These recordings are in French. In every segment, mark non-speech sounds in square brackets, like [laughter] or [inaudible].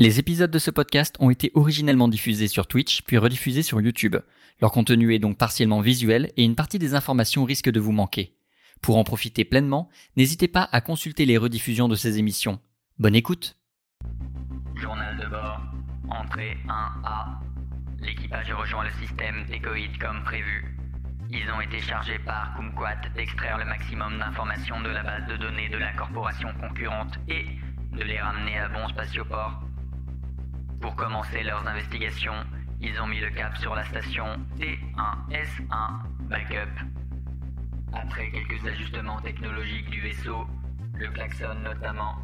Les épisodes de ce podcast ont été originellement diffusés sur Twitch puis rediffusés sur YouTube. Leur contenu est donc partiellement visuel et une partie des informations risque de vous manquer. Pour en profiter pleinement, n'hésitez pas à consulter les rediffusions de ces émissions. Bonne écoute Journal de bord. Entrée 1A. L'équipage rejoint le système Tecoïd comme prévu. Ils ont été chargés par Kumquat d'extraire le maximum d'informations de la base de données de la corporation concurrente et de les ramener à bon spatioport. Pour commencer leurs investigations, ils ont mis le cap sur la station T1S1 Backup. Après quelques ajustements technologiques du vaisseau, le klaxon notamment,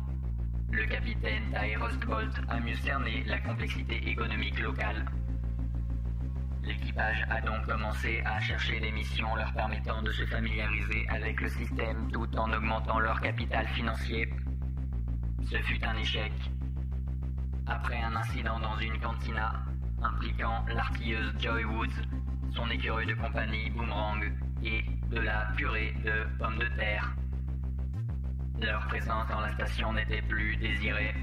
le capitaine Ty Rostbolt a mieux cerné la complexité économique locale. L'équipage a donc commencé à chercher des missions leur permettant de se familiariser avec le système tout en augmentant leur capital financier. Ce fut un échec. Après un incident dans une cantina impliquant l'artilleuse Joy Woods, son écureuil de compagnie Boomerang et de la purée de pommes de terre. Leur présence dans la station n'était plus désirée.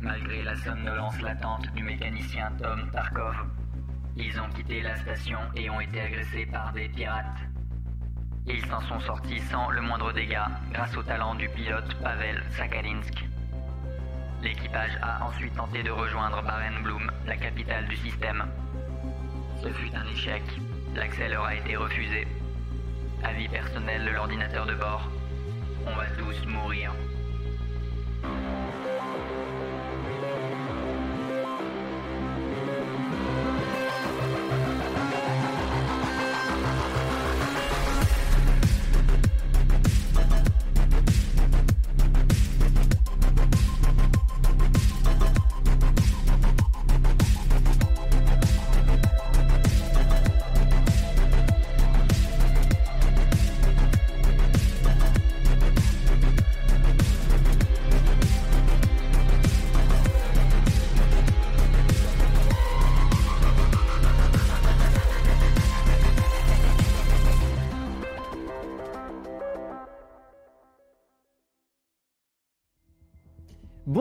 Malgré la somnolence latente du mécanicien Tom Tarkov, ils ont quitté la station et ont été agressés par des pirates. Ils s'en sont sortis sans le moindre dégât grâce au talent du pilote Pavel Sakalinsk. L'équipage a ensuite tenté de rejoindre Barenblum, la capitale du système. Ce fut un échec. L'accès leur a été refusé. Avis personnel de l'ordinateur de bord. On va tous mourir.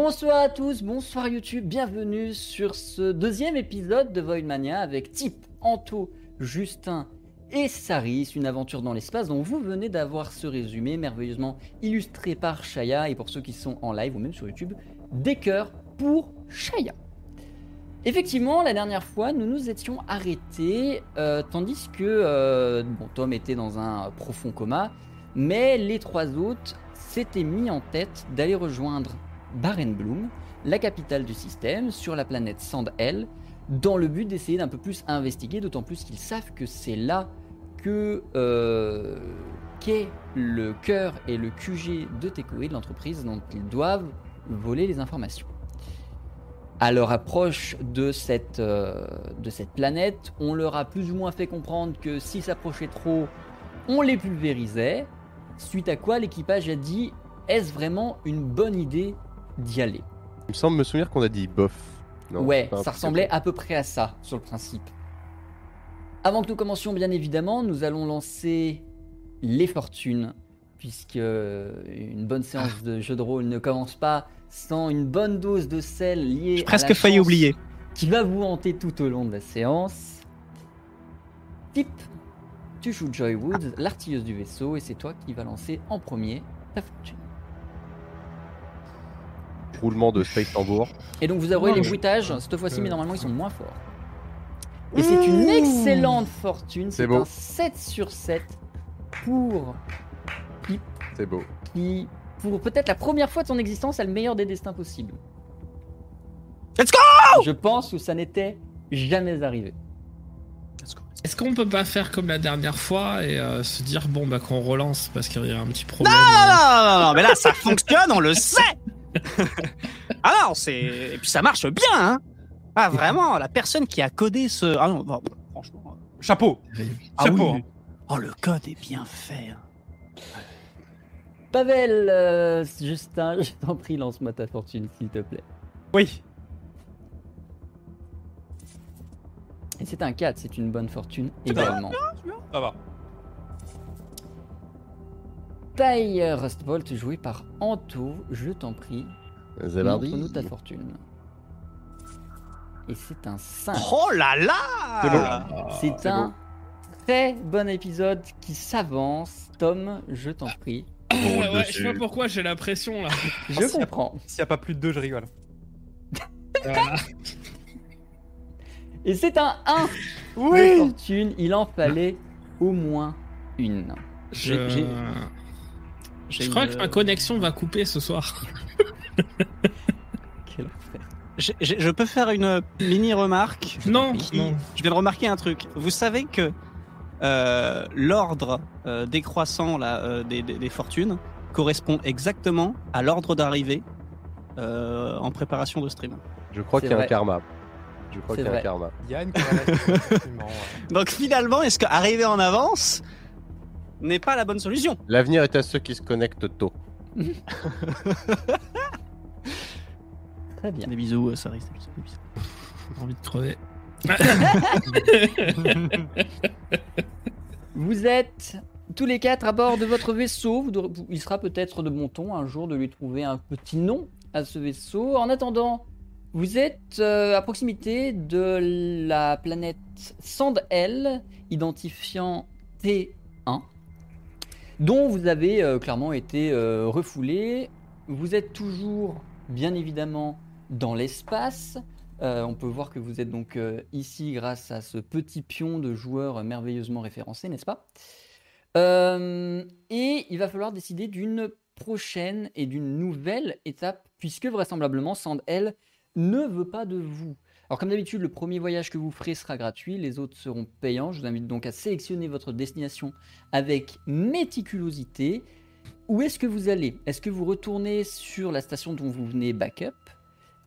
Bonsoir à tous, bonsoir YouTube, bienvenue sur ce deuxième épisode de Voidmania avec Tip, Anto, Justin et Saris, une aventure dans l'espace dont vous venez d'avoir ce résumé merveilleusement illustré par Shaya et pour ceux qui sont en live ou même sur YouTube, des cœurs pour Shaya. Effectivement, la dernière fois, nous nous étions arrêtés euh, tandis que euh, Tom était dans un profond coma, mais les trois autres s'étaient mis en tête d'aller rejoindre Barenblum, la capitale du système, sur la planète Sand-L, dans le but d'essayer d'un peu plus investiguer, d'autant plus qu'ils savent que c'est là que euh, qu'est le cœur et le QG de Tekoid, l'entreprise dont ils doivent voler les informations. À leur approche de cette, euh, de cette planète, on leur a plus ou moins fait comprendre que s'ils s'approchaient trop, on les pulvérisait. Suite à quoi l'équipage a dit est-ce vraiment une bonne idée d'y aller Il me semble me souvenir qu'on a dit bof. Non, Ouais, ça ressemblait à peu près à ça sur le principe. Avant que nous commencions, bien évidemment, nous allons lancer les fortunes, puisque euh, une bonne séance de jeu de rôle ne commence pas sans une bonne dose de sel liée J'ai à presque la failli oublier. qui va vous hanter tout au long de la séance. Tip, tu joues Joy Woods, l'artilleuse du vaisseau, et c'est toi qui vas lancer en premier ta fortune. Roulement de Space Tambour. Et donc vous aurez les bruitages cette fois-ci, mais normalement ils sont moins forts. Et c'est une excellente fortune, C'est un 7 sur 7 pour C'est beau. qui, pour peut-être la première fois de son existence, a le meilleur des destins possibles. Let's go Je pense que ça n'était jamais arrivé. Est-ce qu'on peut pas faire comme la dernière fois et euh, se dire bon bah qu'on relance parce qu'il y a un petit problème Non, euh, non, non, non, mais là ça fonctionne, on le sait [laughs] Ah non, c'est. Et puis ça marche bien, hein Ah vraiment, la personne qui a codé ce. Ah non, bon, franchement. euh, Chapeau Ah Chapeau, oui. Oh, le code est bien fait. hein. Pavel, euh, Justin, je t'en prie, lance-moi ta fortune, s'il te plaît. Oui. Et c'est un 4, c'est une bonne fortune également. Ça va. Ty Rustbolt, joué par Anto, je t'en prie, montre-nous ta fortune. et c'est un 5. Oh là là c'est un très bon épisode qui s'avance. Tom, je t'en prie. Ouais, ouais, je sais pas pourquoi j'ai la pression là. Je comprends. S'il n'y a pas plus de deux, je rigole. Voilà. [laughs] Et c'est un 1 de fortune. Il en fallait au moins une. Je, J'ai- Je crois une- que ma connexion va couper ce soir. [laughs] Quel j'ai- je peux faire une mini remarque Non, Qui- non. Je viens de remarquer un truc. Vous savez que euh, l'ordre euh, décroissant là, euh, des, des- des fortunes correspond exactement à l'ordre d'arrivée euh, en préparation de stream. Je crois qu'il y a un karma. Je crois qu'il y a vrai. un karma. Il y a une corrélation. [laughs] Donc finalement, est-ce qu'arriver en avance n'est pas la bonne solution L'avenir est à ceux qui se connectent tôt. [laughs] Très bien. Des bisous, euh, ça risque. des bisous, des bisous. J'ai envie de crever. [laughs] Vous êtes tous les quatre à bord de votre vaisseau. Vous devrez- vous- il sera peut-être de bon ton un jour de lui trouver un petit nom à ce vaisseau. En attendant, vous êtes euh, à proximité de la planète Sand-L, identifiant T1, dont vous avez euh, clairement été euh, refoulé. Vous êtes toujours, bien évidemment, dans l'espace. Euh, on peut voir que vous êtes donc ici grâce à ce petit pion de joueurs merveilleusement référencé, n'est-ce pas? Et il va falloir décider d'une prochaine et d'une nouvelle étape, puisque vraisemblablement Sand-L ne veut pas de vous. Alors comme d'habitude, le premier voyage que vous ferez sera gratuit, les autres seront payants. Je vous invite donc à sélectionner votre destination avec méticulosité. Où est-ce que vous allez? Est-ce que vous retournez sur la station dont vous venez backup?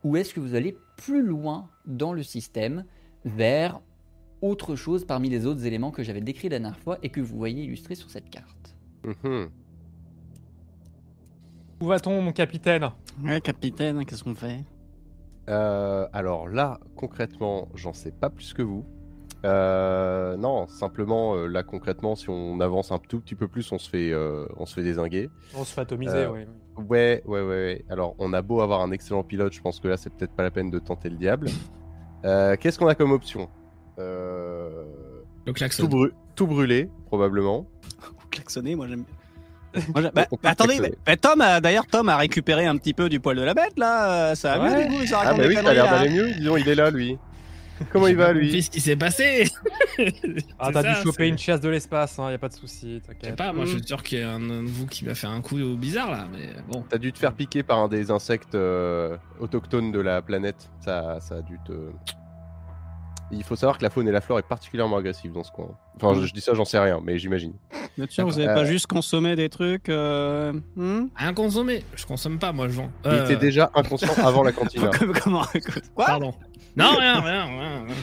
Ou est-ce que vous allez plus loin dans le système vers autre chose parmi les autres éléments que j'avais décrits la dernière fois et que vous voyez illustrés sur cette carte? Mhm. Où va-t-on, mon capitaine? Ouais, capitaine, qu'est-ce qu'on fait? Euh, alors là, concrètement, j'en sais pas plus que vous. Euh, non, simplement, euh, là, concrètement, si on avance un tout petit peu plus, on se fait, euh, on se fait désinguer. On se fait atomiser, Euh, oui. Ouais, ouais, ouais, ouais. Alors, on a beau avoir un excellent pilote, je pense que là, c'est peut-être pas la peine de tenter le diable. [laughs] Euh, Qu'est-ce qu'on a comme option? Euh, Le klaxon. tout, brûler, probablement. Klaxonner, moi j'aime bien. Moi, bah, bah, attendez, bah, Tom, a- d'ailleurs, Tom a récupéré un petit peu du poil de la bête là. euh, Ça va Ouais. mieux du coup, ça Ah, bah oui, ça a l'air d'aller mieux. Disons, il est là, lui. Comment il va, lui Qu'est-ce qui s'est passé [laughs] Ah, t'as dû choper une chasse de l'espace, hein, y a pas de souci, Je sais t'inquiète. pas, moi je suis sûr qu'il y a un de vous qui m'a fait un coup bizarre là, mais bon. T'as dû te faire piquer par un des insectes euh, autochtones de la planète. Ça, ça a dû te. Il faut savoir que la faune et la flore est particulièrement agressive dans ce coin. Enfin, je, je dis ça, j'en sais rien, mais j'imagine. Sûr, vous avez Euh, pas juste consommé des trucs euh, hmm Rien consommé. Je consomme pas, moi je vends. Il Euh, était déjà inconscient avant la cantine. [laughs] Comment- Comment Quoi Pardon. Non, rien, rien, rien. rien.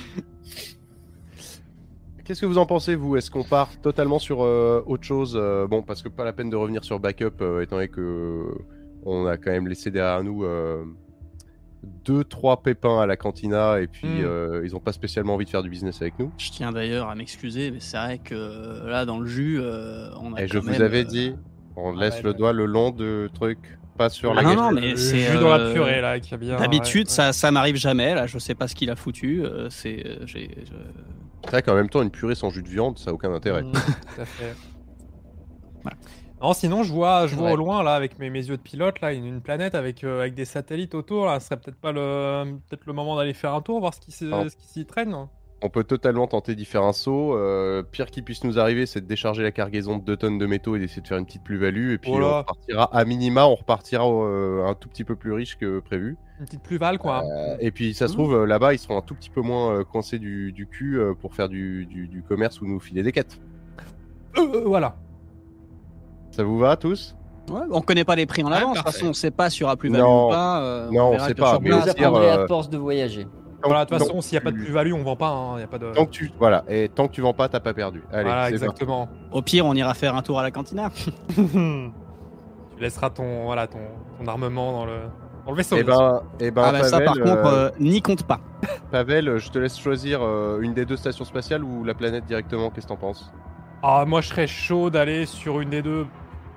Qu'est-ce que vous en pensez, vous? Est-ce qu'on part totalement sur euh, autre chose euh, Bon, parce que pas la peine de revenir sur backup, euh, étant donné que on a quand même laissé derrière nous euh, deux, trois pépins à la cantina, et puis Mm. euh, ils ont pas spécialement envie de faire du business avec nous. Je tiens d'ailleurs à m'excuser, mais c'est vrai que euh, là, dans le jus, euh, on a. Et je vous même, avais euh, dit, on Ah laisse ouais, le ouais. doigt le long de truc, pas sur Ah la non, non, mais c'est, jus dans la purée, là, qui a bien. D'habitude, ouais, ça, ça m'arrive jamais. Là, je sais pas ce qu'il a foutu. euh, c'est, j'ai, je- C'est vrai qu'en même temps, une purée sans jus de viande, ça a aucun intérêt. Mm, tout à fait. [laughs] Non, sinon, je vois, je vois Ouais. au loin, là, avec mes, mes yeux de pilote, là, une, une planète avec, euh, avec des satellites autour, là. Ce serait peut-être pas le, peut-être le moment d'aller faire un tour, voir ce qui s'y traîne. On peut totalement tenter d'y faire un saut. euh, pire qui puisse nous arriver, c'est de décharger la cargaison de 2 tonnes de métaux et d'essayer de faire une petite plus-value. Et puis Oh on repartira, à minima, on repartira euh, un tout petit peu plus riche que prévu. Une petite plus-value, quoi. Euh, et puis ça se trouve, euh, là-bas, ils seront un tout petit peu moins coincés du, du cul pour faire du, du- du commerce ou nous filer des quêtes. Voilà. Ça vous va tous Ouais, on connaît pas les prix en avance. De toute façon, on sait pas s'il y aura plus-value Non. ou pas. euh, Non, on sait pas, mais Vous apprendrez euh, à force de voyager. Voilà, de toute façon, s'il n'y a pas de plus-value, on vend pas. Il y a pas de. Tant que tu, voilà, et tant que tu vends pas, t'as pas perdu. Allez, voilà, exactement. Au pire, on ira faire un tour à la cantina. [laughs] [laughs] tu laisseras ton, voilà, ton, ton armement dans le, dans le vaisseau. Et ben, et ben, ah bah ça, par contre, euh, euh, n'y compte pas. [laughs] Pavel, je te laisse choisir euh, une des deux stations spatiales ou la planète directement. Qu'est-ce que t'en penses? Ah, moi, je serais chaud d'aller sur une des deux.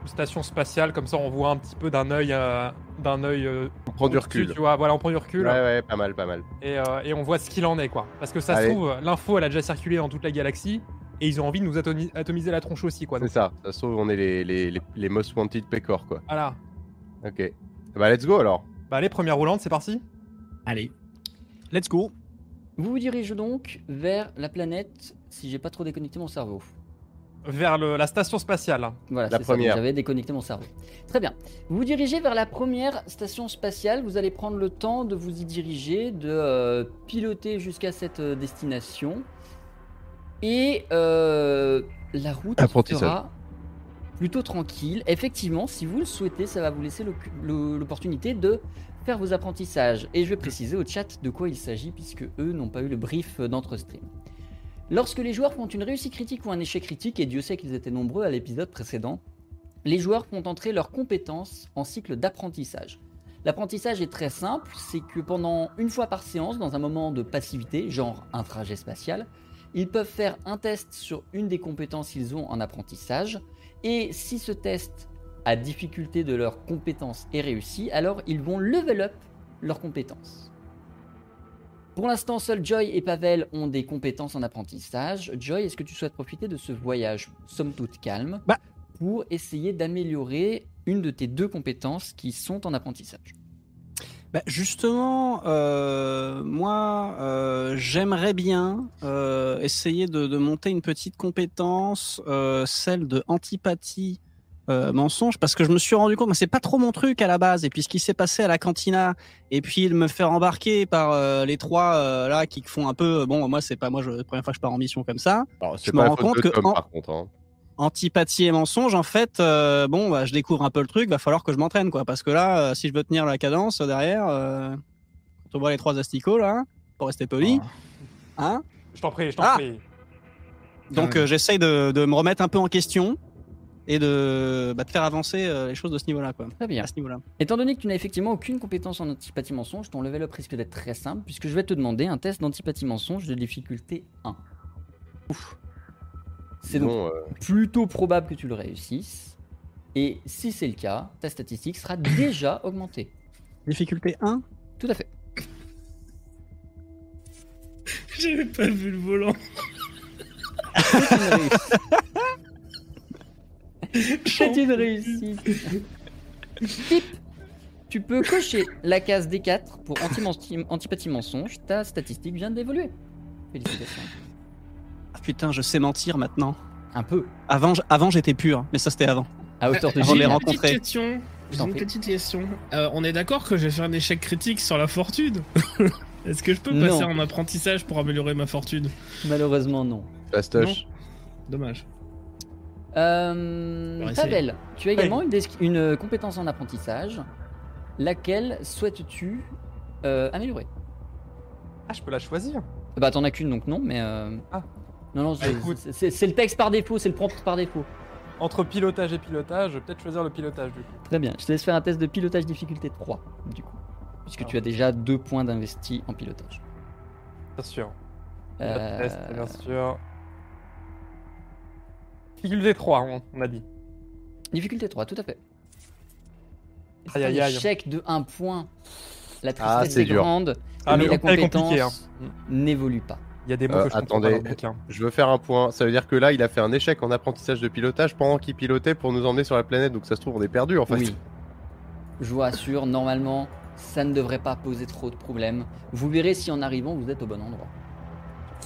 Station spatiale, comme ça on voit un petit peu d'un œil, euh, d'un œil. euh, On prend du recul. Tu vois, voilà, on prend du recul Ouais, ouais, pas mal, pas mal. et, euh, et on voit ce qu'il en est, quoi. Parce que ça Allez. se trouve, l'info elle a déjà circulé dans toute la galaxie et ils ont envie de nous atomi- atomiser la tronche aussi, quoi. C'est ça. Ça se trouve, on est les, les, les, les most wanted pécor, quoi. voilà. Ok. Bah, let's go alors. Bah, allez, première roulante, c'est parti. Allez. Let's go. Vous vous dirigez donc vers la planète, si j'ai pas trop déconnecté mon cerveau. Vers le- la station spatiale. Voilà, La première. J'avais déconnecté mon cerveau. Très bien. Vous vous dirigez vers la première station spatiale. Vous allez prendre le temps de vous y diriger, de euh, piloter jusqu'à cette euh, destination. Et euh, la route sera plutôt tranquille. Effectivement, si vous le souhaitez, ça va vous laisser l'opportunité de faire vos apprentissages. Et je vais préciser au chat de quoi il s'agit, puisque eux n'ont pas eu le brief d'entre-stream. Lorsque les joueurs font une réussite critique ou un échec critique, et Dieu sait qu'ils étaient nombreux à l'épisode précédent, les joueurs font entrer leurs compétences en cycle d'apprentissage. L'apprentissage est très simple, c'est que pendant une fois par séance, dans un moment de passivité, genre un trajet spatial, ils peuvent faire un test sur une des compétences qu'ils ont en apprentissage, et si ce test à difficulté de leurs compétences est réussi, alors ils vont level up leurs compétences. Pour l'instant, seuls Joy et Pavel ont des compétences en apprentissage. Joy, est-ce que tu souhaites profiter de ce voyage, somme toute calme, Bah. pour essayer d'améliorer une de tes deux compétences qui sont en apprentissage? Bah, justement, euh, moi, euh, j'aimerais bien euh, essayer de, de monter une petite compétence, celle de antipathie. Euh, mensonge parce que je me suis rendu compte, mais c'est pas trop mon truc à la base. Et puis ce qui s'est passé à la cantina, et puis de me faire embarquer par euh, les trois euh, là qui font un peu. Bon, moi c'est pas moi, je, la première fois que je pars en mission comme ça. Alors, Je me rends compte que Tom, en- par contre. hein. antipathie et mensonge, en fait, euh, bon, bah, je découvre un peu le truc, va falloir que je m'entraîne, quoi. Parce que là, euh, si je veux tenir la cadence euh, derrière, euh, quand on voit les trois asticots, là, pour rester poli, hein. Je t'en prie, je t'en Ah. prie. Donc, euh, j'essaye de, de me remettre un peu en question et de, bah, de faire avancer euh, les choses de ce niveau-là, quoi. Très bien. À ce niveau-là. Étant donné que tu n'as effectivement aucune compétence en antipathie mensonge, ton level up risque d'être très simple, puisque je vais te demander un test d'antipathie mensonge de difficulté 1. C'est donc euh, plutôt probable que tu le réussisses. Et si c'est le cas, ta statistique sera déjà augmentée. Difficulté 1 Tout à fait. [laughs] J'avais pas vu le volant. [laughs] [laughs] [laughs] C'est une réussite. Une. Tip. Tu peux cocher la case D4 pour anti- antipathie mensonge. Ta statistique vient d'évoluer. Félicitations. Ah, Putain, je sais mentir maintenant. Un peu. Avant, j- avant j'étais pur, mais ça c'était avant. À hauteur de Gilles. rencontrer. Petite question. J'ai t'en une prie. petite question. Euh, on est d'accord que j'ai fait un échec critique sur la fortune? [laughs] Est-ce que je peux Non. passer en apprentissage pour améliorer ma fortune? Malheureusement, non. Fastoche. Dommage. Euh. Pavel, tu as également une, une compétence en apprentissage. Laquelle souhaites-tu euh, améliorer? Ah, je peux la choisir. Bah, t'en as qu'une donc non, mais. euh, Ah. Non, non, c'est- écoute. c'est le texte par défaut, c'est le prompt par défaut. Entre pilotage et pilotage, je vais peut-être choisir le pilotage du coup. Très bien, je te laisse faire un test de pilotage difficulté 3, du coup. Puisque Ah. tu as déjà deux points d'investi en pilotage. Bien sûr. Euh, Test, bien sûr. Difficulté 3, on, on a dit. Difficulté 3, tout à fait. C'est Aïe, un aïe, aïe. échec de 1 point. La Ah, tristesse c'est est dur. grande, Ah, mais le la est compétence compliqué, hein. n'évolue pas. Il y a des mots Euh, que je comprends pas attendez. dans le bouquin. Je veux faire un point. Ça veut dire que là, il a fait un échec en apprentissage de pilotage pendant qu'il pilotait pour nous emmener sur la planète. Donc ça se trouve, on est perdu en fait. Oui. Je vous rassure, normalement, ça ne devrait pas poser trop de problèmes. Vous verrez si en arrivant, vous êtes au bon endroit.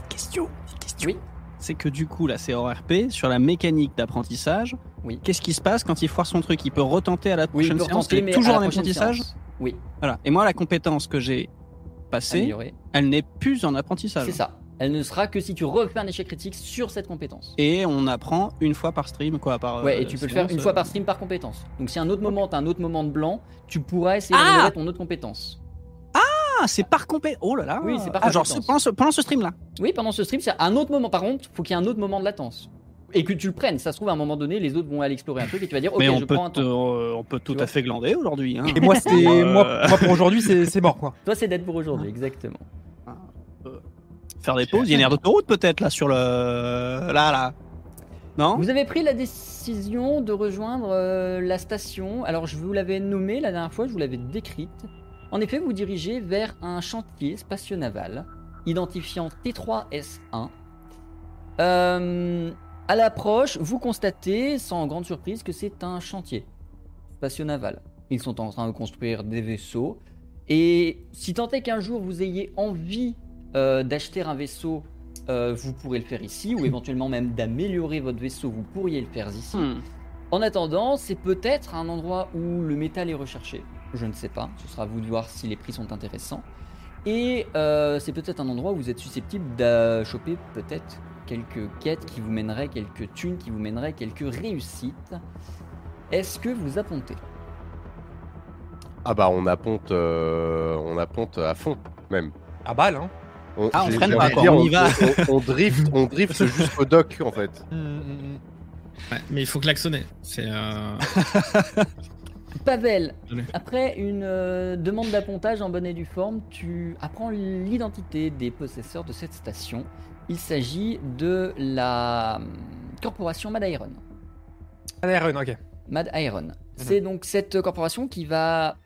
Question, question. Oui. C'est que du coup, là, c'est hors RP, sur la mécanique d'apprentissage. Oui. Qu'est-ce qui se passe quand il foire son truc? Il peut retenter à la Oui, prochaine séance retenter, toujours en apprentissage? séance. Oui, Voilà. Et moi, la compétence que j'ai passée, elle n'est plus en apprentissage. C'est ça. Elle ne sera que si tu refais un échec critique sur cette compétence. Et on apprend une fois par stream, quoi. Par, Ouais, euh, et tu peux le faire une euh, fois par stream par compétence. Donc si à un autre moment, tu as un autre moment de blanc, tu pourras essayer Ah d'améliorer ton autre compétence. Ah, c'est par compétence. Oh là là. Oui, c'est par ah, genre ce- pendant ce, pendant ce stream-là. Oui, pendant ce stream, c'est un autre moment. Par contre, faut qu'il y ait un autre moment de latence. Et que tu le prennes. Ça se trouve, à un moment donné, les autres vont aller explorer un truc et tu vas dire, ok, Mais on je peut, prends un te- temps. euh, on peut tout à fait glander aujourd'hui. Hein. Et moi, c'est Euh, moi, moi, pour aujourd'hui, c'est c'est mort quoi. Toi, c'est dead pour aujourd'hui, exactement. Faire des pauses. Il y a une aire d'autoroute peut-être là sur le. Là, là. Non? Vous avez pris la décision de rejoindre euh, la station. Alors, je vous l'avais nommée la dernière fois, je vous l'avais décrite. En effet, vous dirigez vers un chantier spatio-naval, identifiant T3S1. Euh, à l'approche, vous constatez, sans grande surprise, que c'est un chantier spatio-naval. Ils sont en train de construire des vaisseaux. Et si tant est qu'un jour vous ayez envie euh, d'acheter un vaisseau, euh, vous pourrez le faire ici, ou éventuellement même d'améliorer votre vaisseau, vous pourriez le faire ici. Hmm. En attendant, c'est peut-être un endroit où le métal est recherché. Je ne sais pas. Ce sera à vous de voir si les prix sont intéressants. Et euh, c'est peut-être un endroit où vous êtes susceptible de choper peut-être quelques quêtes qui vous mèneraient, quelques thunes qui vous mèneraient, quelques réussites. Est-ce que vous appontez? Ah bah on apponte, euh, on apponte à fond même. À balle, hein. On, Ah, on pas, dire, on y va. On, on drift, on drift [laughs] jusqu'au dock en fait. Hum, hum, hum. Ouais, mais il faut klaxonner. C'est. euh, [laughs] Pavel, après une euh, demande d'appontage en bonne et due forme, tu apprends l'identité des possesseurs de cette station. Il s'agit de la hum, corporation Mad Iron. Allez, run, ok. Mad Iron. C'est donc cette corporation qui va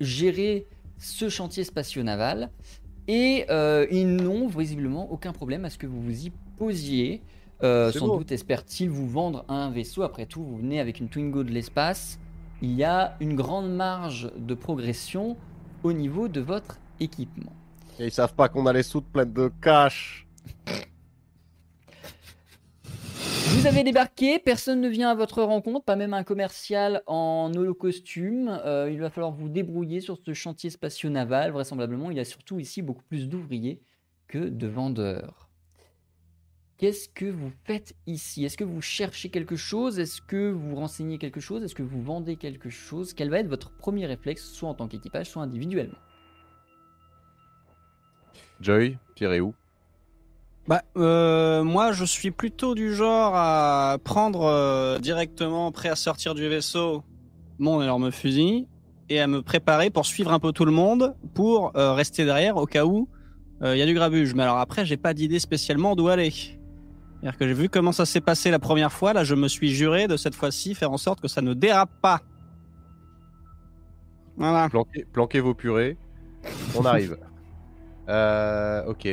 gérer ce chantier spatio-naval. Et euh, ils n'ont visiblement aucun problème à ce que vous vous y posiez. Euh, sans beau. doute espèrent-ils vous vendre un vaisseau. Après tout, vous venez avec une Twingo de l'espace. Il y a une grande marge de progression au niveau de votre équipement. Et ils savent pas qu'on a les soutes pleines de cash. Vous avez débarqué, personne ne vient à votre rencontre, pas même un commercial en holo-costume. Euh, il va falloir vous débrouiller sur ce chantier spatio-naval. Vraisemblablement, il y a surtout ici beaucoup plus d'ouvriers que de vendeurs. Qu'est-ce que vous faites ici? Est-ce que vous cherchez quelque chose? Est-ce que vous renseignez quelque chose? Est-ce que vous vendez quelque chose? Quel va être votre premier réflexe, soit en tant qu'équipage, soit individuellement? Joy, tirez où? Bah, euh, moi, je suis plutôt du genre à prendre euh, directement, prêt à sortir du vaisseau, mon énorme fusil, et à me préparer pour suivre un peu tout le monde, pour euh, rester derrière au cas où euh, il y a du grabuge. Mais alors après, j'ai pas d'idée spécialement d'où aller. C'est-à-dire que j'ai vu comment ça s'est passé la première fois, là, je me suis juré de cette fois-ci faire en sorte que ça ne dérape pas. Voilà. planquez, planquez vos purées. On arrive. [laughs] Euh, ok.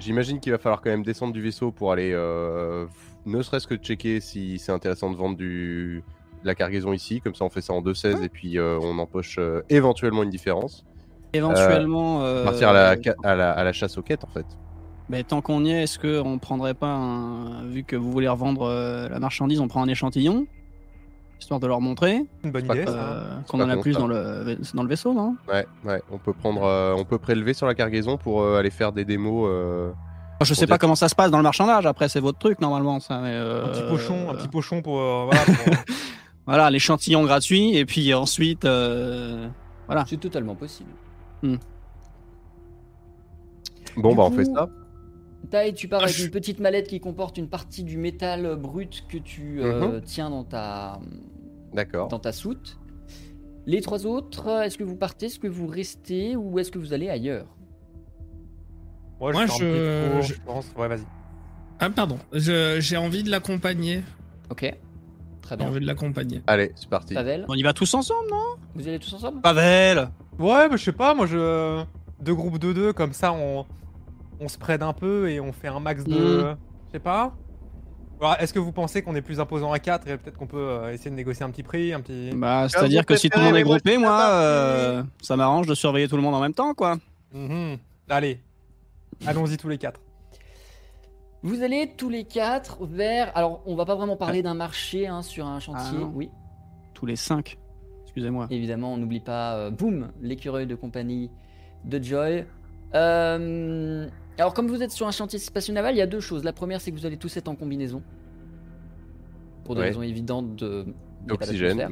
J'imagine qu'il va falloir quand même descendre du vaisseau pour aller, euh, ne serait-ce que checker si c'est intéressant de vendre du, de la cargaison ici. Comme ça, on fait ça en 2-16 et puis euh, on empoche éventuellement une différence. Éventuellement. Partir à la, à, la, à la chasse aux quêtes en fait. Mais tant qu'on y est, est-ce qu'on prendrait pas un... Vu que vous voulez revendre euh, la marchandise, on prend un échantillon Histoire de leur montrer Une bonne idée, euh, qu'on en a plus ça. dans le, dans le vaisseau, non? Ouais, ouais. On peut prendre, euh, on peut prélever sur la cargaison pour euh, aller faire des démos. euh, Je sais pas comment ça se passe dans le marchandage, après c'est votre truc normalement. Ça, mais, euh, Un petit pochon, un petit pochon pour. euh, voilà, pour- [laughs] Voilà, l'échantillon gratuit, et puis ensuite. euh, Voilà. C'est totalement possible. Bon, Du bah on fait ça. Tai, tu pars Ah, avec je- une petite mallette qui comporte une partie du métal brut que tu euh, tiens dans ta, D'accord. dans ta soute. Les trois autres, est-ce que vous partez, est-ce que vous restez ou est-ce que vous allez ailleurs? Moi, je- pense. Ouais, vas-y. Ah, pardon. Je- J'ai envie de l'accompagner. Ok, très J'ai bien. envie de l'accompagner. Allez, c'est parti. Pavel, On y va tous ensemble, non? Vous allez tous ensemble? Pavel Ouais, bah, je sais pas, moi je. Deux groupes de deux, comme ça on. On se prête un peu et on fait un max de. Mm. Je sais pas. Alors, Est-ce que vous pensez qu'on est plus imposant à 4 et peut-être qu'on peut euh, essayer de négocier un petit prix, un petit. Bah, c'est-à-dire que si tout le monde est groupé, moi, euh, ça m'arrange de surveiller tout le monde en même temps, quoi. Mhm. Allez, allons-y tous les quatre. Vous allez tous les quatre vers. Alors, on va pas vraiment parler d'un marché hein, sur un chantier. Ah oui, Tous les cinq. Excusez-moi. évidemment, on n'oublie pas. euh, boum, l'écureuil de compagnie de Joy. Euh, alors, comme vous êtes sur un chantier spatio naval, il y a deux choses. La première, c'est que vous allez tous être en combinaison. Pour des Ouais. raisons évidentes de. D'oxygène.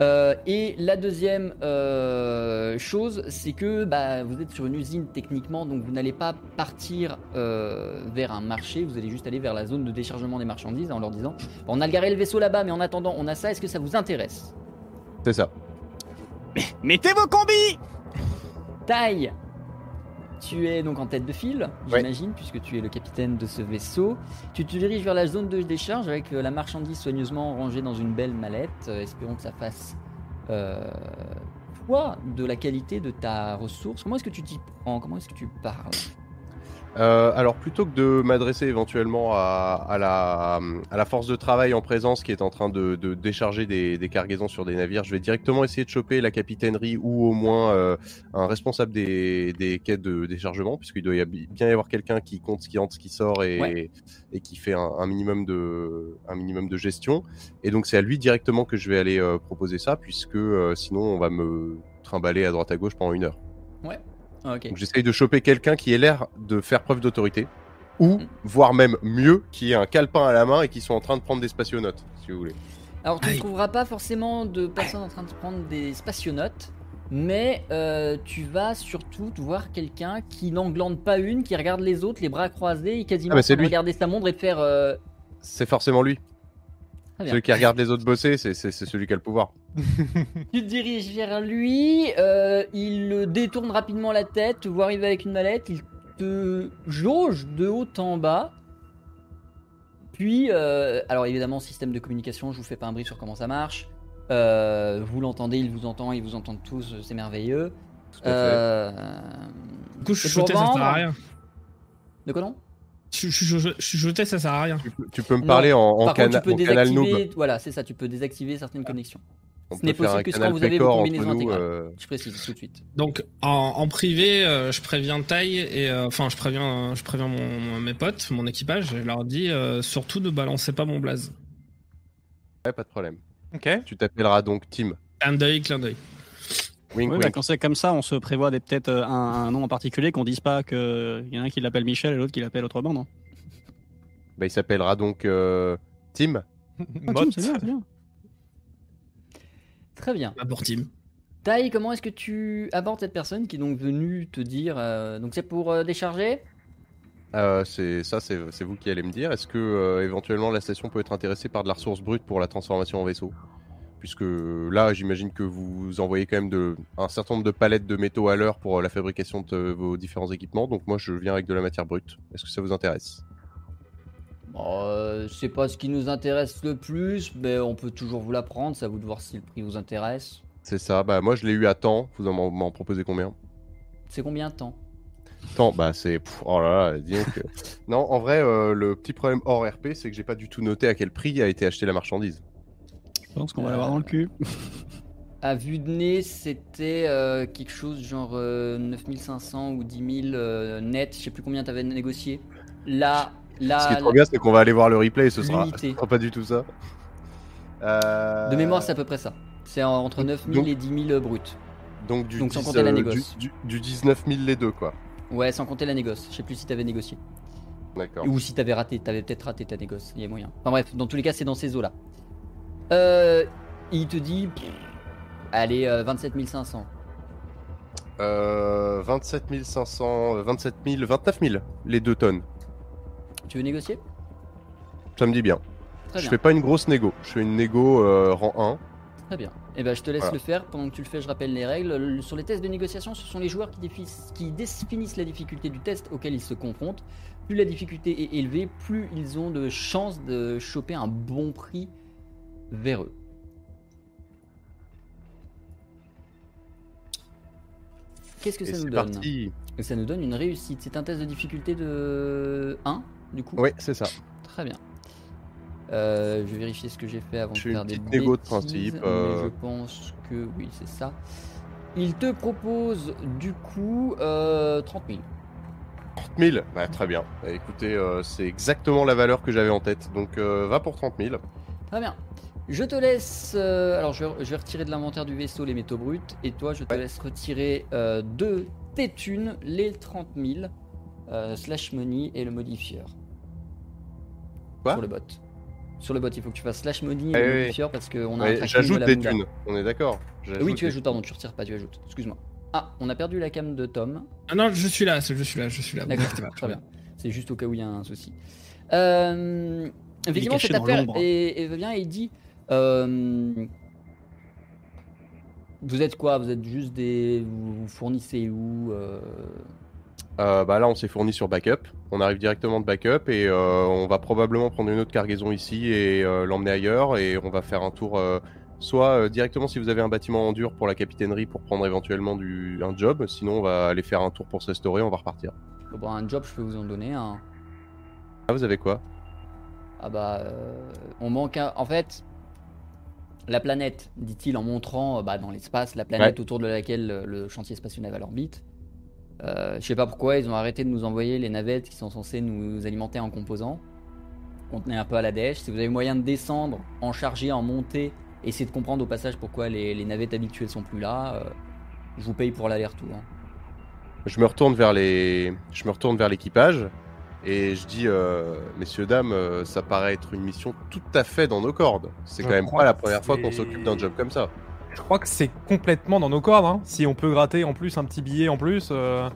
Euh, et la deuxième euh, chose, c'est que bah, vous êtes sur une usine techniquement, donc vous n'allez pas partir euh, vers un marché, vous allez juste aller vers la zone de déchargement des marchandises en leur disant on a garé le vaisseau là-bas, mais en attendant, on a ça, est-ce que ça vous intéresse? C'est ça. Mettez vos combis Taille tu es donc en tête de file, Ouais. j'imagine, puisque tu es le capitaine de ce vaisseau. Tu te diriges vers la zone de décharge avec euh, la marchandise soigneusement rangée dans une belle mallette. Euh, espérons que ça fasse euh, foi de la qualité de ta ressource. Comment est-ce que tu t'y prends? Comment est-ce que tu parles? Euh, alors plutôt que de m'adresser éventuellement à, à la, à la force de travail en présence qui est en train de, de décharger des, des cargaisons sur des navires, je vais directement essayer de choper la capitainerie ou au moins euh, un responsable des, des quais de déchargement, puisqu'il doit y bien y avoir quelqu'un qui compte ce qui entre, ce qui sort et, Ouais. et qui fait un, un minimum de, un minimum de gestion. Et donc c'est à lui directement que je vais aller euh, proposer ça, puisque sinon on va me trimballer à droite à gauche pendant une heure. Ah. Donc j'essaye de choper quelqu'un qui ait l'air de faire preuve d'autorité, ou Mm. voire même mieux, qui ait un calepin à la main et qui soit en train de prendre des spationautes, si vous voulez. Alors tu ne trouveras pas forcément de personnes en train de prendre des spationautes, mais euh, tu vas surtout voir quelqu'un qui n'englande pas une, qui regarde les autres, les bras croisés, et quasiment Ah bah, en c'est train de lui. regarder sa montre et de faire. euh, C'est forcément lui. Celui qui regarde les autres bosser, c'est celui qui a le pouvoir. [laughs] Tu te diriges vers lui, euh, il détourne rapidement la tête, te voit arriver avec une mallette, il te jauge de haut en bas. Puis, euh, alors évidemment, système de communication, je vous fais pas un brief sur comment ça marche. Euh, vous l'entendez, il vous entend, ils vous entendent tous, c'est merveilleux. Tout à fait. Euh, pour ça sert à rien. De quoi non? Chu- chu- Chuchoter, ça sert à rien. Tu, peux- tu peux me Non. parler en, en, Par cana- contre, tu peux en canal noob. désactiver. Voilà, c'est ça, tu peux désactiver certaines connexions. On Ce n'est possible que quand vous avez vos combinaisons nous, intégrales. euh, Je précise tout de suite. Donc en, en privé, euh, je préviens Taille et euh, enfin je préviens, je préviens mon, mon- mes potes, mon équipage, et je leur dis euh, surtout ne balancez pas mon blaze. Ouais, pas de problème. Ok. Tu t'appelleras donc Tim. Clin d'œil, clin d'œil. Wink, Oui, bah, quand c'est comme ça, on se prévoit peut-être euh, un, un nom en particulier, qu'on dise pas qu'il y en a un qui l'appelle Michel et l'autre qui l'appelle autrement, non Bah, il s'appellera donc euh, Tim. Ah. Tim, c'est bien. Très bien. Pour Team. Tai, comment est-ce que tu abordes cette personne qui est donc venue te dire euh, donc c'est pour euh, décharger? Euh, c'est ça, c'est c'est vous qui allez me dire. Est-ce que euh, éventuellement la station peut être intéressée par de la ressource brute pour la transformation en vaisseau? Puisque là, j'imagine que vous envoyez quand même de, un certain nombre de palettes de métaux à l'heure pour euh, la fabrication de euh, vos différents équipements. Donc moi, je viens avec de la matière brute. Est-ce que ça vous intéresse? Bon, euh, C'est pas ce qui nous intéresse le plus, mais on peut toujours vous la prendre. C'est à vous de voir si le prix vous intéresse. C'est ça. Bah moi, je l'ai eu à temps. Vous en m'en- proposez combien? C'est combien de temps? Temps, bah c'est. Oh là là, dis donc. euh, [laughs] non, en vrai, euh, le petit problème hors RP, c'est que j'ai pas du tout noté à quel prix a été achetée la marchandise. Je pense qu'on va l'avoir dans le cul. À vue de nez, c'était euh, quelque chose genre euh, 9500 ou 10 000 euh, net. Je sais plus combien t'avais négocié. Là, là, Ce qui est trop bien, c'est qu'on va aller voir le replay et ce sera, ce sera [laughs] pas du tout ça. Euh, de mémoire, c'est à peu près ça. C'est en- entre 9000 Donc- et 10 000 bruts. Donc, du, donc sans 10, compter la euh, négoce. du, du, du 19 000 les deux, quoi. Ouais, sans compter la négoce. Je sais plus si t'avais négocié. D'accord. Ou si t'avais raté, t'avais peut-être raté ta négoce, il y a moyen. Enfin bref, dans tous les cas, c'est dans ces eaux-là. Euh, il te dit, pff, allez, euh, 27 500. Euh, 27 500, euh, 27 000, 29 000 les deux tonnes. Tu veux négocier? Ça me dit bien. Très je bien, fais pas une grosse négo. Je fais une négo euh, rang très bien. Et ben, je te laisse Voilà. le faire. Pendant que tu le fais, je rappelle les règles. Le- Sur les tests de négociation, ce sont les joueurs qui, qui définissent la difficulté du test auquel ils se confrontent. Plus la difficulté est élevée, plus ils ont de chances de choper un bon prix vers eux. Qu'est-ce que 1. Et ça nous donne? Parti. Ça nous donne une réussite. C'est un test de difficulté de 1, du coup? Oui, c'est ça. Très bien. Euh, je vais vérifier ce que j'ai fait avant Je de fais une faire des petite négo de bêtises, principe, mais euh. je pense que oui, c'est ça. Il te propose du coup euh, 30 000. 30 000 bah, Très bien. Bah, écoutez, euh, c'est exactement la valeur que j'avais en tête. Donc, euh, va pour 30 000. Très bien. Je te laisse. euh, alors, je vais, je vais retirer de l'inventaire du vaisseau les métaux bruts. Et toi, je te Ouais. laisse retirer euh, de tes thunes les 30 000 euh, slash money et le modifieur. Quoi Sur le bot. Sur le bot, il faut que tu fasses slash money et Ah le oui. modifieur parce qu'on a un Ouais, de J'ajoute des thunes. On est d'accord J'ajoute Oui, tu ajoutes, pardon, tu retires pas, tu ajoutes. Excuse-moi. Ah, on a perdu la cam de Tom. Ah non, je suis là, je suis là, je suis là. D'accord, [laughs] très bien. C'est juste au cas où il y a un souci. Euh, effectivement, cette affaire et vient et il dit euh, Vous êtes quoi? Vous êtes juste des. Vous, vous fournissez où euh, Euh, bah là, on s'est fourni sur backup. On arrive directement de backup et on va probablement prendre une autre cargaison ici et l'emmener ailleurs. Et on va faire un tour, soit directement si vous avez un bâtiment en dur pour la capitainerie pour prendre éventuellement du, un job. Sinon, on va aller faire un tour pour se restaurer. On va repartir. Bon, un job, je peux vous en donner un. Ah, vous avez quoi? Ah bah, euh, on manque un... En fait, la planète, dit-il en montrant euh, bah, dans l'espace la planète autour de laquelle euh, le chantier spatial naval orbite. Euh, je sais pas pourquoi ils ont arrêté de nous envoyer les navettes qui sont censées nous alimenter en composants. On tenait un peu à la dèche. Si vous avez moyen de descendre, en charger, en monter, essayer de comprendre au passage pourquoi les, les navettes habituelles sont plus là, euh, je vous paye pour l'aller-retour. hein. Je me retourne vers les, je me retourne vers l'équipage et je dis, euh, messieurs dames, euh, ça paraît être une mission tout à fait dans nos cordes. C'est quand même pas la première fois qu'on s'occupe d'un job comme ça. Je crois que c'est complètement dans nos cordes. Hein. Si on peut gratter en plus un petit billet en plus. euh,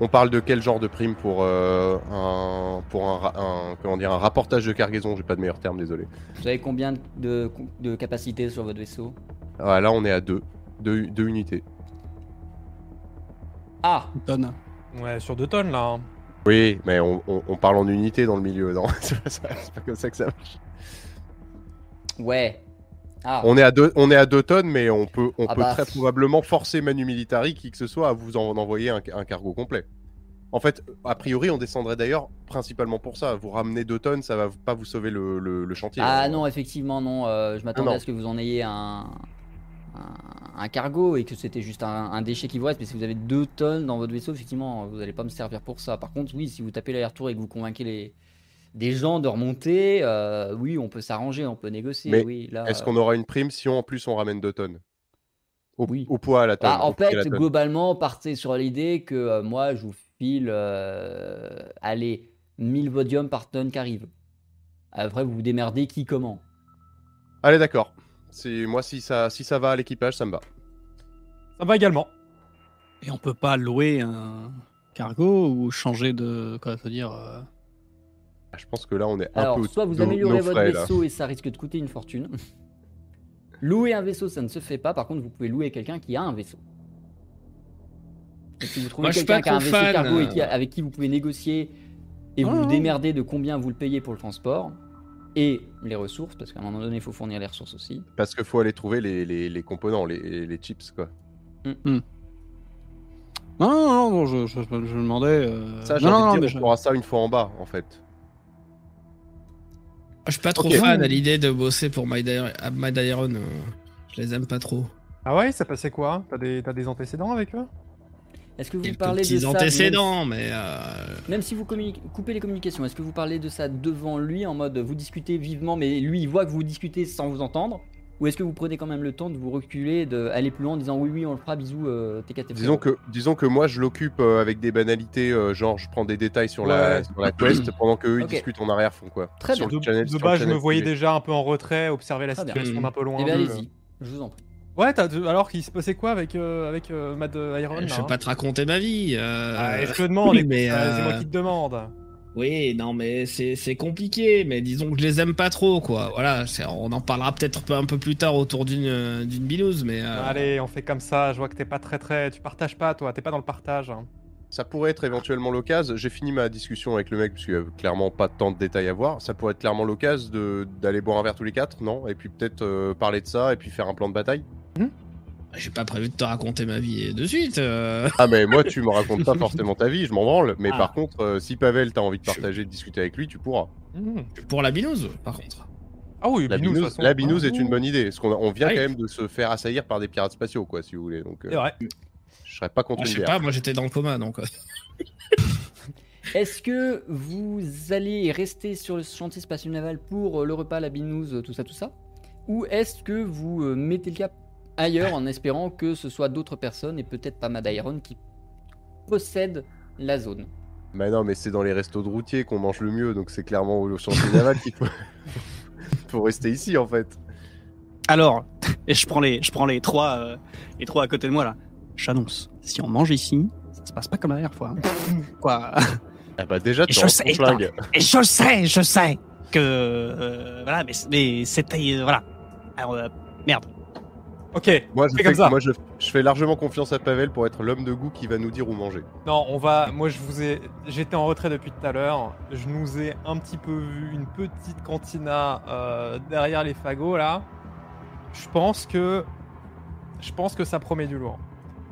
On parle de quel genre de prime pour euh, un, pour un, comment dire, un rapportage de cargaison? J'ai pas de meilleur terme, désolé. Vous savez combien de, de capacité sur votre vaisseau? Ah, là, on est à deux, deux, deux unités. Ah Tonne. Ouais, sur deux tonnes là. hein. Oui, mais on, on- on parle en unité dans le milieu, non [laughs] C'est pas, comme ça que ça marche. Ouais. Ah, On est à deux, on est à deux tonnes, mais on peut, on Ah peut bah. très probablement forcer Manu Militari, qui que ce soit, à vous en envoyer un, un cargo complet. En fait, a priori, on descendrait d'ailleurs principalement pour ça. Vous ramener deux tonnes, ça va pas vous sauver le, le- le chantier. Ah non, effectivement, non. euh, je m'attendais Non. à ce que vous en ayez un, un, un cargo et que c'était juste un, un déchet qui vous reste. Mais si vous avez deux tonnes dans votre vaisseau, effectivement, vous n'allez pas me servir pour ça. Par contre, oui, si vous tapez l'aller-retour et que vous convainquez les, des gens de remonter, euh, oui, on peut s'arranger, on peut négocier. Mais oui, Est-ce euh, qu'on aura une prime si on, en plus on ramène deux tonnes au, Oui. au poids à la tonne. bah, en fait, globalement, partez sur l'idée que euh, moi, je vous file, euh, allez, 1000 vodium par tonne qui arrive. Après, vous vous démerdez qui comment. Allez, d'accord. C'est moi si ça, si ça va à l'équipage, ça me va. Ça va également. Et on peut pas louer un cargo ou changer de. Quoi, ça veut dire. euh, Ah, Je pense que là, on est un Alors, peu soit vous améliorez nos votre frais, là. vaisseau et ça risque de coûter une fortune. [laughs] Louer un vaisseau, ça ne se fait pas. Par contre, vous pouvez louer quelqu'un qui a un vaisseau. Et si vous trouvez quelqu'un qui a un vaisseau fan, cargo et qui a- avec qui vous pouvez négocier et vous vous démerdez de combien vous le payez pour le transport et les ressources, parce qu'à un moment donné, il faut fournir les ressources aussi. Parce qu'il faut aller trouver les, les, les composants, les, les chips, quoi. Non, non, non, bon, je, je, je me demandais. euh, Ça, j'ai non, envie non, de non, dire, mais on ça une fois en bas, en fait. Je suis pas trop fan à l'idée de bosser pour My Iron. euh, Je les aime pas trop. Ah ouais, ça passait quoi? T'as des, t'as des antécédents avec eux? Est-ce que vous parlez de petits ça antécédents, mais euh, Même, même si vous coupez les communications, est-ce que vous parlez de ça devant lui en mode vous discutez vivement, mais lui il voit que vous discutez sans vous entendre? Ou est-ce que vous prenez quand même le temps de vous reculer, d'aller plus loin en disant oui, oui, on le fera, bisous, euh, TKT Disons que, disons que moi, je l'occupe euh, avec des banalités, euh, genre je prends des détails sur, la, sur la quest [clears throat] pendant qu'eux, ils discutent en arrière-fond, quoi. Très sur bien. le De, channel, de sur le base, je me voyais déjà un peu en retrait, observer la Très situation d'un peu loin. Eh bien, allez-y, je vous en prie. Ouais, t'as- alors qu'il se passait quoi avec, euh, avec euh, Mad Iron je là, vais hein pas te raconter ma vie. euh, Ah, et je te demande, oui, mais, euh, c'est moi euh, qui te demande. Oui, non, mais c'est c'est compliqué, mais disons que je les aime pas trop, quoi. Voilà, on en parlera peut-être un peu plus tard autour d'une euh, d'une binouse, mais. euh, Allez, on fait comme ça. Je vois que t'es pas très très. Tu partages pas, toi. T'es pas dans le partage. hein. Ça pourrait être éventuellement l'occasion. J'ai fini ma discussion avec le mec parce qu'il y a clairement pas tant de détails à voir. Ça pourrait être clairement l'occasion de- d'aller boire un verre tous les quatre, non? Et puis peut-être euh, parler de ça et puis faire un plan de bataille? J'ai pas prévu de te raconter ma vie de suite. euh. [laughs] Ah mais moi tu me racontes pas forcément ta vie, je m'en branle. Mais Ah. par contre, euh, si Pavel t'as envie de partager, de discuter avec lui, tu pourras. Mhm. Pour la binouse, par contre. Ah oui, La binouse, façon. la binouse Ah, est une bonne idée. Parce qu'on a- on vient Ah quand même de se faire assaillir par des pirates spatiaux, quoi, si vous voulez. Donc, euh, C'est vrai. je serais pas contre Ah, je sais pas, moi j'étais dans le coma, donc. euh, [laughs] Est-ce que vous allez rester sur le chantier spatial naval pour le repas, la binouse, tout ça, tout ça? Ou est-ce que vous mettez le cap ailleurs en espérant que ce soit d'autres personnes et peut-être pas Mad Iron qui possèdent la zone Mais non, mais c'est dans les restos de routiers qu'on mange le mieux, donc c'est clairement au chantier naval qu'il faut... [laughs] faut rester ici en fait. Alors, et je prends les, je prends les trois, euh, les trois à côté de moi là. J'annonce, si on mange ici, ça se passe pas comme la dernière fois. hein. [laughs] Quoi Ah bah déjà, tu Et as je sais, flingue. Et je sais, je sais que euh, voilà, mais, mais c'était euh, voilà. Alors, euh, merde. Ok, Moi, je fais fais, comme ça. moi je, je fais largement confiance à Pavel pour être l'homme de goût qui va nous dire où manger. Non, on va. Moi, je vous ai. J'étais en retrait depuis tout à l'heure. Je nous ai un petit peu vu une petite cantina euh, derrière les fagots là. Je pense que. Je pense que ça promet du lourd.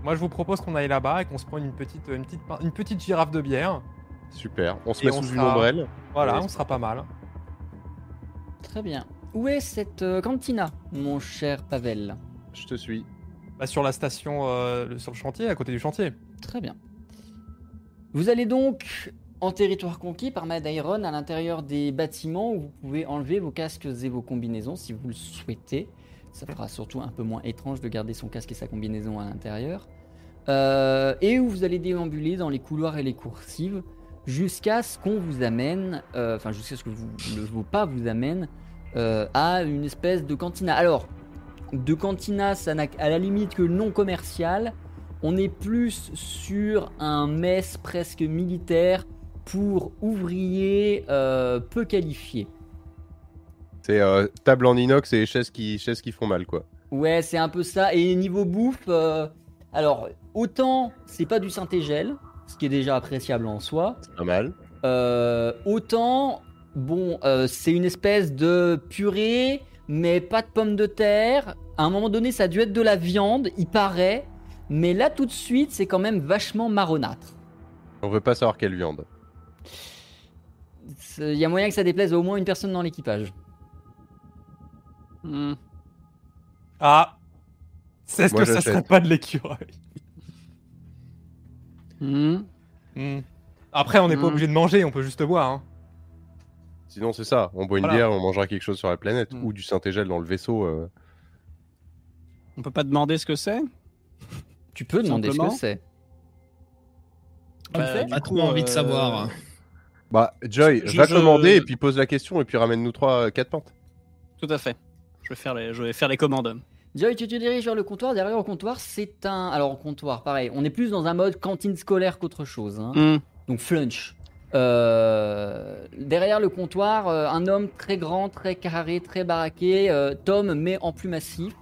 Moi, je vous propose qu'on aille là-bas et qu'on se prenne une petite, une petite, une petite girafe de bière. Super. On se Et met on sous une sera- ombrelle. Voilà, on sera pas mal. Très bien. Où est cette euh, cantina, mon cher Pavel? Je te suis. Bah, sur la station, euh, le- sur le chantier, à côté du chantier. Très bien. Vous allez donc en territoire conquis par Madairon à l'intérieur des bâtiments où vous pouvez enlever vos casques et vos combinaisons si vous le souhaitez. Ça fera surtout un peu moins étrange de garder son casque et sa combinaison à l'intérieur. Euh, et où vous allez déambuler dans les couloirs et les coursives jusqu'à ce qu'on vous amène, euh, enfin jusqu'à ce que vous, le, vos pas vous amènent euh, à une espèce de cantina. Alors, de cantina, ça n'a à la limite que nom commercial. On est plus sur un mess presque militaire pour ouvriers euh, peu qualifiés. C'est euh, table en inox et chaises qui, chaises qui font mal, quoi. Ouais, c'est un peu ça. Et niveau bouffe, euh, alors autant c'est pas du Saint-Égel, ce qui est déjà appréciable en soi. C'est pas mal. Autant, bon, c'est une espèce de purée, mais pas de pommes de terre. À un moment donné, ça a dû être de la viande, il paraît. Mais là, tout de suite, c'est quand même vachement marronâtre. On veut pas savoir quelle viande. C'est- Il y a moyen que ça déplaise à au moins une personne dans l'équipage. Hmm. Ah Est-ce Moi, que ça serait pas de l'écureuil Hmm. Hmm. Après, on n'est pas obligé de manger, on peut juste boire. Hein. Sinon, c'est ça. On boit une Voilà. bière, on mangera quelque chose sur la planète. Mm. Ou du Saint-Égel dans le vaisseau. euh. On peut pas demander ce que c'est? Tu peux demander ce Simplement. que c'est. Bah, du Pas coup, trop envie de euh, savoir. Bah, Joy, Je- va je- commander et puis pose la question et puis ramène-nous trois, quatre pintes. Tout à fait. Je vais faire les, je vais faire les commandes. Joy, tu te diriges vers le comptoir. Derrière le comptoir, c'est un. Alors, au comptoir, pareil. On est plus dans un mode cantine scolaire qu'autre chose. hein. Hmm. Donc, flunch. Euh, derrière le comptoir, euh, un homme très grand, très carré, très baraqué. euh, Tom, mais en plus massif.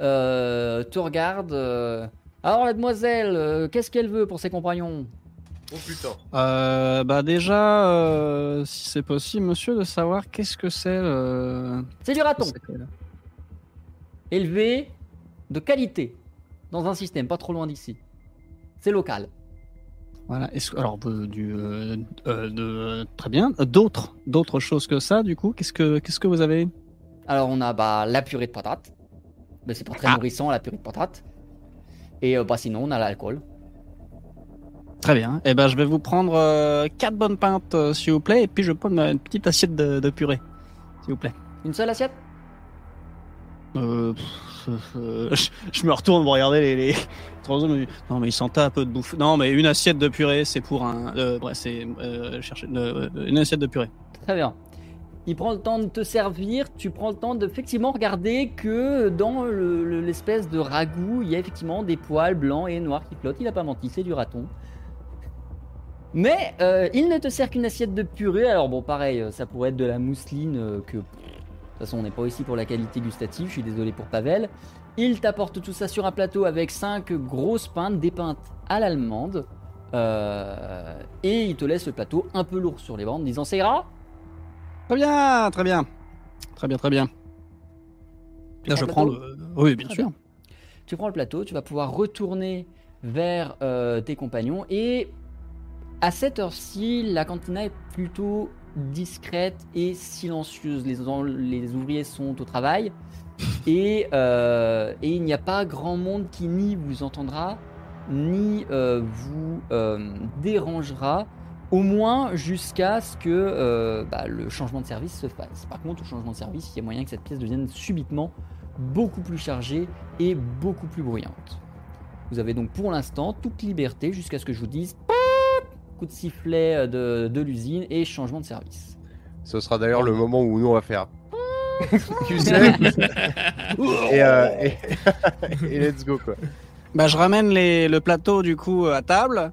euh, te regarde. euh, Alors, la demoiselle, euh, qu'est-ce qu'elle veut pour ses compagnons? Oh putain. Euh, bah déjà, euh, si c'est possible, monsieur, de savoir qu'est-ce que c'est le... C'est du raton. Élevé de qualité. Dans un système pas trop loin d'ici. C'est local. Voilà. Alors du euh, euh, de très bien. D'autres, d'autres choses que ça, du coup, qu'est-ce que qu'est-ce que vous avez? Alors on a bah, la purée de patates. Mais c'est pas très Ah. nourrissant la purée de patates. Et euh, bah, sinon on a l'alcool. Très bien. Eh ben, je vais vous prendre euh, quatre bonnes pintes, euh, s'il vous plaît, et puis je prends une, une petite assiette de, de purée, s'il vous plaît. Une seule assiette? Euh, pff, euh, je, je me retourne pour regarder les, les Non, mais ils sentent un peu de bouffe. Non, mais une assiette de purée, c'est pour un. Euh, c'est euh, chercher euh, une assiette de purée. Très bien. Il prend le temps de te servir, tu prends le temps de effectivement regarder que dans le- le- l'espèce de ragoût, il y a effectivement des poils blancs et noirs qui flottent. Il a pas menti, c'est du raton. Mais euh, il ne te sert qu'une assiette de purée. Alors bon, pareil, euh, ça pourrait être de la mousseline euh, que... De toute façon, on n'est pas ici pour la qualité gustative, je suis désolé pour Pavel. Il t'apporte tout ça sur un plateau avec 5 grosses pintes, des pintes à l'allemande. Euh, et il te laisse le plateau un peu lourd sur les bandes, disant c'est gras Très bien, très bien. Très bien, très bien. Là, je prends le. Oui, bien Très sûr. tu prends le plateau, tu vas pouvoir retourner vers euh, tes compagnons et à cette heure-ci, la cantina est plutôt discrète et silencieuse. Les, ouvriers sont au travail [laughs] et, euh, et il n'y a pas grand monde qui ni vous entendra ni euh, vous euh, dérangera, au moins jusqu'à ce que bah, le changement de service se fasse. Par contre, au changement de service, il y a moyen que cette pièce devienne subitement beaucoup plus chargée et beaucoup plus bruyante. Vous avez donc pour l'instant toute liberté jusqu'à ce que je vous dise coup de sifflet euh, de, de l'usine et changement de service. Ce sera d'ailleurs le moment où nous on va faire. [laughs] tu sais [laughs] et, euh, et... [laughs] et let's go quoi. Bah, je ramène les, le plateau du coup à table.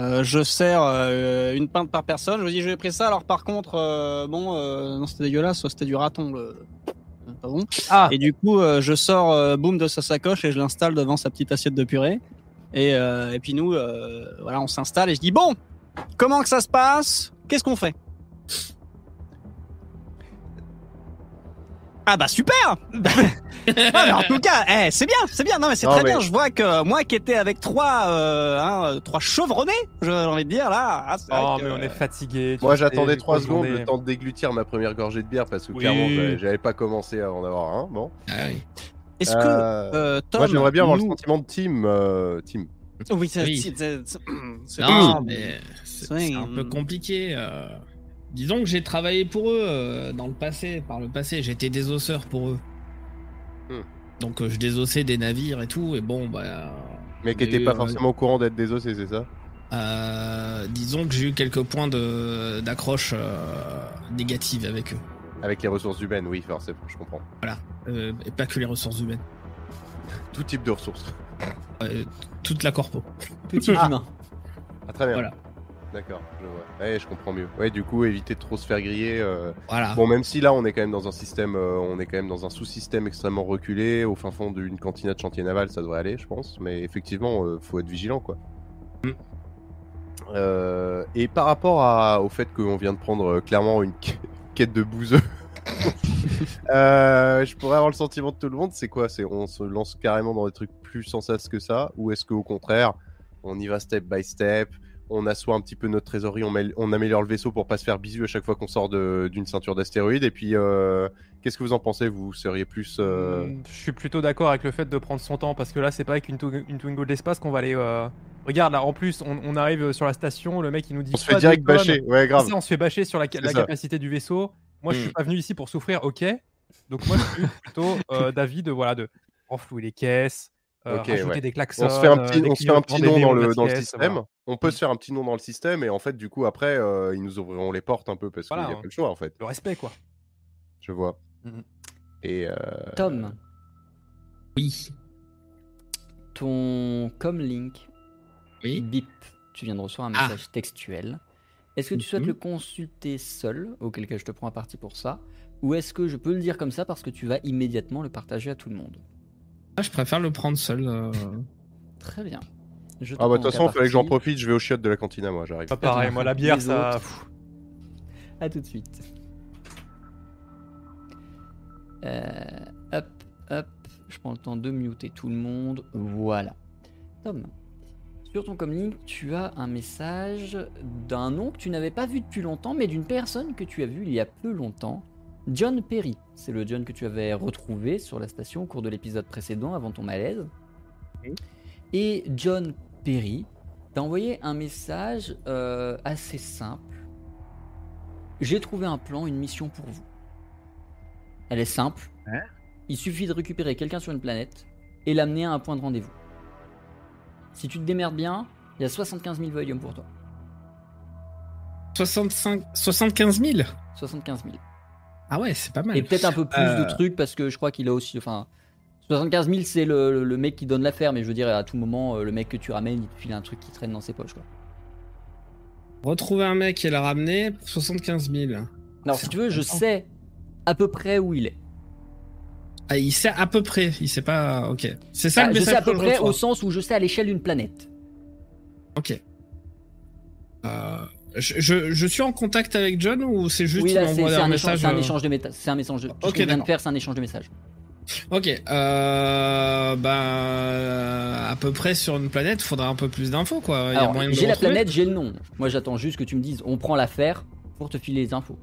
Euh, je sers euh, une pinte par personne. Je vous dis, j'ai pris ça. Alors par contre, euh, bon, euh, non, c'était dégueulasse. C'était du raton. Le... pardon. Ah, Et du coup, euh, je sors euh, Boom de sa sacoche et je l'installe devant sa petite assiette de purée. Et, euh, et puis nous, euh, voilà, on s'installe et je dis bon, comment que ça se passe? Qu'est-ce qu'on fait? Ah bah super [laughs] Non, mais En tout cas, eh, c'est bien, c'est bien. Non mais c'est très mais- bien. Je vois que moi qui étais avec trois, euh, hein, trois chevronnés, j'ai envie de dire là. ah, oh, que- mais on est fatigué. Moi, j'attendais une 3 grosse secondes, journée. le temps de déglutir ma première gorgée de bière parce que Oui. clairement, j'avais- pas commencé avant d'avoir un. Bon. Ah oui. Est-ce que Euh, euh, Tom, Moi, j'aimerais bien avoir le sentiment de team. euh, team. Oui, c'est Oui. Non, mais c'est un peu compliqué. euh. Disons que j'ai travaillé pour eux euh, dans le passé, par le passé. J'étais désosseur pour eux. Hmm. Donc euh, je désossais des navires et tout. Et bon, bah. Mais qui était pas euh, forcément au courant d'être désossé, c'est ça? Euh, disons que j'ai eu quelques points de- d'accroche euh, négative avec eux. Avec les ressources humaines, oui, forcément, je comprends. Euh, et pas que les ressources humaines. [laughs] Tout type de ressources. Euh, toute la corpo. Petit humain. Ah, très bien. Voilà. D'accord, je vois. Ouais, je comprends mieux. Ouais, du coup, éviter de trop se faire griller. euh, Voilà. Bon, même si là, on est quand même dans un système, euh, on est quand même dans un sous-système extrêmement reculé, au fin fond d'une cantina de chantier naval, ça devrait aller, je pense. Mais effectivement, euh, faut être vigilant, quoi. Mm. Euh, et par rapport à- au fait qu'on vient de prendre clairement une qu- [laughs] quête de bouseux, [laughs] je pourrais avoir le sentiment de tout le monde, c'est quoi? C'est on se lance carrément dans des trucs plus sans sens que ça, ou est-ce qu'au contraire, on y va step by step, on assoit un petit peu notre trésorerie, on, mêle- on améliore le vaisseau pour pas se faire bisu à chaque fois qu'on sort d'une ceinture d'astéroïdes. Et puis, euh, qu'est-ce que vous en pensez? Vous seriez plus. euh, Mm, Je suis plutôt d'accord avec le fait de prendre son temps parce que là, c'est pas avec une, une Twingo de l'espace qu'on va aller. euh, Regarde, là, en plus, on, on arrive sur la station, le mec il nous dit. On se fait direct bâcher, ouais, grave. Ça, on se fait bâcher sur la, capacité du vaisseau. Moi, je suis Mm. pas venu ici pour souffrir, ok. Donc, moi, je suis [laughs] plutôt d'avis de, voilà, de renflouer les caisses, euh, ouais. des klaxons. On se fait un petit, on se fait un petit nom dans le, dans le Vasquez, système. voilà. On peut Mm. se faire un petit nom dans le système et en fait, du coup, après, euh, ils nous ouvriront les portes un peu parce qu'il n'y a hein. pas le choix en fait. Le respect, quoi. Je vois. Mhm. Et euh, Tom, Oui. ton comlink Oui. bip, tu viens de recevoir un Ah. message textuel. Est-ce que tu souhaites le consulter seul, auquel cas je te prends à partie pour ça, ou est-ce que je peux le dire comme ça parce que tu vas immédiatement le partager à tout le monde? Ah, je préfère le prendre seul. euh. Très bien. Je ah bah de toute façon, il fallait que j'en profite. Je vais au chiottes de la cantina, moi, j'arrive. Pas pareil, moi, la bière, ça. pff, [laughs] À tout de suite. Euh, hop, hop. Je prends le temps de muter tout le monde. Voilà. Tom, sur ton comlink, tu as un message d'un nom que tu n'avais pas vu depuis longtemps, mais d'une personne que tu as vue il y a peu longtemps. John Perry. C'est le John que tu avais retrouvé sur la station au cours de l'épisode précédent avant ton malaise. Et John Perry t'a envoyé un message euh, assez simple. J'ai trouvé un plan, une mission pour vous. Elle est simple. Ouais. Il suffit de récupérer quelqu'un sur une planète et l'amener à un point de rendez-vous. Si tu te démerdes bien, il y a 75 000 volumes pour toi. 65... 75 000 75 000. Ah ouais, c'est pas mal. Et peut-être un peu plus Euh. de trucs parce que je crois qu'il a aussi. Enfin, 75 000 c'est le, le- le mec qui donne l'affaire, mais je veux dire, à tout moment, euh, le mec que tu ramènes, il te file un truc qui traîne dans ses poches. Quoi. Retrouver un mec et le ramener, 75 000. Alors, si tu veux, je sais à peu près où il est. Ah, il sait à peu près, il sait pas. Ok. C'est ça Ah, le je message sais à peu je près au sens où je sais à l'échelle d'une planète. Ok. Euh, je, je, je suis en contact avec John ou c'est juste oui, c'est m'envoie c'est un, un, échange, message c'est un euh, échange de méta- C'est un échange de. tout ce Ok, qu'on vient de faire, c'est un échange de messages. Ok. Euh, bah, à peu près sur une planète, faudra un peu plus d'infos quoi. Il j'ai la planète, j'ai le nom. Moi, j'attends juste que tu me dises, on prend l'affaire pour te filer les infos.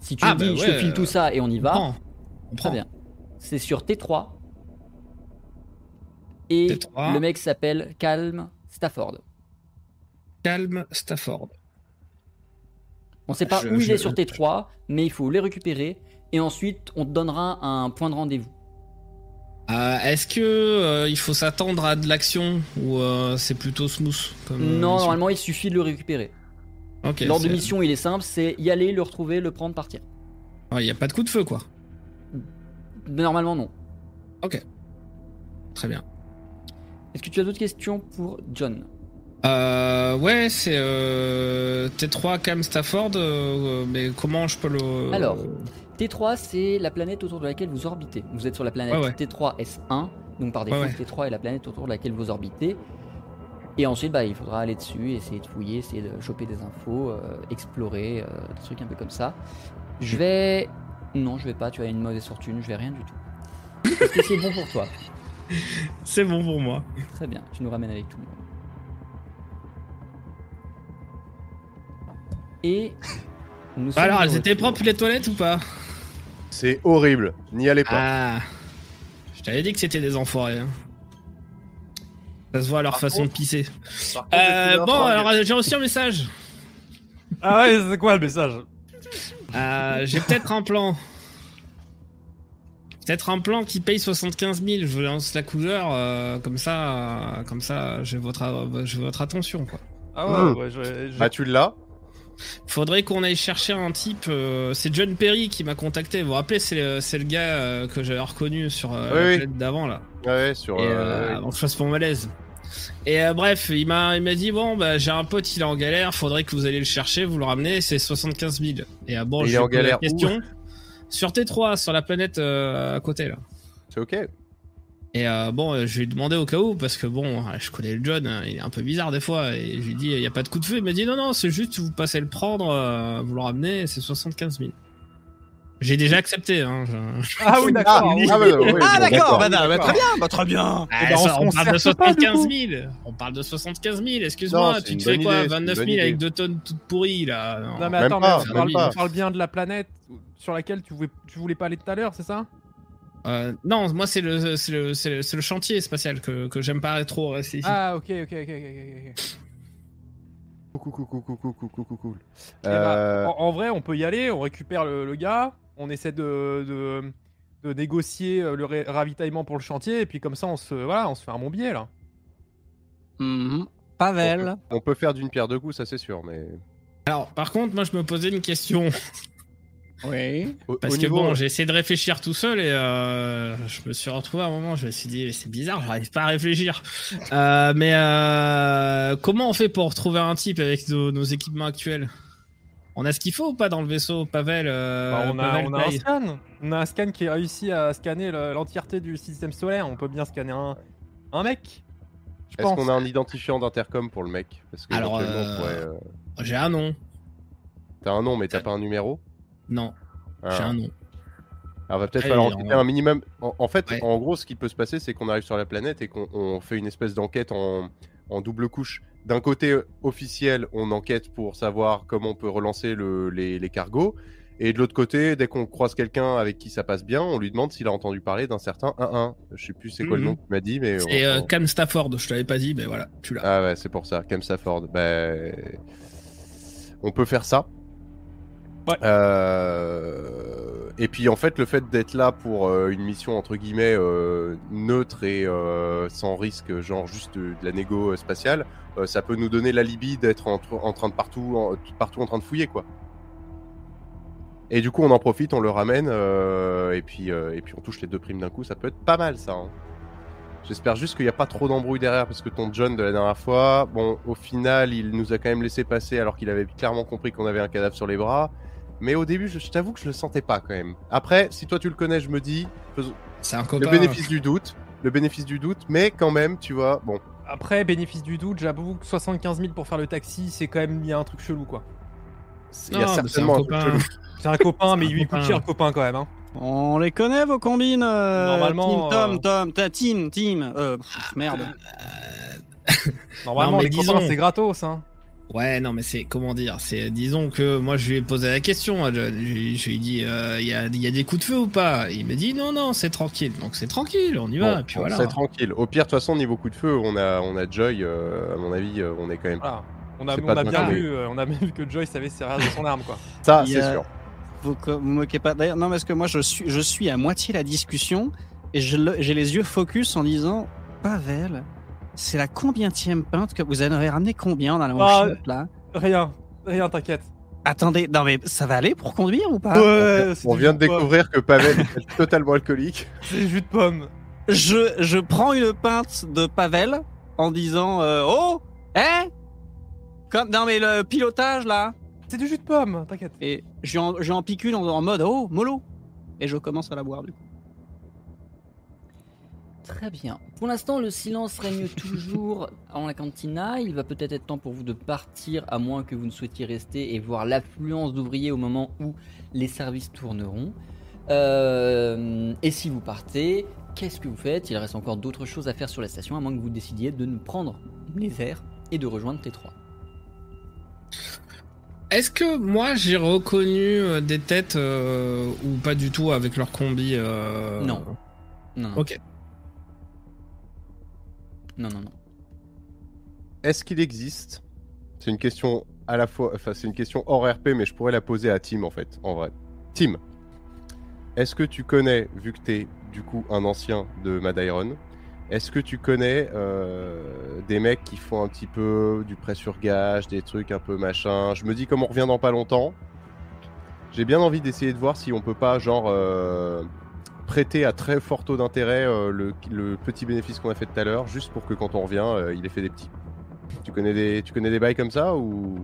Si tu Ah, me bah dis, je te file tout ça et on y On va, prend. On très prend. bien. C'est sur T3. Et T3. le mec s'appelle Calm Stafford. Calme Stafford. On sait pas Je- où il je- est sur T3, mais il faut les récupérer. Et ensuite, on te donnera un point de rendez-vous. Euh, Est-ce que euh, il faut s'attendre à de l'action ou euh, c'est plutôt smooth comme, non, mission normalement, il suffit de le récupérer. Ok. L'ordre de mission, il est simple, c'est y aller, le retrouver, le prendre, partir. Il y a pas de coup de feu quoi. Normalement, non. Très bien. Est-ce que tu as d'autres questions pour John? Euh, ouais, c'est euh, T3 Cam Stafford, euh, mais comment je peux le. Alors, T3, c'est la planète autour de laquelle vous orbitez. Vous êtes sur la planète Ouais, ouais. T3 S1, donc par défaut, Ouais, ouais. T3 est la planète autour de laquelle vous orbitez. Et ensuite, bah, il faudra aller dessus, essayer de fouiller, essayer de choper des infos, euh, explorer, euh, des trucs un peu comme ça. Je vais. Non, je vais pas, tu as une mauvaise fortune, je vais rien du tout. Que c'est bon pour toi? [laughs] C'est bon pour moi. Très bien, tu nous ramènes avec tout le monde. Et. Nous sommes Alors, elles étaient propres les toilettes ou pas? C'est horrible. N'y allez pas. Ah Je t'avais dit que c'était des enfoirés. hein. Ça se voit à leur Par façon contre- de pisser. Contre, Euh, bon, alors j'ai reçu un message. Ah ouais, c'est quoi le message? Euh, j'ai peut-être un plan. Peut-être un plan qui paye 75 000. Je vous lance la couleur, euh, comme ça, euh, comme ça, j'ai votre, euh, j'ai votre attention. Quoi. Ah Mmh. ouais, ouais, je- je- Bah, tu l'as. Faudrait qu'on aille chercher un type. euh, c'est John Perry qui m'a contacté. Vous vous rappelez, c'est le, c'est le gars euh, que j'avais reconnu sur euh, Oui, la oui. planète d'avant là. Ouais, sur. Et euh, avant que je fasse mon malaise. Et bref, il m'a il m'a dit bon bah j'ai un pote il est en galère, faudrait que vous alliez le chercher, vous le ramenez, c'est 75 000. Et bon, Il je est en la où question sur T3 sur la planète à côté là. C'est ok. Et euh, bon, euh, je lui ai demandé au cas où parce que bon, euh, je connais le John, hein, il est un peu bizarre des fois et je lui ai dit il y a pas de coup de feu, il m'a dit non non, c'est juste vous passez le prendre, euh, vous le ramenez, c'est 75 000. J'ai déjà accepté hein. je- Ah oui, d'accord. Ah, oui. ah, bah, oui, Ah bon, d'accord, bah, d'accord. bah, très bien, bah, très bien. Ah, Eh ben, on ça, se on, parle de concerte pas, du 75 coup. 000. On parle de 75 000. Non, Excuse-moi, tu te fais quoi idée, c'est 29 une 000 bonne avec deux tonnes toutes pourries là. Non. Non mais Même attends, pas, mais on même parle, pas. on parle bien de la planète sur laquelle tu voulais, tu voulais pas aller tout à l'heure, c'est ça? Euh, non, moi c'est le, c'est le, c'est le, c'est le chantier spatial que, que j'aime pas trop rester ici. Ah ok, ok, ok, ok, ok. ok. Coucou, coucou, coucou, coucou, coucou, coucou. Eh Euh, bah, en, en vrai, on peut y aller, on récupère le, le gars, on essaie de, de, de négocier euh, le ré- ravitaillement pour le chantier, et puis comme ça, on se, voilà, on se fait un bon billet là. Mhm. Pavel. On peut faire d'une pierre deux coups, ça c'est sûr, mais. Alors, par contre, moi je me posais une question. Oui. Parce au que niveau- bon, j'ai essayé de réfléchir tout seul et euh, je me suis retrouvé à un moment, je me suis dit, c'est bizarre, j'arrive pas à réfléchir. [laughs] Euh, mais euh, comment on fait pour retrouver un type avec nos, nos équipements actuels? On a ce qu'il faut ou pas dans le vaisseau, Pavel euh, Bah, on, a, Pavel on a un scan, on a un scan qui réussit à scanner le- l'entièreté du système solaire. On peut bien scanner un, un mec. Je Est-ce pense. qu'on a un identifiant d'intercom pour le mec? Parce que Alors, euh, pourrait, euh, J'ai un nom. T'as un nom, mais t'as pas un numéro? Non, Ah. j'ai un nom. Alors va peut-être Ah, falloir enquêter un minimum. En, en fait, Ouais. en gros, ce qui peut se passer, c'est qu'on arrive sur la planète et qu'on on fait une espèce d'enquête en, en double couche. D'un côté euh, officiel, on enquête pour savoir comment on peut relancer le- les, les cargos. Et de l'autre côté, dès qu'on croise quelqu'un avec qui ça passe bien, on lui demande s'il a entendu parler d'un certain 1-1. Je sais plus c'est quoi le Mhm. nom qu'il m'a dit, mais. C'est on- euh, Cam Stafford, je te l'avais pas dit, mais voilà, tu l'as. Ah ouais, c'est pour ça, Cam Stafford. Ben, on peut faire ça. Euh, Et puis en fait, le fait d'être là pour euh, une mission entre guillemets euh, neutre et sans risque, genre juste de, la négo spatiale, ça peut nous donner l'alibi d'être en, tr- en train de partout, en, partout en train de fouiller quoi. Et du coup, on en profite, on le ramène et puis et puis on touche les deux primes d'un coup. Ça peut être pas mal ça. hein. J'espère juste qu'il n'y a pas trop d'embrouille derrière parce que ton John de la dernière fois, bon, au final, il nous a quand même laissé passer alors qu'il avait clairement compris qu'on avait un cadavre sur les bras. Mais au début, je, je t'avoue que je le sentais pas quand même. Après, si toi tu le connais, je me dis, faisons- C'est un le copain. bénéfice du doute, le bénéfice du doute, mais quand même, tu vois, bon, Après, bénéfice du doute, j'avoue que 75 000 pour faire le taxi, c'est quand même il y a un truc chelou quoi. il y a un certainement un truc copain. chelou. C'est un copain, mais un il lui coûte copain. cher le copain quand même. Hein. On les connaît vos combines euh, Normalement, Team Tom, euh, Tom, ta team, team. Euh, pff, merde. Normalement, les disons- copains, c'est gratos. Hein. Ouais, non, mais c'est comment dire C'est disons que moi je lui ai posé la question. John. Je, lui- je lui ai dit, euh, il y, a, il y a des coups de feu ou pas? Il m'a dit non, non, c'est tranquille. Donc c'est tranquille, on y va. Bon, puis voilà. C'est tranquille. Au pire, de toute façon, niveau coup de feu, on a, on a Joy, euh, à mon avis, euh, on est quand même. Voilà. On a, on a bien vu, euh, on a bien vu que Joy savait se servir de son arme quoi. [laughs] Ça, c'est sûr. Vous, vous moquez pas. D'ailleurs, non, parce que moi, je suis, je suis à moitié la discussion et j'ai les yeux focus en disant Pavel, c'est la combientième pinte que vous en avez ramené combien dans la Ah, là? Rien, rien, t'inquiète. Attendez, non mais ça va aller pour conduire ou pas? Ouais, On du vient de pomme. découvrir que Pavel est [laughs] totalement alcoolique. C'est jus de pomme. je, je prends une pinte de Pavel en disant euh, Oh Hein Comme, Non mais le pilotage là C'est du jus de pomme, t'inquiète. Et je en, en pique une en, en mode oh mollo et je commence à la boire du coup. Très bien. Pour l'instant, le silence règne [laughs] toujours en la cantina. Il va peut-être être temps pour vous de partir, à moins que vous ne souhaitiez rester et voir l'affluence d'ouvriers au moment où les services tourneront. Euh, et si vous partez, qu'est-ce que vous faites? Il reste encore d'autres choses à faire sur la station, à moins que vous décidiez de nous prendre les airs et de rejoindre T3. Est-ce que moi j'ai reconnu euh, des têtes euh, ou pas du tout avec leur combi euh? Non, non, Ok. Non, non, non. Est-ce qu'il existe? C'est une question à la fois, enfin c'est une question hors RP, mais je pourrais la poser à Tim en fait, en vrai. Tim, est-ce que tu connais, vu que t'es du coup un ancien de Mad Iron, est-ce que tu connais euh, des mecs qui font un petit peu du prêt sur gage, des trucs un peu machin? Je me dis comme on revient dans pas longtemps, j'ai bien envie d'essayer de voir si on peut pas genre euh, prêter à très fort taux d'intérêt euh, le, le petit bénéfice qu'on a fait tout à l'heure, juste pour que quand on revient, euh, il ait fait des petits. Tu connais des, tu connais des bails comme ça ou?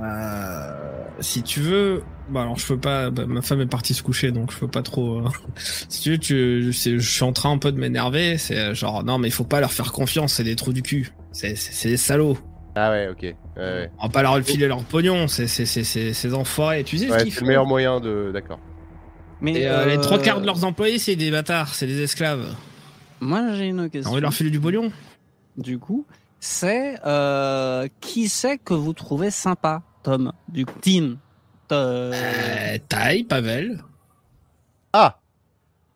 Euh, si tu veux, bah alors je peux pas. bah, ma femme est partie se coucher, donc je peux pas trop. [laughs] si tu veux, tu, c'est- je suis en train un peu de m'énerver. C'est genre non, mais il faut pas leur faire confiance. C'est des trous du cul. C'est c'est- c'est des salauds. Ah ouais, ok. Ouais, ouais. On va pas leur filer leur pognon. C'est c'est c'est c'est ces enfoirés. Tu sais ce qu'ils c'est font le meilleur moyen de. D'accord. Mais euh, Les euh, trois quarts de leurs employés, c'est des bâtards, c'est des esclaves. Moi j'ai une On question. va leur filer du pognon. Du coup, c'est euh, qui c'est que vous trouvez sympa, Tom? Du coup, Tim. Euh, Euh, taille, Pavel. Ah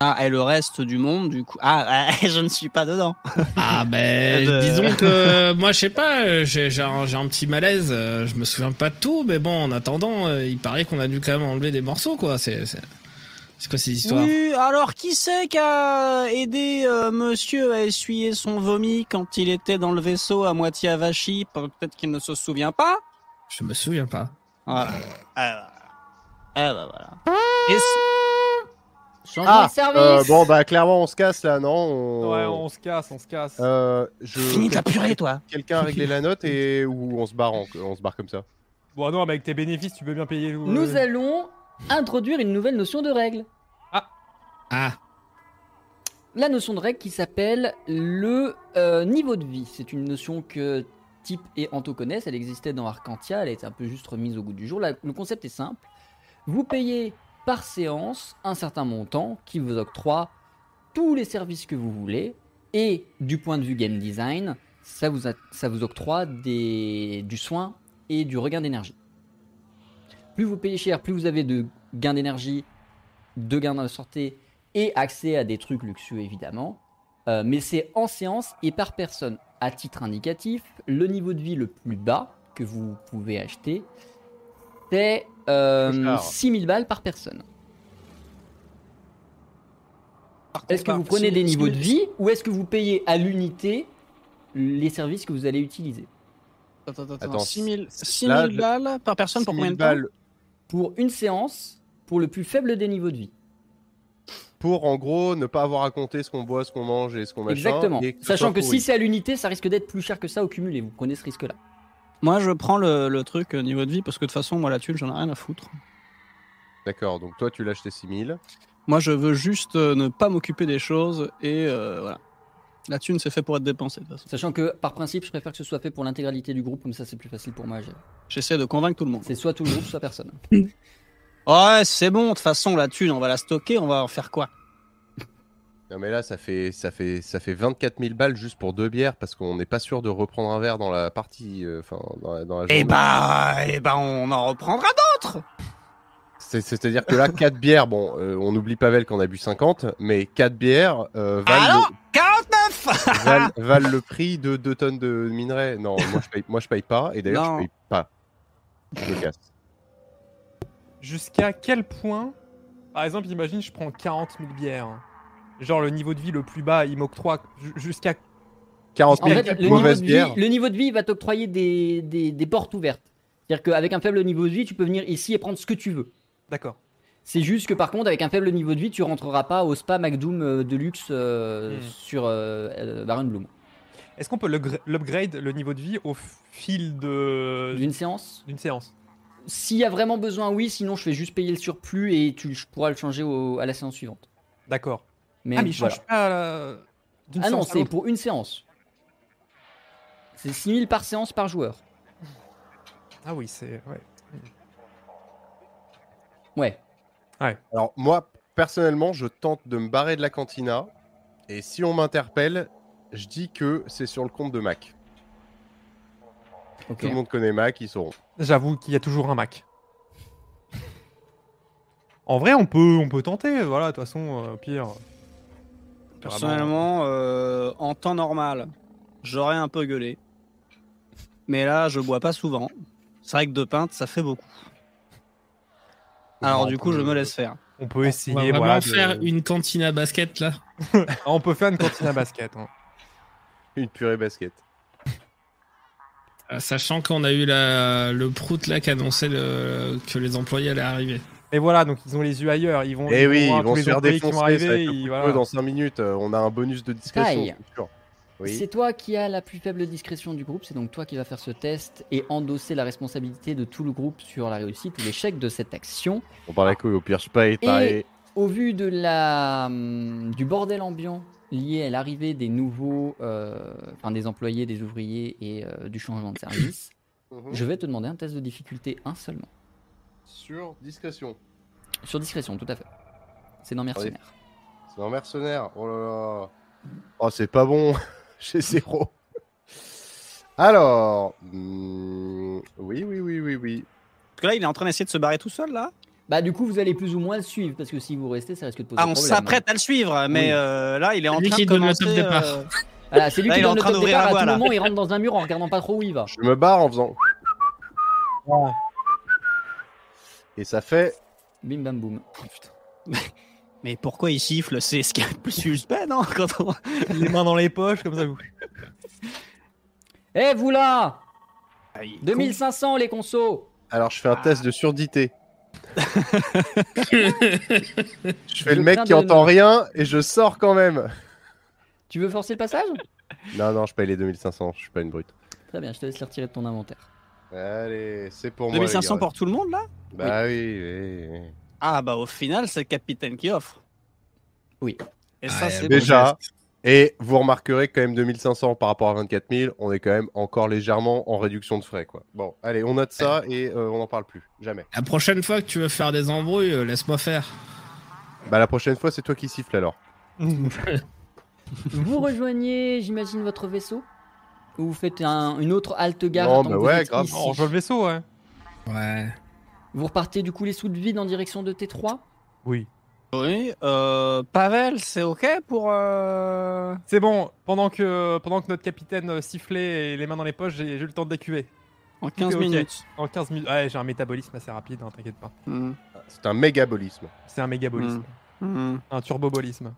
Ah, et le reste du monde, du coup. Ah, [laughs] je ne suis pas dedans. Ah ben, [laughs] Euh, disons que moi je sais pas, euh, j'ai un, un petit malaise, euh, je me souviens pas de tout, mais bon, en attendant, euh, il paraît qu'on a dû quand même enlever des morceaux, quoi. C'est c'est quoi ces histoires Oui, alors qui c'est qui a aidé euh, monsieur à essuyer son vomi quand il était dans le vaisseau à moitié avachi? Peut-être qu'il ne se souvient pas Je me souviens pas. Voilà. Ah, bah, voilà. Et c- Changement Ah de service euh, Bon bah clairement on se casse là, non? On... Ouais, on se casse, on se casse. Euh, je... Finis de la purée, toi Quelqu'un a réglé la note et ou on se barre, en- on se barre comme ça. Bon, non, mais avec tes bénéfices, tu peux bien payer. le- Nous allons introduire une nouvelle notion de règle. Ah, La notion de règle qui s'appelle le euh, niveau de vie. C'est une notion que Type et Anto connaissent. Elle existait dans Arcantia. Elle a été un peu juste remise au goût du jour. La- le concept est simple. Vous payez par séance un certain montant qui vous octroie tous les services que vous voulez. Et du point de vue game design, ça vous, a- ça vous octroie des, du soin et du regain d'énergie. Plus vous payez cher, plus vous avez de gains d'énergie, de gains de santé et accès à des trucs luxueux évidemment. Euh, mais c'est en séance et par personne. À titre indicatif, le niveau de vie le plus bas que vous pouvez acheter, c'est euh, Clochard. 6000 balles par personne. Est-ce que vous prenez des niveaux de vie ou est-ce que vous payez à l'unité les services que vous allez utiliser? Attends, attends, Attends, attends. 6000 là, 6000 le- balles par personne pour 6 combien 000 de temps? balles Pour une séance, pour le plus faible des niveaux de vie. pour en gros ne pas avoir à compter ce qu'on boit, ce qu'on mange et ce qu'on machin. Exactement. et que Sachant que si c'est à l'unité, ça risque d'être plus cher que ça au cumulé. Vous prenez ce risque-là. Moi, je prends le, le truc euh, niveau de vie parce que de toute façon, moi, la thune, j'en ai rien à foutre. D'accord, donc toi tu l'as acheté 6000. Moi, je veux juste euh, ne pas m'occuper des choses et euh, voilà. La thune, c'est fait pour être dépensée de toute façon. Sachant que par principe, je préfère que ce soit fait pour l'intégralité du groupe, comme ça c'est plus facile pour moi. à gérer. J'essaie de convaincre tout le monde. C'est soit tout le groupe, soit personne. [laughs] Ouais, c'est bon, de toute façon, la thune, on va la stocker, on va en faire quoi? Non mais là ça fait ça fait ça fait 24 000 balles juste pour deux bières parce qu'on n'est pas sûr de reprendre un verre dans la partie, euh, enfin dans, la, dans la Eh bah, eh bah, on en reprendra d'autres C'est-à-dire que là 4 bières, bon, euh, on oublie Pavel qu'on a bu 50, mais 4 bières euh, valent, Alors 49 le, [laughs] valent, valent le prix de 2 tonnes de minerais. Non, moi je paye, moi je paye pas et d'ailleurs je paye pas. Je me casse. Jusqu'à quel point, par exemple, imagine, je prends 40 000 bières. Genre, le niveau de vie le plus bas, il m'octroie ju- jusqu'à. 40 En 000 fait, le niveau, mauvaises vie, bières. le niveau de vie va t'octroyer des, des, des portes ouvertes. C'est-à-dire qu'avec un faible niveau de vie, tu peux venir ici et prendre ce que tu veux. D'accord. C'est juste que par contre, avec un faible niveau de vie, tu rentreras pas au spa McDoom euh, de luxe euh, Hmm. sur euh, euh, Baron Bloom. Est-ce qu'on peut l'upgra- l'upgrade, le niveau de vie, au fil de D'une séance d'une séance S'il y a vraiment besoin, oui. Sinon, je fais juste payer le surplus et tu pourras le changer au- à la séance suivante. D'accord. Mais, ah, mais il voilà. change pas d'une Ah non, c'est pour une séance. C'est 6000 par séance par joueur. Ah oui, c'est. Ouais. Ouais. Alors moi, personnellement, je tente de me barrer de la cantina. Et si on m'interpelle, je dis que c'est sur le compte de Mac. Tout le monde connaît Mac, ils sauront. J'avoue qu'il y a toujours un Mac. En vrai, on peut, on peut tenter. Voilà, de toute façon, euh, pire. Personnellement, euh, en temps normal, j'aurais un peu gueulé. Mais là, je bois pas souvent. C'est vrai que deux pintes, ça fait beaucoup. Alors on du coup, peut- je me laisse faire. On peut On va essayer. voilà, de- faire une cantine à basket là. [laughs] On peut faire une cantine à basket. hein. Une purée basket. Euh, Sachant qu'on a eu la, le prout là qui annonçait le- que les employés allaient arriver. Et voilà, donc ils ont les yeux ailleurs. Ils vont. Eh oui, ils vont se faire défoncer, vont ça va être arriver. le voilà. feu dans 5 minutes. euh, On a un bonus de discrétion. Oui. C'est toi qui as la plus faible discrétion du groupe, c'est donc toi qui vas faire ce test et endosser la responsabilité de tout le groupe sur la réussite ou l'échec de cette action. On parle couille, au pire, je paye. pareil. Au vu de la, hum, du bordel ambiant lié à l'arrivée des nouveaux, euh, enfin des employés, des ouvriers et euh, du changement de service, [coughs] Mhm. je vais te demander un test de difficulté un seulement. Sur discrétion. Sur discrétion, tout à fait. C'est dans mercenaire. C'est un mercenaire. Oh là là. Oh, c'est pas bon. [laughs] J'ai zéro. Alors. hmm, oui, oui, oui, oui, oui. Parce que là, il est en train d'essayer de se barrer tout seul là. Bah du coup vous allez plus ou moins le suivre parce que si vous restez ça risque de poser Ah, on problème. s'apprête à le suivre, mais Oui. euh, là, il est en Lui train qui de donne le commencer. top départ. euh, [laughs] Voilà, c'est lui Là, qui il est en donne le train top d'ouvrir départ la à tout là. moment, il rentre dans un mur en regardant pas trop où il va. Je me barre en faisant. Et ça fait. Bim bam boum. [laughs] Mais pourquoi il siffle? C'est ce qui est le plus [laughs] suspect, non? [laughs] Quand on- les mains dans les poches comme ça. vous- Eh vous là Ah, il est 2500 les consos Alors, je fais un test de surdité. [laughs] je fais le mec qui de entend rien et je sors quand même. Tu veux forcer le passage? Non, non, je paye les 2500. Je suis pas une brute. Très bien, je te laisse les retirer de ton inventaire. Allez, c'est pour moi. les 2500 gars. pour tout le monde là? Bah oui, oui, oui. Ah bah au final, c'est le capitaine qui offre. Oui. Et ça, Ouais, c'est déjà. Et vous remarquerez que quand même 2500 par rapport à 24 000, on est quand même encore légèrement en réduction de frais. Quoi. Bon, allez, on note ça et euh, on n'en parle plus. Jamais. La prochaine fois que tu veux faire des embrouilles, euh, laisse-moi faire. Bah la prochaine fois, c'est toi qui siffle alors. Vous rejoignez, j'imagine, votre vaisseau Ou vous faites un- une autre halte gare Non, bah ouais, grave. On rejoint le vaisseau, ouais. Ouais. Vous repartez du coup les sous de vide en direction de T3 Oui. Oui, euh, Pavel, c'est ok pour. euh, C'est bon. Pendant que, pendant que notre capitaine euh, sifflait et les mains dans les poches, j'ai eu le temps de décuver. En 15 ok. minutes. En 15 minutes. Ouais, j'ai un métabolisme assez rapide, hein, t'inquiète pas. Hmm, C'est un mégabolisme. C'est un mégabolisme. hmm. Un turbobolisme.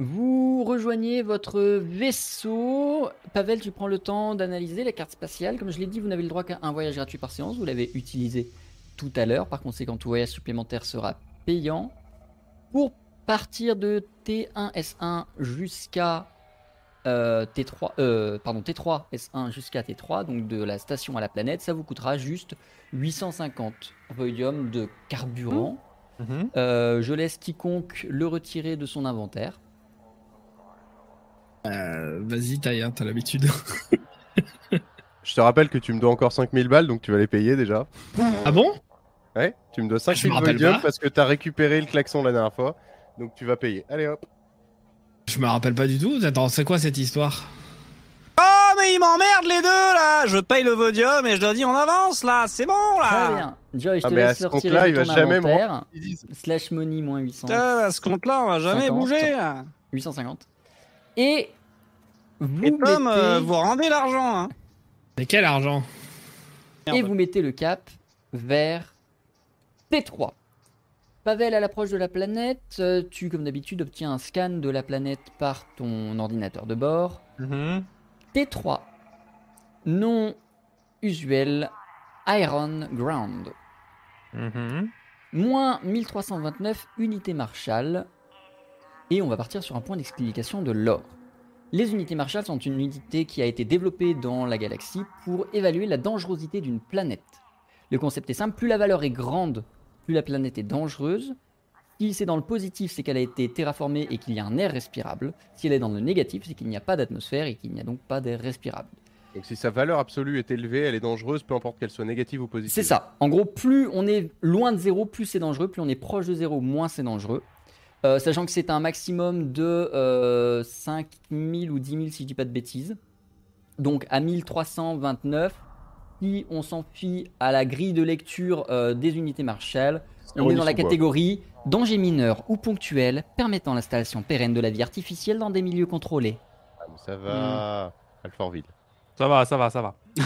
Vous rejoignez votre vaisseau. Pavel, tu prends le temps d'analyser la carte spatiale. Comme je l'ai dit, vous n'avez le droit qu'à un voyage gratuit par séance. Vous l'avez utilisé tout à l'heure. Par conséquent, tout voyage supplémentaire sera payant. Pour partir de T1S1 jusqu'à euh, T3, euh, pardon, T3 S1 jusqu'à T3, donc de la station à la planète, ça vous coûtera juste 850 voidium de carburant. Mhm. Euh, je laisse quiconque le retirer de son inventaire. Euh, Vas-y, taille, hein, t'as l'habitude. [laughs] Je te rappelle que tu me dois encore 5000 balles, donc tu vas les payer déjà. ah bon? Ouais, tu me dois Je 5000 me rappelle Vodium pas. parce que t'as récupéré le klaxon la dernière fois. Donc tu vas payer. Allez hop. Je me rappelle pas du tout. Attends, c'est quoi cette histoire? Oh, mais ils m'emmerdent les deux là Je paye le Vodium et je leur dis on avance là, c'est bon Très là bien. Joy, je Ah, te laisse retirer compte-là, de il va ton jamais Slash money moins 800. Putain, à ce compte-là, on va jamais 50. bouger là. 850. Et vous, Et Tom, mettez, euh, vous rendez l'argent hein. Mais quel argent et merde. vous mettez le cap vers T3. Pavel, à l'approche de la planète, euh, tu, comme d'habitude, obtiens un scan de la planète par ton ordinateur de bord. Mhm. T3. Non usuel Iron Ground. Mhm. Moins 1329 unités Marshall. Et on va partir sur un point d'explication de l'or. Les unités Marshall sont une unité qui a été développée dans la galaxie pour évaluer la dangerosité d'une planète. Le concept est simple, plus la valeur est grande, plus la planète est dangereuse. Si c'est dans le positif, c'est qu'elle a été terraformée et qu'il y a un air respirable. Si elle est dans le négatif, c'est qu'il n'y a pas d'atmosphère et qu'il n'y a donc pas d'air respirable. Donc si sa valeur absolue est élevée, elle est dangereuse, peu importe qu'elle soit négative ou positive. C'est ça. En gros, plus on est loin de zéro, plus c'est dangereux. Plus on est proche de zéro, moins c'est dangereux. Euh, sachant que c'est un maximum de euh, 5000 ou 10 000 si je dis pas de bêtises. Donc à 1329, si on s'en fie à la grille de lecture euh, des unités Marshall, on est dans la catégorie danger mineur ou ponctuel permettant l'installation pérenne de la vie artificielle dans des milieux contrôlés. Ah, ça va. Hmm. Alfortville. Ça va, ça va, ça va. [laughs]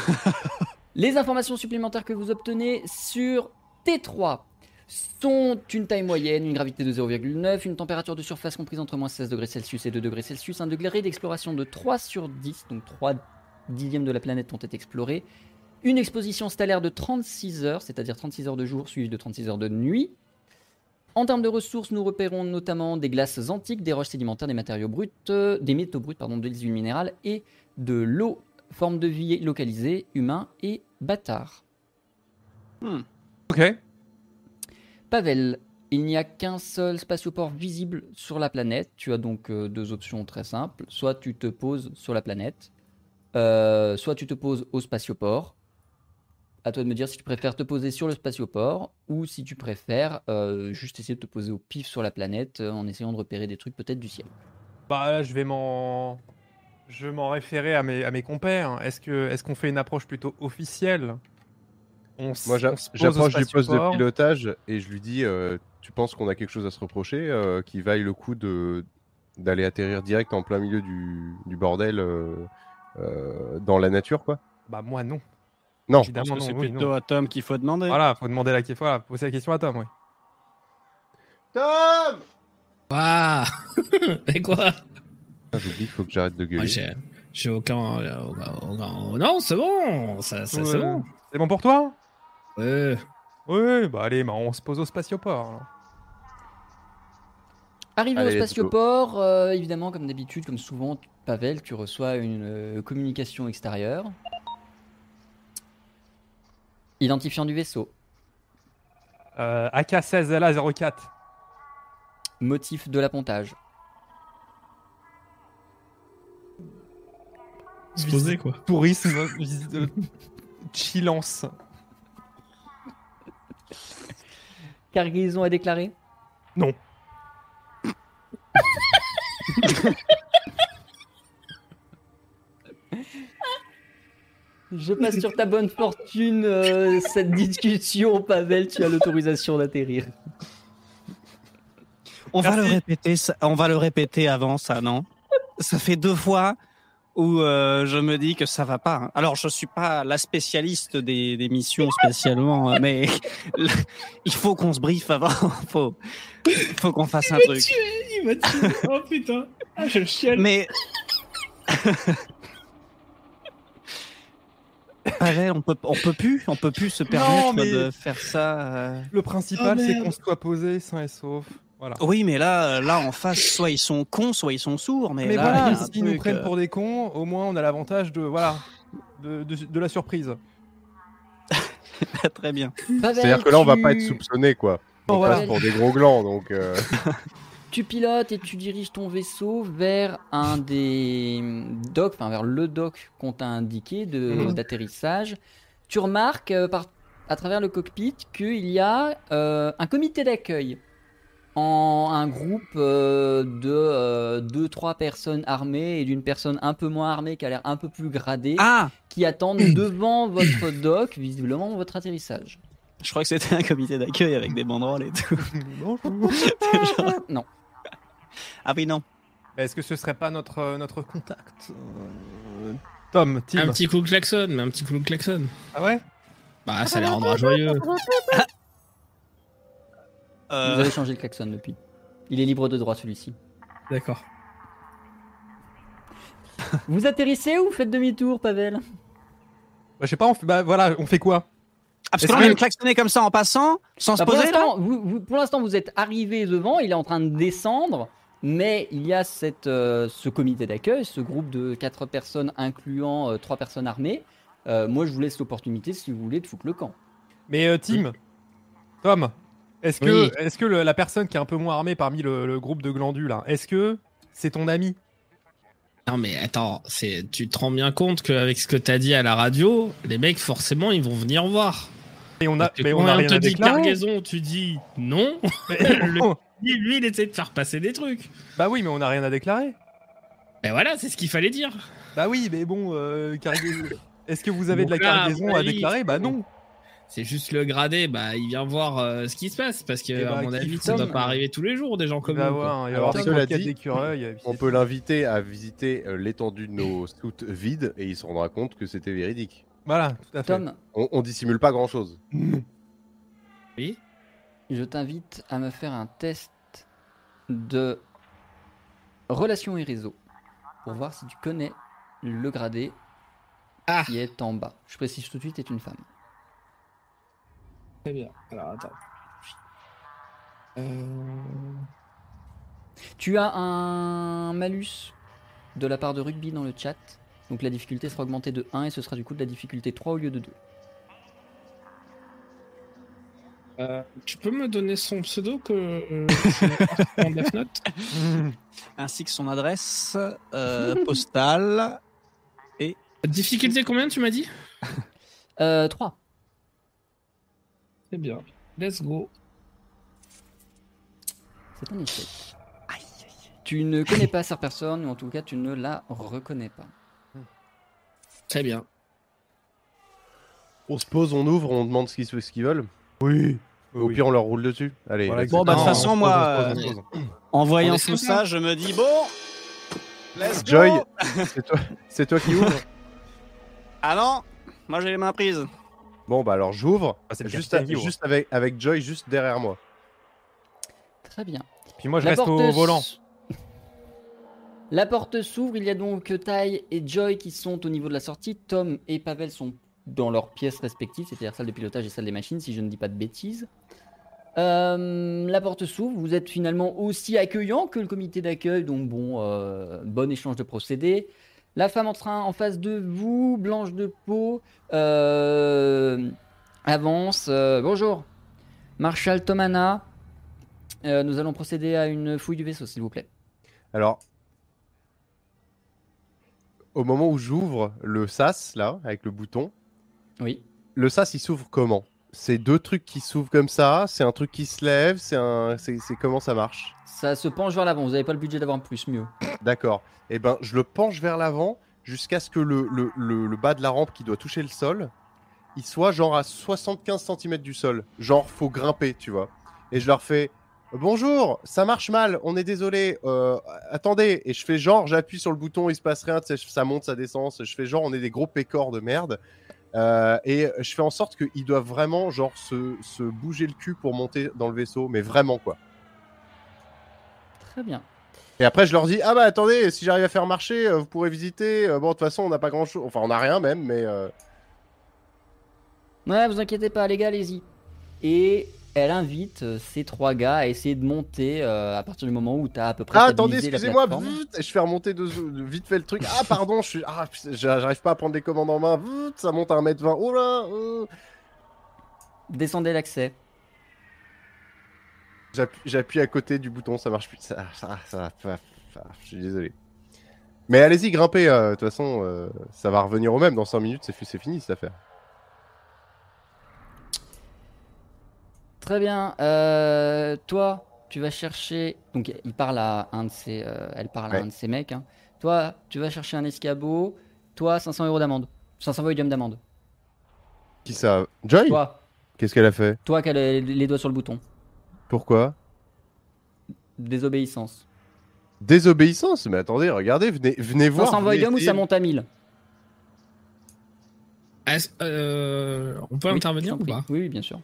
[laughs] Les informations supplémentaires que vous obtenez sur T3 sont une taille moyenne, une gravité de 0,9, une température de surface comprise entre moins 16 degrés Celsius et 2 degrés Celsius, un degré d'exploration de 3 sur 10, donc 3 dixièmes de la planète ont été explorés, une exposition stellaire de 36 heures, c'est-à-dire 36 heures de jour suivies de 36 heures de nuit. En termes de ressources, nous repérons notamment des glaces antiques, des roches sédimentaires, des matériaux bruts, euh, des métaux bruts, pardon, des huiles minérales et de l'eau, forme de vie localisée, humains et bâtards. Ok. Pavel, il n'y a qu'un seul spatioport visible sur la planète. Tu as donc euh, deux options très simples. Soit tu te poses sur la planète, euh, soit tu te poses au spatioport. À toi de me dire si tu préfères te poser sur le spatioport ou si tu préfères euh, juste essayer de te poser au pif sur la planète en essayant de repérer des trucs peut-être du ciel. Bah là, je vais m'en. Je m'en référer à mes, compères. Est-ce qu'on fait une approche plutôt officielle? On Moi, j'approche du poste de pilotage et je lui dis euh, Tu penses qu'on a quelque chose à se reprocher euh, qui vaille le coup de d'aller atterrir direct en plein milieu du, du bordel euh, euh, dans la nature, quoi? Bah moi non. Non, Je pense Évidemment que non. c'est oui, plutôt non. à Tom qu'il faut demander. Voilà, faut demander la voilà, poser la question à Tom, oui. Tom Waouh [laughs] Et quoi? Ah, J'oublie qu'il faut que j'arrête de Moi, gueuler. J'ai j'ai aucun, Non, c'est bon Ça, ça, c'est Ouais. bon C'est bon pour toi? Ouais. Oui, bah allez, bah on se pose au spatioport. alors. Arrivé Allez, au let's go. spatioport, euh, évidemment, comme d'habitude, comme souvent, Pavel, tu reçois une euh, communication extérieure. Identifiant du vaisseau. Euh, AK-16LA04. Motif de l'appontage. Se poser, quoi. Tourisme, visite, euh, [laughs] chillance. [laughs] Cargaison à déclarer? Non. [laughs] Je passe sur ta bonne fortune euh, cette discussion, Pavel, tu as l'autorisation d'atterrir. On va le répéter, ça- on va le répéter avant ça, non? Ça fait deux fois où euh, je me dis que ça va pas. Alors, je suis pas la spécialiste des, des missions spécialement, hein, mais [laughs] il faut qu'on se briefe avant. [laughs] faut, faut qu'on fasse un truc. Il m'a tué Oh putain Ah, je chiale Mais [laughs] Pavel, on peut, on peut plus, on peut plus se permettre mais- de faire ça. euh. Le principal, Oh, c'est qu'on soit posé sain et sauf. Voilà. Oui, mais là, là en face, soit ils sont cons, soit ils sont sourds. Mais, Mais là, voilà, s'ils nous prennent euh, pour des cons, au moins on a l'avantage de voilà de, de, de la surprise. [laughs] très bien. C'est-à-dire que là, on va pas être soupçonné, quoi. Bon, On voilà. passe pour des gros glands, donc. euh, [laughs] Tu pilotes et tu diriges ton vaisseau vers un des docks, enfin vers le dock qu'on t'a indiqué de- Mhm. d'atterrissage. Tu remarques euh, par, à travers le cockpit qu'il y a euh, un comité d'accueil en un groupe euh, de 2-3 personnes armées et d'une personne un peu moins armée qui a l'air un peu plus gradée Ah, qui attendent [clears throat] devant votre dock, visiblement votre atterrissage. je crois que c'était un comité d'accueil avec des banderoles et tout. [laughs] Genre- Non. Ah oui, non. Mais Est-ce que ce serait pas notre euh, notre contact euh, Tom, Tim. Un petit coup de klaxon, mais un petit coup de klaxon. Ah ouais? Bah, ça les rendra joyeux. [laughs] Vous Euh, avez changé le klaxon depuis. Il est libre de droit celui-ci. D'accord. [laughs] Vous atterrissez ou vous faites demi-tour, Pavel? Bah, Je sais pas, on fait, bah voilà, on fait quoi? Ah, parce Est-ce qu'on que- vient de klaxonner comme ça en passant, sans se Bah, pour poser l'instant, vous, vous- pour l'instant, vous êtes arrivé devant, il est en train de descendre, mais il y a cette, euh, ce comité d'accueil, ce groupe de 4 personnes incluant 3 personnes armées. Euh, moi, je vous laisse l'opportunité, si vous voulez, de foutre le camp. Mais euh, Tim, Tom, est-ce que, Oui. est-ce que le- la personne qui est un peu moins armée parmi le, le groupe de glandus là, est-ce que c'est ton ami? Non mais attends, c'est tu te rends bien compte qu'avec ce que t'as dit à la radio, les mecs forcément ils vont venir voir. Et on a, mais quand on a rien te à dit déclarer. cargaison, tu dis non. [laughs] [laughs] Le- Lui, lui, il essaie de faire passer des trucs. bah oui, mais on a rien à déclarer. Et voilà, c'est ce qu'il fallait dire. Bah oui, mais bon, euh, cargaison- [laughs] Est-ce que vous avez de la là, cargaison à déclarer? Bah non. C'est juste le gradé, bah il vient voir euh, ce qui se passe parce que Eh bah, à mon qui avis, ça doit Tom pas arriver tous les jours des gens Il comme nous. avoir, Alors, cela dit, euh, On peut l'inviter à visiter euh, l'étendue de nos soutes vides et il se rendra compte que c'était véridique. Voilà, tout à fait. Tom, On, on dissimule pas grand chose. [laughs] Oui. je t'invite à me faire un test de relations et réseau pour voir si tu connais le gradé Ah. qui est en bas. Je précise tout de suite, est une femme. Très bien. Alors attends. Euh, Tu as un malus de la part de rugby dans le chat. Donc la difficulté sera augmentée de 1 et ce sera du coup de la difficulté 3 au lieu de 2. euh, tu peux me donner son pseudo que euh, [laughs] je Note [laughs] Ainsi que son adresse euh, postale. Difficulté combien tu m'as dit? Euh, 3. Très bien. Let's go. C'est un échec. Tu ne connais pas cette personne ou en tout cas tu ne la reconnais pas. Très bien. On se pose, on ouvre, on demande ce qu'ils ce qu'ils veulent. Oui. Au pire, on leur roule dessus. Allez. Voilà, Bon, bah, de toute façon, moi, pose, pose, pose. En voyant tout ça, je me dis bon, let's go. Joy, c'est toi, c'est toi qui [laughs] ouvre. Ah non, moi j'ai les mains prises. Bon, bah alors j'ouvre. Ah, juste, avec, avec Joy, juste derrière moi. Très bien. Puis moi, je La reste au porte volant. [laughs] La porte s'ouvre, il y a donc Tai et Joy qui sont au niveau de la sortie. Tom et Pavel sont dans leurs pièces respectives, c'est-à-dire salle de pilotage et salle des machines, si je ne dis pas de bêtises. Euh, la porte s'ouvre, vous êtes finalement aussi accueillant que le comité d'accueil, donc bon, euh, bon échange de procédés. La femme en train en face de vous, blanche de peau, euh, avance. euh, bonjour, Marshal Tomana. Euh, nous allons procéder à une fouille du vaisseau, s'il vous plaît. Alors, au moment où j'ouvre le sas, là, avec le bouton, Oui. le sas, il s'ouvre comment? C'est deux trucs qui s'ouvrent comme ça C'est un truc qui se lève C'est un... c'est comment ça marche? Ça se penche vers l'avant. Vous n'avez pas le budget d'avoir plus mieux. D'accord. Eh ben, je le penche vers l'avant jusqu'à ce que le, le, le- le bas de la rampe qui doit toucher le sol, il soit genre à 75 cm du sol. Genre, faut grimper, tu vois. Et je leur fais Bonjour, ça marche mal, on est désolé. euh, attendez. Et je fais genre, j'appuie sur le bouton, il se passe rien, ça monte, ça descend. Je fais genre, on est des gros pécores de merde. Euh, et je fais en sorte qu'ils doivent vraiment, genre, se, se bouger le cul pour monter dans le vaisseau, mais vraiment, quoi. Très bien. Et après, je leur dis Ah bah attendez, si j'arrive à faire marcher, euh, vous pourrez visiter. Euh, bon, de toute façon, on n'a pas grand chose. Enfin, on n'a rien même, mais. euh, Ouais, vous inquiétez pas, les gars, allez-y. Et elle invite euh, ces trois gars à essayer de monter euh, à partir du moment où tu as à peu près. Ah, attendez, excusez-moi. Je fais remonter de, vite fait le truc. Ah, pardon, je suis. Ah, j'arrive pas à prendre les commandes en main. Ça monte à 1m20. Oh là euh. Descendez l'accès. J'appuie- à côté du bouton, ça marche plus. Ça, ça, ça, ça- ça- je suis désolé. Mais allez-y, grimpez. euh, De toute façon, euh, ça va revenir au même. Dans 5 minutes, c'est fini cette affaire. Très bien. Euh, toi, tu vas chercher. Donc, il parle à un de ses. euh, elle parle à Ouais. un de ses mecs. hein. Toi, tu vas chercher un escabeau. Toi, 500 euros d'amende. 500 volumes d'amende. Qui ça? Joy? Toi, Qu'est-ce qu'elle a fait? Toi qui as les, les doigts sur le bouton. Pourquoi? Désobéissance. Désobéissance? Mais attendez, regardez, venez, venez voir. 500 venez volumes ou essayer- ça monte à 1000 Est-ce- euh, on peut Oui, intervenir je ou t'en prie. pas? Oui, oui, bien sûr.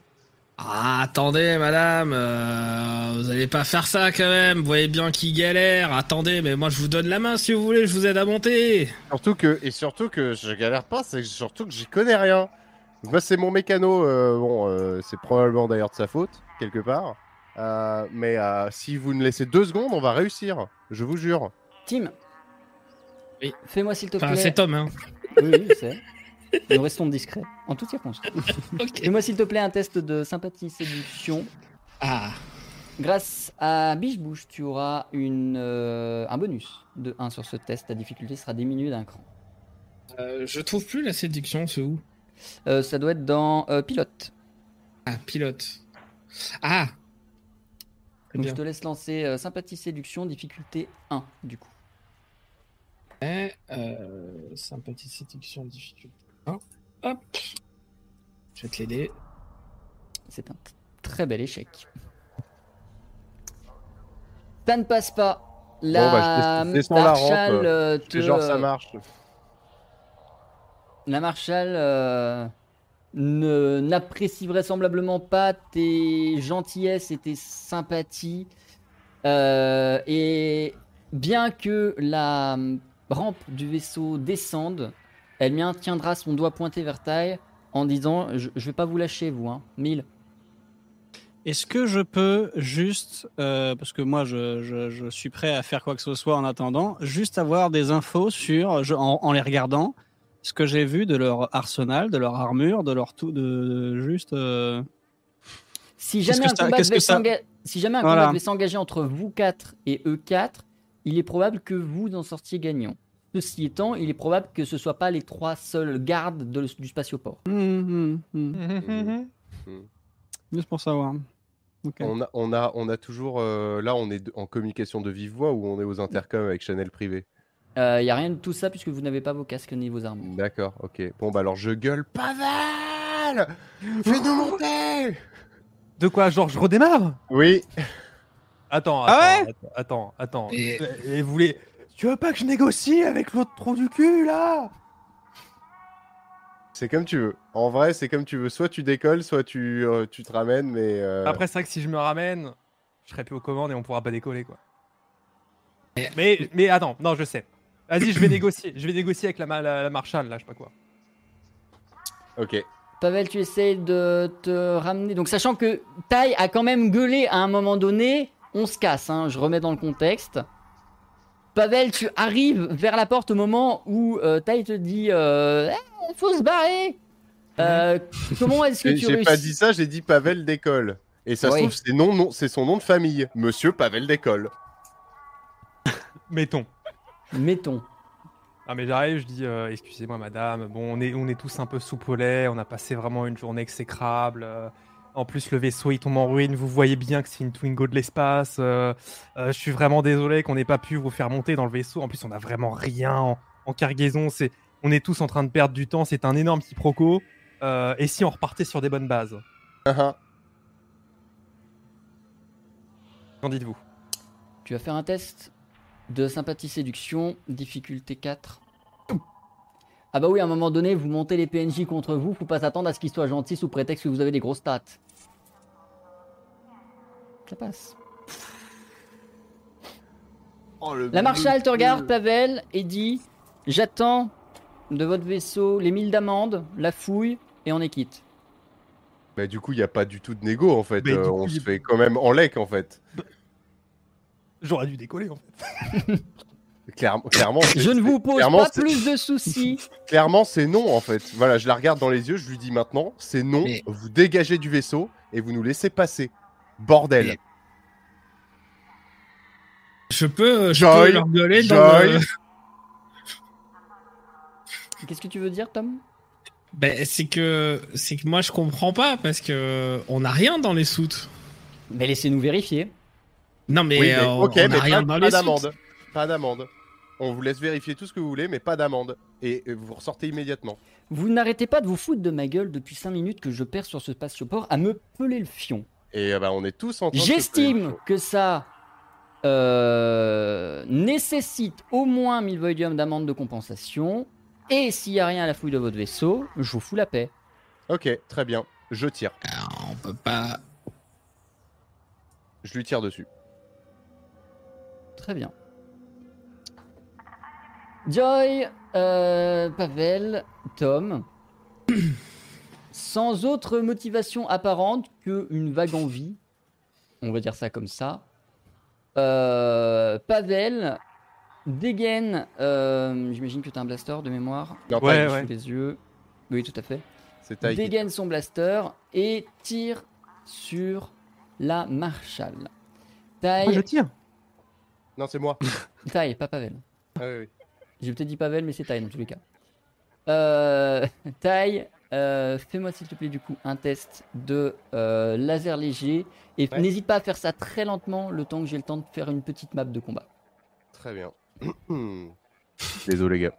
Ah, attendez, madame, euh, vous allez pas faire ça quand même. Vous voyez bien qu'il galère. Attendez, mais moi je vous donne la main si vous voulez. Je vous aide à monter. Surtout que, et surtout que je galère pas, c'est surtout que j'y connais rien. Moi, c'est mon mécano, euh, bon, euh, c'est probablement d'ailleurs de sa faute, quelque part. Euh, mais euh, si vous me laissez deux secondes, on va réussir, je vous jure. Tim Oui. Fais-moi s'il te Enfin, plaît. c'est Tom, hein. Oui, oui, sais. Nous restons discrets, en toutes circonstances. [laughs] Ok. Fais-moi s'il te plaît un test de sympathie séduction. Ah. Grâce à Biche Bouche, tu auras une, euh, un bonus de 1 sur ce test. Ta difficulté sera diminuée d'un cran. Euh, je trouve plus la séduction, c'est où? Euh, ça doit être dans euh, pilote. Ah, pilote. Ah Donc je te laisse lancer euh, sympathie séduction, difficulté 1 du coup. Eh, euh, sympathie, séduction, difficulté. Un. Hop. Je vais te l'aider. C'est un très bel échec. Ça ne passe pas. La bah, je dés- descends la rampe, Marshall euh, te- genre ça marche. La Marshall euh, ne- n'apprécie vraisemblablement pas tes gentillesses et tes sympathies. Euh, et bien que la rampe du vaisseau descende, elle maintiendra son doigt pointé vers taille en disant Je, je vais pas vous lâcher, vous, hein. Mille. Est-ce que je peux juste, euh, parce que moi je, je- je suis prêt à faire quoi que ce soit en attendant, juste avoir des infos sur, je- en, en les regardant, ce que j'ai vu de leur arsenal, de leur armure, de leur tout, de, de juste. euh, Si jamais un ça- combat qu'est-ce devait que ça- s'enga- si jamais un Voilà. combat devait s'engager entre vous quatre et eux quatre, il est probable que vous en sortiez gagnant. Ceci étant, il est probable que ce soit pas les trois seuls gardes de- du spatioport. hum, hum, hum. Juste pour savoir. On a, on a, on a toujours. euh, là, on est en communication de vive voix ou on est aux intercoms avec Chanel privé? Il Euh, y a rien de tout ça puisque vous n'avez pas vos casques ni vos armes. D'accord, ok. Bon, bah alors je gueule. Pavel Fais-nous monter De quoi Genre, je redémarre? Oui. Attends, Ah attends, attends, attends, attends. Et- Et vous voulez... Tu veux pas que je négocie avec l'autre trou du cul, là? C'est comme tu veux. En vrai, c'est comme tu veux. Soit tu décolles, soit tu, euh, tu te ramènes, mais. euh, Après, c'est vrai que si je me ramène, je serai plus aux commandes et on pourra pas décoller, quoi. Mais, mais attends, non, je sais. Vas-y, je vais négocier. Je vais négocier avec la, la, la Marshall, là, je sais pas quoi. Ok. Pavel, tu essayes de te ramener. Donc, sachant que Tai a quand même gueulé à un moment donné, on se casse, hein, je remets dans le contexte. Pavel, tu arrives vers la porte au moment où euh, Tai te dit euh, Eh, faut se barrer. Euh, comment est-ce que tu j'ai pas réussis dit ça, j'ai dit Pavel décolle. Et ça se trouve, c'est non, non, c'est son nom de famille. Monsieur Pavel décolle. [laughs] Mettons. Mettons. Ah mais j'arrive, je dis euh, excusez-moi madame, bon on est, on est tous un peu sous on a passé vraiment une journée exécrable. En plus le vaisseau il tombe en ruine, vous voyez bien que c'est une Twingo de l'espace. euh, euh, je suis vraiment désolé qu'on n'ait pas pu vous faire monter dans le vaisseau. En plus on a vraiment rien en, en cargaison, c'est, on est tous en train de perdre du temps, c'est un énorme quiproquo. Euh, et si on repartait sur des bonnes bases? Ah, ah. Qu'en dites-vous? Tu vas faire un test de sympathie séduction, difficulté 4. Ah bah oui, à un moment donné, vous montez les PNJ contre vous, faut pas s'attendre à ce qu'ils soient gentils sous prétexte que vous avez des grosses stats. Ça passe. La Marshal te regarde, Pavel, et dit J'attends de votre vaisseau les 1000 d'amende, la fouille, et on est quitte. Bah, du coup, il n'y a pas du tout de négo en fait. Mais Euh, coup, on se fait quand même en lec en fait. J'aurais dû décoller en fait. [laughs] Clairement, Je ne vous pose pas plus de soucis. [laughs] Clairement, c'est non en fait. Voilà, je la regarde dans les yeux, je lui dis maintenant, c'est non. Mais- Vous dégagez du vaisseau et vous nous laissez passer. Bordel. Mais- Je peux, je Joy, peux leur gueuler dans Joy. le... Qu'est-ce que tu veux dire, Tom? Ben, c'est que, c'est que moi je comprends pas parce que on n'a rien dans les soutes. Mais laissez-nous vérifier. Non mais, Oui, mais- euh, on, ok, on a mais rien pas, dans pas les soutes. d'amende. Pas d'amende. On vous laisse vérifier tout ce que vous voulez, mais pas d'amende. Et euh, vous ressortez immédiatement. Vous n'arrêtez pas de vous foutre de ma gueule depuis 5 minutes que je perds sur ce spatioport à me peler le fion. Et euh, bah, on est tous en train de se J'estime que ça euh, nécessite au moins 1000 voidium d'amende de compensation. Et s'il n'y a rien à la fouille de votre vaisseau, je vous fous la paix. Ok, très bien. Je tire. Alors, on peut pas. Je lui tire dessus. Très bien. Joy, euh, Pavel, Tom, [clears throat] sans autre motivation apparente qu'une vague envie, on va dire ça comme ça, euh, Pavel dégaine, euh, j'imagine que tu as un blaster de mémoire, Ouais, ouais. sous les yeux. Oui, tout à fait. Dégaine son blaster et tire sur la Marshall. Moi, Taille, je tire. Non, c'est moi. [laughs] taille, pas Pavel. Ah, oui, oui. J'ai peut-être dit Pavel, mais c'est taille dans tous les cas. Euh, [laughs] taille, euh, fais-moi s'il te plaît du coup un test de euh, laser léger et Ouais. n'hésite pas à faire ça très lentement le temps que j'ai le temps de faire une petite map de combat. Très bien. [coughs] Désolé, gars.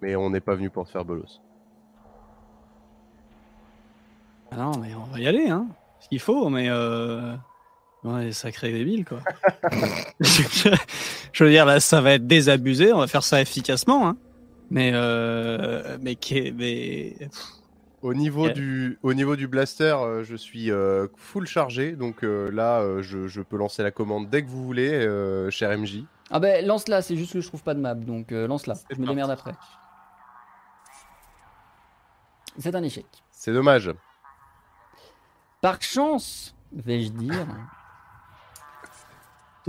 Mais on n'est pas venu pour te faire bolos. Ah non, mais on va y aller, hein. Ce qu'il faut, mais euh... ouais, sacré débile, quoi. [laughs] [laughs] je, veux dire, là, ça va être désabusé. On va faire ça efficacement, hein. Mais euh... mais qu'est- mais Au niveau, Yeah. du, au niveau du blaster, euh, je suis euh, full chargé. Donc euh, là, euh, je, je peux lancer la commande dès que vous voulez, euh, cher MJ. Ah ben lance-la, c'est juste que je trouve pas de map, donc euh, lance-la. Je me démerde après. C'est un échec. C'est dommage. Par chance, vais-je dire,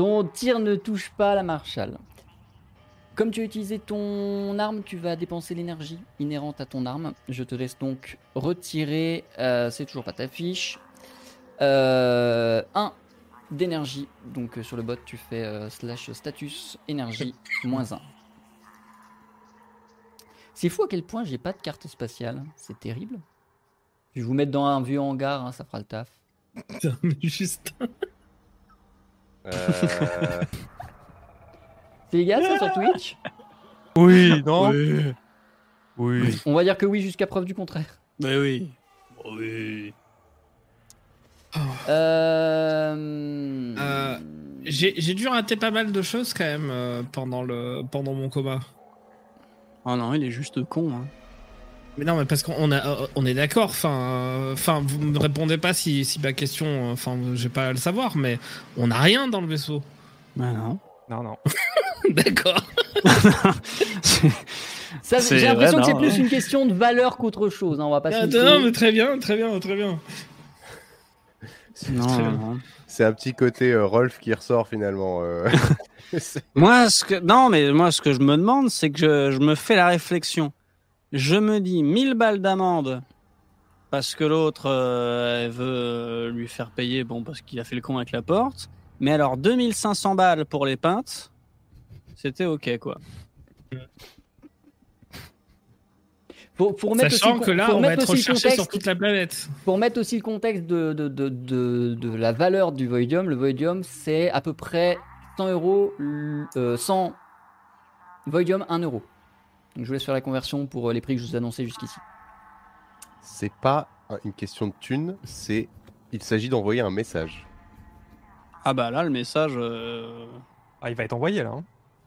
ton tir ne touche pas la Marshall. Comme tu as utilisé ton arme, tu vas dépenser l'énergie inhérente à ton arme. Je te laisse donc retirer, euh, c'est toujours pas ta fiche, 1 d'énergie. Donc euh, sur le bot, tu fais euh, slash status énergie [laughs] moins 1. C'est fou à quel point j'ai pas de carte spatiale. C'est terrible. Je vais vous mettre dans un vieux hangar, hein, ça fera le taf. [laughs] Putain, mais juste. Euh, [laughs] C'est légal ça sur Twitch Oui, [laughs] non oui, Oui. On va dire que oui jusqu'à preuve du contraire. mais oui, oui. Euh... Euh, J'ai j'ai dû rater pas mal de choses quand même euh, pendant, le, pendant mon coma. Oh non, il est juste con. Hein. Mais non, mais parce qu'on a, euh, on est d'accord. Enfin, euh, enfin, vous me répondez pas si, si ma question. Enfin, j'ai pas à le savoir, mais on n'a rien dans le vaisseau. Bah non. Non, non. [laughs] D'accord. [laughs] J'ai l'impression que c'est plus ouais. une question de valeur qu'autre chose. hein, on va pas Ah, non, mais très bien, très bien, très bien. non, non. c'est un petit côté euh, Rolf qui ressort finalement. euh. [laughs] Moi, ce que non, mais moi, ce que je me demande, c'est que je, je me fais la réflexion. Je me dis 1000 balles d'amende parce que l'autre euh, veut euh, lui faire payer, bon, parce qu'il a fait le con avec la porte. Mais alors 2500 balles pour les pintes, c'était ok quoi. Faut, faut remettre Sachant aussi, que là, on va être aussi le recherché sur contexte, toute la planète. pour remettre aussi le contexte de, de, de, de, de la valeur du Voidium. Le Voidium, c'est à peu près 100 euros, euh, 100 Voidium, 1 euro. Donc je vous laisse faire la conversion pour euh, les prix que je vous ai annoncés jusqu'ici. C'est pas un- une question de thune, c'est il s'agit d'envoyer un message. Ah bah là, le message. euh, Ah, il va être envoyé là. hein.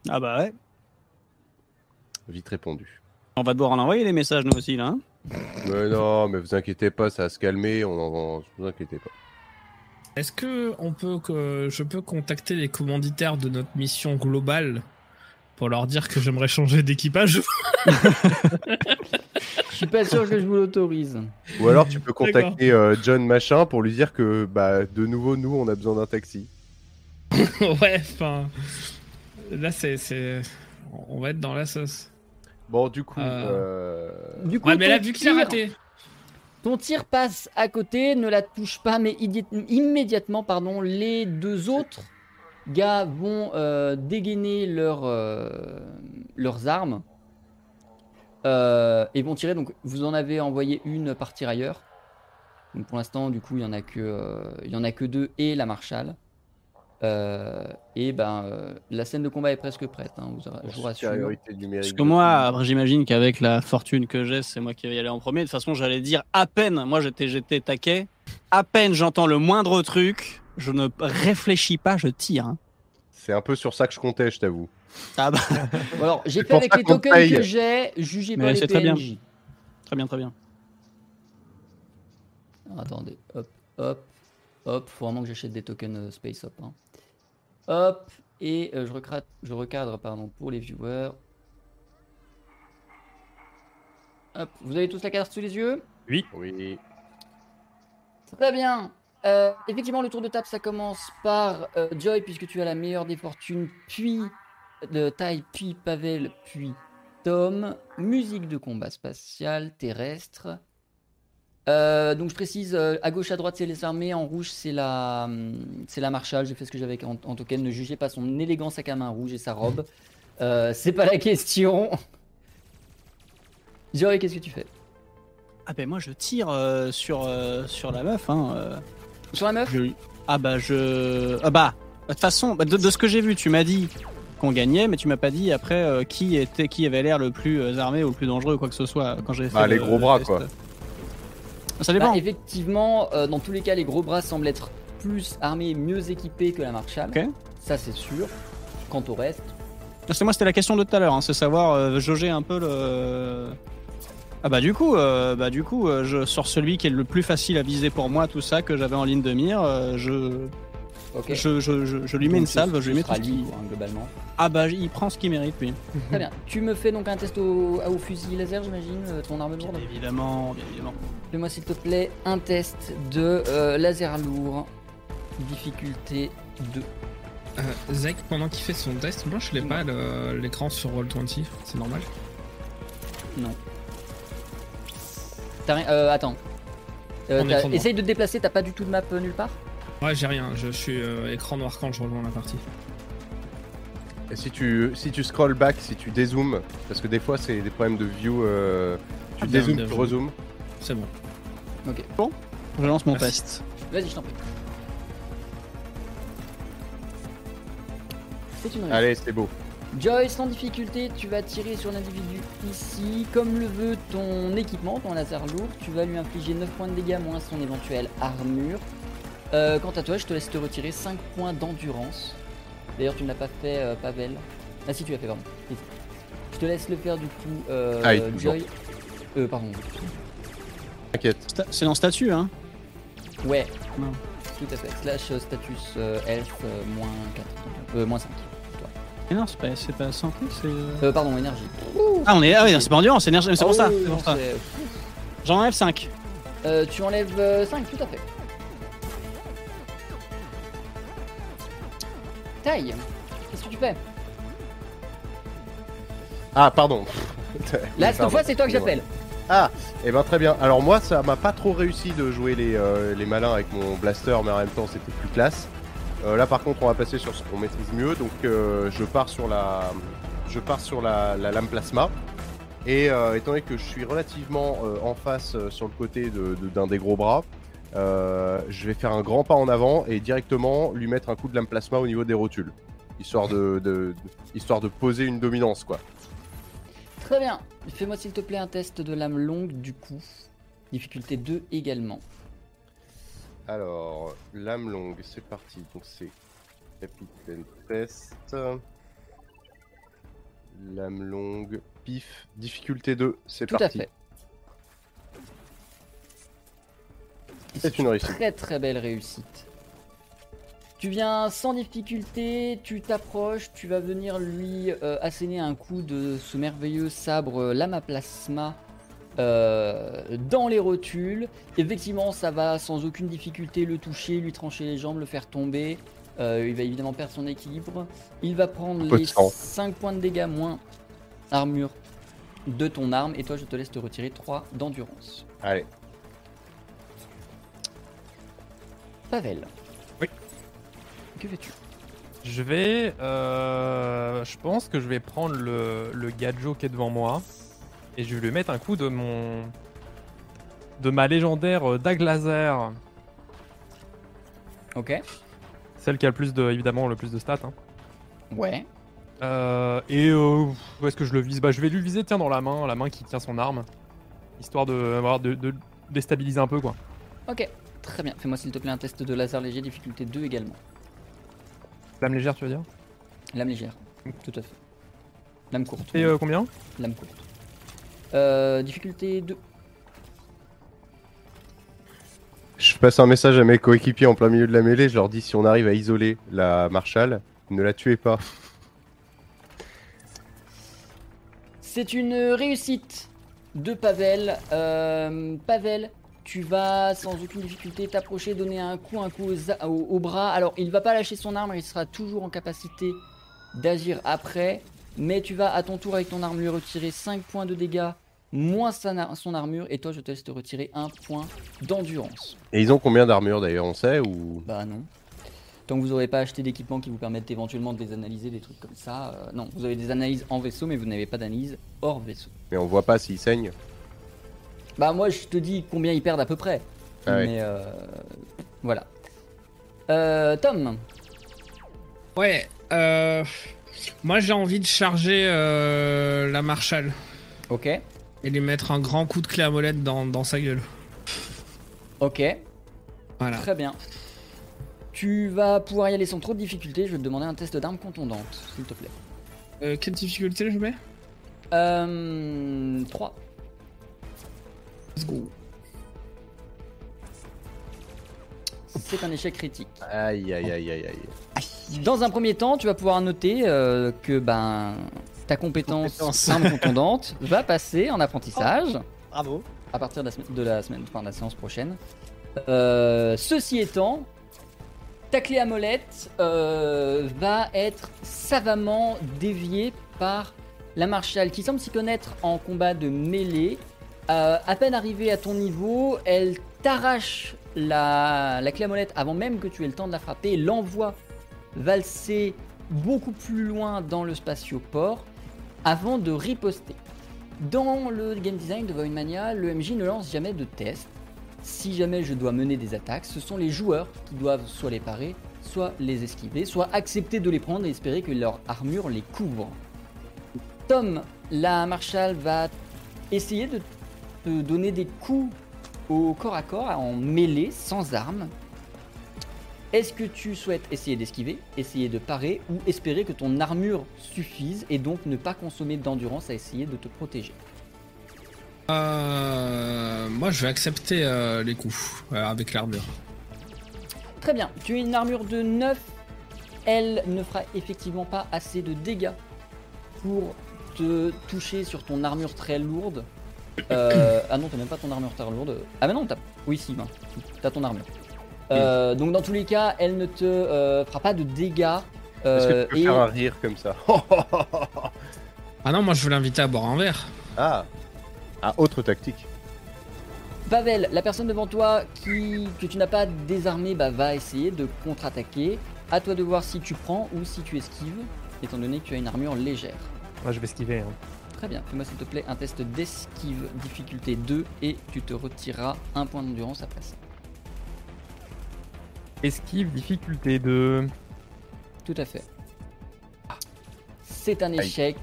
Ah bah ouais. Vite répondu. On va devoir en envoyer les messages nous aussi là. hein. [laughs] Mais non, mais vous inquiétez pas, ça va se calmer. On en... Vous inquiétez pas. Est-ce que on peut que je peux contacter les commanditaires de notre mission globale? Pour leur dire que j'aimerais changer d'équipage [laughs] Je suis pas sûr que je vous l'autorise. Ou alors tu peux contacter euh, John Machin pour lui dire que bah de nouveau nous on a besoin d'un taxi. [laughs] Ouais, enfin. Là, c'est, c'est. On va être dans la sauce. Bon du coup, Euh. euh, Du coup, Ouais, mais là, ton vu qu'il a tir- raté. Ton tir passe à côté, ne la touche pas, mais immédiatement, pardon, les deux autres gars vont euh, dégainer leurs, euh, leurs armes euh, et vont tirer. Donc, vous en avez envoyé une par tirailleur. Donc, pour l'instant, du coup, il y en a que, euh, il y en a que deux et la Marshall. Euh, et ben, euh, la scène de combat est presque prête. hein, vous- je vous rassure. Parce que moi, j'imagine qu'avec la fortune que j'ai, c'est moi qui vais y aller en premier. De toute façon, j'allais dire à peine, moi j'étais j'étais taquet, à peine j'entends le moindre truc, je ne réfléchis pas, je tire. hein. C'est un peu sur ça que je comptais, je t'avoue. Ah bah, [laughs] alors, j'ai fait avec les tokens paye. que j'ai. Jugez Mais pas les c'est très bien. PNJ. très bien, très bien. Alors, attendez, hop, hop, hop, faut vraiment que j'achète des tokens euh, Space Hop. hein. Hop, et euh, je, recra- je recadre pardon, pour les viewers. Hop, vous avez tous la carte sous les yeux? Oui. Très bien. Euh, effectivement, le tour de table, ça commence par euh, Joy, puisque tu as la meilleure des fortunes, puis de taille, puis Pavel, puis Tom, musique de combat spatial, terrestre. Euh, donc je précise, à gauche, à droite, c'est les armées, en rouge, c'est la, hum, c'est la Marshall. J'ai fait ce que j'avais en, en token. Ne jugez pas son élégant sac à main rouge et sa robe. C'est pas la question. Joey, qu'est-ce que tu fais? Ah ben moi je tire sur, sur la meuf. Hein. Sur la meuf Je- Ah bah je... Ah bah, de toute façon, bah, de, de ce que j'ai vu, tu m'as dit qu'on gagnait, mais tu m'as pas dit après euh, qui était qui avait l'air le plus euh, armé ou le plus dangereux ou quoi que ce soit quand j'ai fait Bah, les le- gros le bras, test. quoi. Ça dépend. Bah, effectivement, euh, dans tous les cas, les gros bras semblent être plus armés et mieux équipés que la Marshall. Ok. Ça, c'est sûr. Quant au reste, Parce que moi c'était la question de tout à l'heure, hein, c'est savoir euh, jauger un peu le. Ah bah du coup, euh, bah du coup, euh, je sors celui qui est le plus facile à viser pour moi, tout ça que j'avais en ligne de mire. euh, je, ok. je, je, je, je lui mets Donc, une ce- salve, je lui mets tout sera ce hein, globalement. Ah bah il prend ce qu'il mérite lui. Très bien. Tu me fais donc un test au, au fusil laser, j'imagine, euh, ton arme Bien lourde. évidemment, bien évidemment. Fais-moi s'il te plaît un test de euh, laser lourd. Difficulté 2. Euh, Zach, pendant qu'il fait son test, moi je l'ai pas le- l'écran sur Roll20, c'est normal. T'as rien- euh, attends. Euh, t'as- essaye de te déplacer, t'as pas du tout de map euh, nulle part Ouais, j'ai rien, je suis euh, écran noir quand je rejoins la partie. Et si tu, si tu scroll back, si tu dézoomes, parce que des fois c'est des problèmes de view, euh, tu Ah, bien, dézoomes, bien tu joué. rezoomes. C'est bon. Je lance mon Merci. test. Vas-y, je t'en prie. C'est une réussite. Allez, c'est beau. Joy, sans difficulté, tu vas tirer sur l'individu ici. Comme le veut ton équipement, ton laser lourd, tu vas lui infliger 9 points de dégâts moins son éventuelle armure. Euh, quant à toi, je te laisse te retirer 5 points d'endurance. D'ailleurs, tu ne l'as pas fait, euh, Pavel. Ah si, tu l'as fait, pardon. Je te laisse le faire du coup, euh, Ah. Joy. Euh, pardon. T'inquiète. C'est dans statut, hein Ouais. Non. Tout à fait. Slash euh, status euh, health euh, moins 4. Euh, moins 5. Mais non, c'est pas, c'est pas santé, c'est. Euh, pardon, énergie. Ah, on est. Ah oui, c'est pas endurance, c'est énergie. C'est pour ça. oui, c'est non, pour ça. c'est- J'en enlève 5. Euh, tu enlèves 5, tout à fait. Taille, qu'est-ce que tu fais? Ah, pardon. Là, cette fois, c'est toi que j'appelle. Ah, et ben très bien. Alors moi, ça m'a pas trop réussi de jouer les, euh, les malins avec mon blaster, mais en même temps, c'était plus classe. Euh, là, par contre, on va passer sur ce qu'on maîtrise mieux. Donc, euh, je pars sur la, je pars sur la, la lame plasma. Et euh, étant donné que je suis relativement en face sur le côté d'un des gros bras, je vais faire un grand pas en avant et directement lui mettre un coup de lame plasma au niveau des rotules, histoire de- histoire de poser une dominance, quoi. Très bien. Fais-moi, s'il te plaît, un test de lame longue, du coup. Difficulté 2 également. Alors, lame longue, c'est parti. Donc c'est capitaine test. Lame longue, pif, difficulté 2, c'est Tout parti. à fait. C'est une réussite. Très très belle réussite. Tu viens sans difficulté, tu t'approches, tu vas venir lui euh, asséner un coup de ce merveilleux sabre euh, lame à plasma euh, dans les rotules. Effectivement, ça va sans aucune difficulté le toucher, lui trancher les jambes, le faire tomber. Euh, il va évidemment perdre son équilibre. Il va prendre les sang. 5 points de dégâts moins armure de ton arme. Et toi, je te laisse te retirer 3 d'endurance. Allez, Pavel. Oui. Que fais-tu? Je vais. euh, je pense que je vais prendre le, le gadjo qui est devant moi. Et je vais lui mettre un coup de mon. De ma légendaire euh, dague laser. Ok. Celle qui a le plus de. Évidemment, le plus de stats. hein. Ouais. Euh, et euh, où est-ce que je le vise? Bah, je vais lui viser, tiens, dans la main, la main qui tient son arme. Histoire de, de, de déstabiliser un peu, quoi. Ok. Très bien. Fais-moi s'il te plaît un test de laser léger, difficulté 2 également. Lame légère, tu veux dire? Lame légère. Tout à fait. Lame courte. Et euh, combien? Lame courte. Euh, difficulté 2. je passe un message à mes coéquipiers en plein milieu de la mêlée. Je leur dis si on arrive à isoler la Marshall, ne la tuez pas. C'est une réussite de Pavel. Euh, Pavel, tu vas sans aucune difficulté t'approcher, donner un coup, un coup aux au, au bras. Alors, il va pas lâcher son arme, il sera toujours en capacité d'agir après. mais tu vas à ton tour avec ton armure retirer 5 points de dégâts, moins son armure, et toi je te laisse te retirer un point d'endurance. Et ils ont combien d'armure d'ailleurs, on sait ou? Bah non. Tant que vous n'aurez pas acheté d'équipements qui vous permettent éventuellement de les analyser, des trucs comme ça. euh, non, vous avez des analyses en vaisseau, mais vous n'avez pas d'analyse hors vaisseau. Mais on voit pas s'ils saignent? Bah moi je te dis combien ils perdent à peu près. Ah ouais. mais euh, voilà. Euh, Tom, Ouais, euh, moi j'ai envie de charger euh, la Marshall ok, et lui mettre un grand coup de clé à molette dans, dans sa gueule. ok, Voilà. très bien. Tu vas pouvoir y aller sans trop de difficulté, je vais te demander un test d'arme contondante, s'il te plaît. Euh, quelle difficulté je mets? Euh, 3. Let's go. C'est un échec critique. Aïe aïe aïe aïe aïe. Dans un premier temps, tu vas pouvoir noter euh, que ben ta compétence Compétence. arme contondante [laughs] va passer en apprentissage Bravo. à partir de la, semaine- de la semaine, enfin, de la séance prochaine. Euh, ceci étant, ta clé à molette euh, va être savamment déviée par la Marshall qui semble s'y connaître en combat de mêlée. Euh, à peine arrivée à ton niveau, elle t'arrache la, la clé à molette avant même que tu aies le temps de la frapper et l'envoie valser beaucoup plus loin dans le spatioport avant de riposter. Dans le game design de Voidmania, le MJ ne lance jamais de test. Si jamais je dois mener des attaques, ce sont les joueurs qui doivent soit les parer, soit les esquiver, soit accepter de les prendre et espérer que leur armure les couvre. Tom, la Marshall va essayer de te donner des coups au corps à corps en mêlée, sans armes. Est-ce que tu souhaites essayer d'esquiver, essayer de parer ou espérer que ton armure suffise et donc ne pas consommer d'endurance à essayer de te protéger? Euh, moi je vais accepter euh, les coups euh, avec l'armure. Très bien, tu as une armure de 9. Elle ne fera effectivement pas assez de dégâts pour te toucher sur ton armure très lourde. Euh, ah non, t'as même pas ton armure très lourde. Ah bah non, t'as. Oui, si, ben, t'as ton armure. Euh, donc dans tous les cas, elle ne te euh, fera pas de dégâts. Est-ce euh, que tu peux et- faire un rire comme ça [laughs] Ah non, moi je veux l'inviter à boire un verre. Ah Ah, autre tactique. Pavel, la personne devant toi qui, que tu n'as pas désarmé bah, va essayer de contre-attaquer. À toi de voir si tu prends ou si tu esquives, étant donné que tu as une armure légère. Moi, je vais esquiver. hein. Très bien, fais-moi s'il te plaît un test d'esquive difficulté 2 et tu te retireras un point d'endurance après ça. Esquive, difficulté 2. Tout à fait. C'est un échec.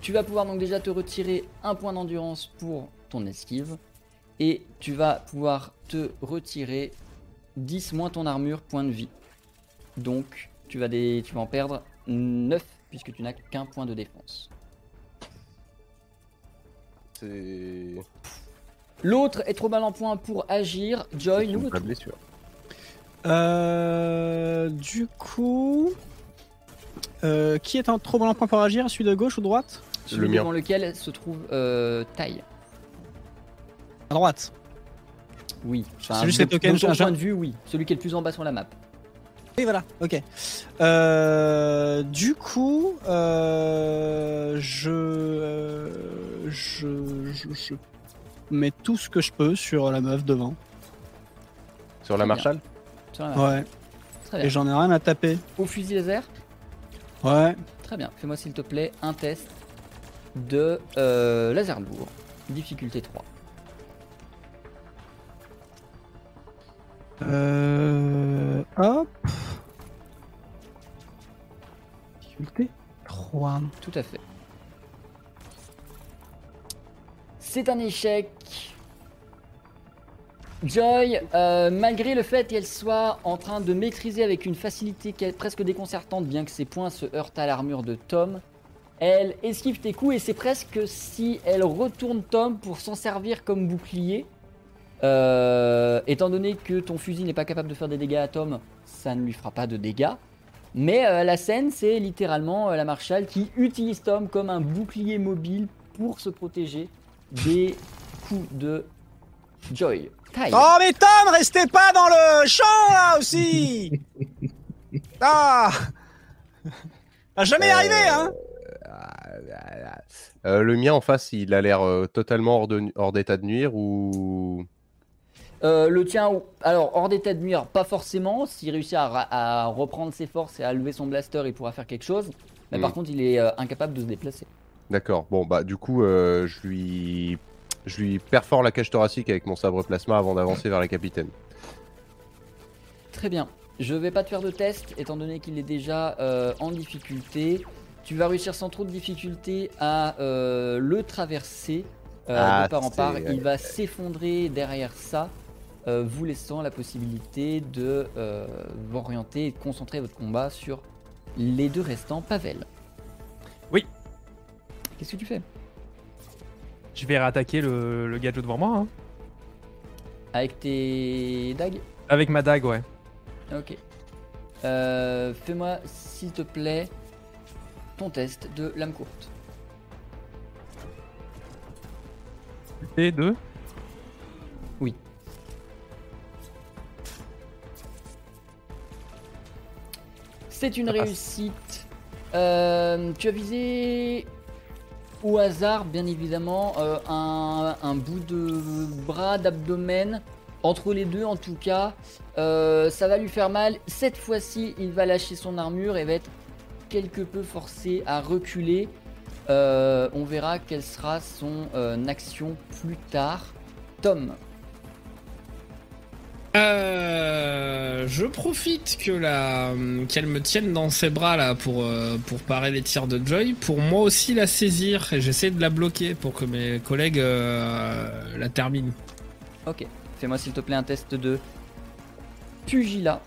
Tu vas pouvoir donc déjà te retirer un point d'endurance pour ton esquive. Et tu vas pouvoir te retirer 10 moins ton armure, point de vie. Donc tu vas, des... tu vas en perdre 9 puisque tu n'as qu'un point de défense. C'est. L'autre est trop mal en point pour agir. Joy, blessure. Euh, du coup, euh, qui est en trop bon en point pour agir? Celui de gauche ou droite? Celui mien. devant lequel se trouve euh, taille. À droite. Oui. C'est juste de- les tokens, de ton un point chat. de vue, oui. Celui qui est le plus en bas sur la map. Oui, voilà, ok. Euh, du coup, euh, je, euh, je, je, je mets tout ce que je peux sur la meuf devant. Sur la. Marshall? Ouais. Très Et bien. j'en ai rien à taper. Au fusil laser Ouais. Très bien. Fais-moi s'il te plaît un test de euh, laser lourd. Difficulté 3. Euh, hop. Difficulté 3. Tout à fait. C'est un échec. Joy, euh, malgré le fait qu'elle soit en train de maîtriser avec une facilité presque déconcertante, bien que ses poings se heurtent à l'armure de Tom, elle esquive tes coups et c'est presque si elle retourne Tom pour s'en servir comme bouclier. Euh, étant donné que ton fusil n'est pas capable de faire des dégâts à Tom, ça ne lui fera pas de dégâts. Mais euh, la scène, c'est littéralement la Marshall qui utilise Tom comme un bouclier mobile pour se protéger des coups de Joy. Taille. Oh mais Tom, restez pas dans le champ là aussi [laughs] Ah jamais Euh, arrivé, hein Euh, le mien en face, il a l'air euh, totalement hors de- hors d'état de nuire ou? Euh, le tien, ou- alors hors d'état de nuire, pas forcément. S'il réussit à, reprendre ses forces et à lever son blaster, il pourra faire quelque chose. Mais par Mm. contre, il est euh, incapable de se déplacer. D'accord. Bon bah du coup, euh, je lui, je lui perfore la cage thoracique avec mon sabre plasma avant d'avancer vers la capitaine. Très bien. Je vais pas te faire de test, étant donné qu'il est déjà euh, en difficulté. Tu vas réussir sans trop de difficulté à euh, le traverser euh, Ah, de part en part. Il va s'effondrer derrière ça, euh, vous laissant la possibilité de euh, vous orienter et de concentrer votre combat sur les deux restants Pavel. Oui. Qu'est-ce que tu fais? Je vais réattaquer le, le gadget devant moi. hein. Avec tes dagues Avec ma dague, ouais. Ok. Euh, Fais-moi, s'il te plaît, ton test de lame courte. Et deux. C'est une réussite. Euh, tu as visé au hasard, bien évidemment, euh, un, bout de bras, d'abdomen. Entre les deux, en tout cas, Euh, ça va lui faire mal. Cette fois-ci, il va lâcher son armure et va être quelque peu forcé à reculer. Euh, on verra quelle sera son action plus tard. Tom, Euh, je profite que la qu'elle me tienne dans ses bras là pour euh, pour parer les tirs de Joy, pour moi aussi la saisir et j'essaie de la bloquer pour que mes collègues euh, la terminent. ok. Fais-moi s'il te plaît un test de pugilat.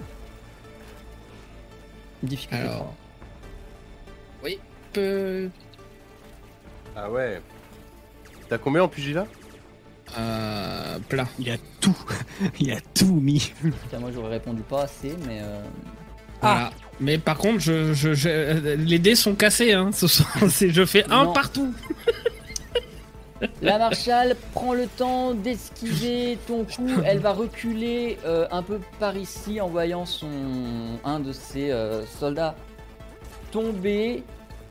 Difficulté Alors. Oui. Peu... Ah ouais. T'as combien en pugilat? Euh, plat. Il a tout. [laughs] Il a tout mis. Putain, moi j'aurais répondu pas assez, mais euh, Voilà. Mais par contre, je, je, je- les dés sont cassés. Hein, ce soir. [laughs] C'est- je fais un Non. partout. la Marshall prend le temps d'esquiver ton coup. [laughs] Elle va reculer euh, un peu par ici en voyant son un de ses euh, soldats tomber.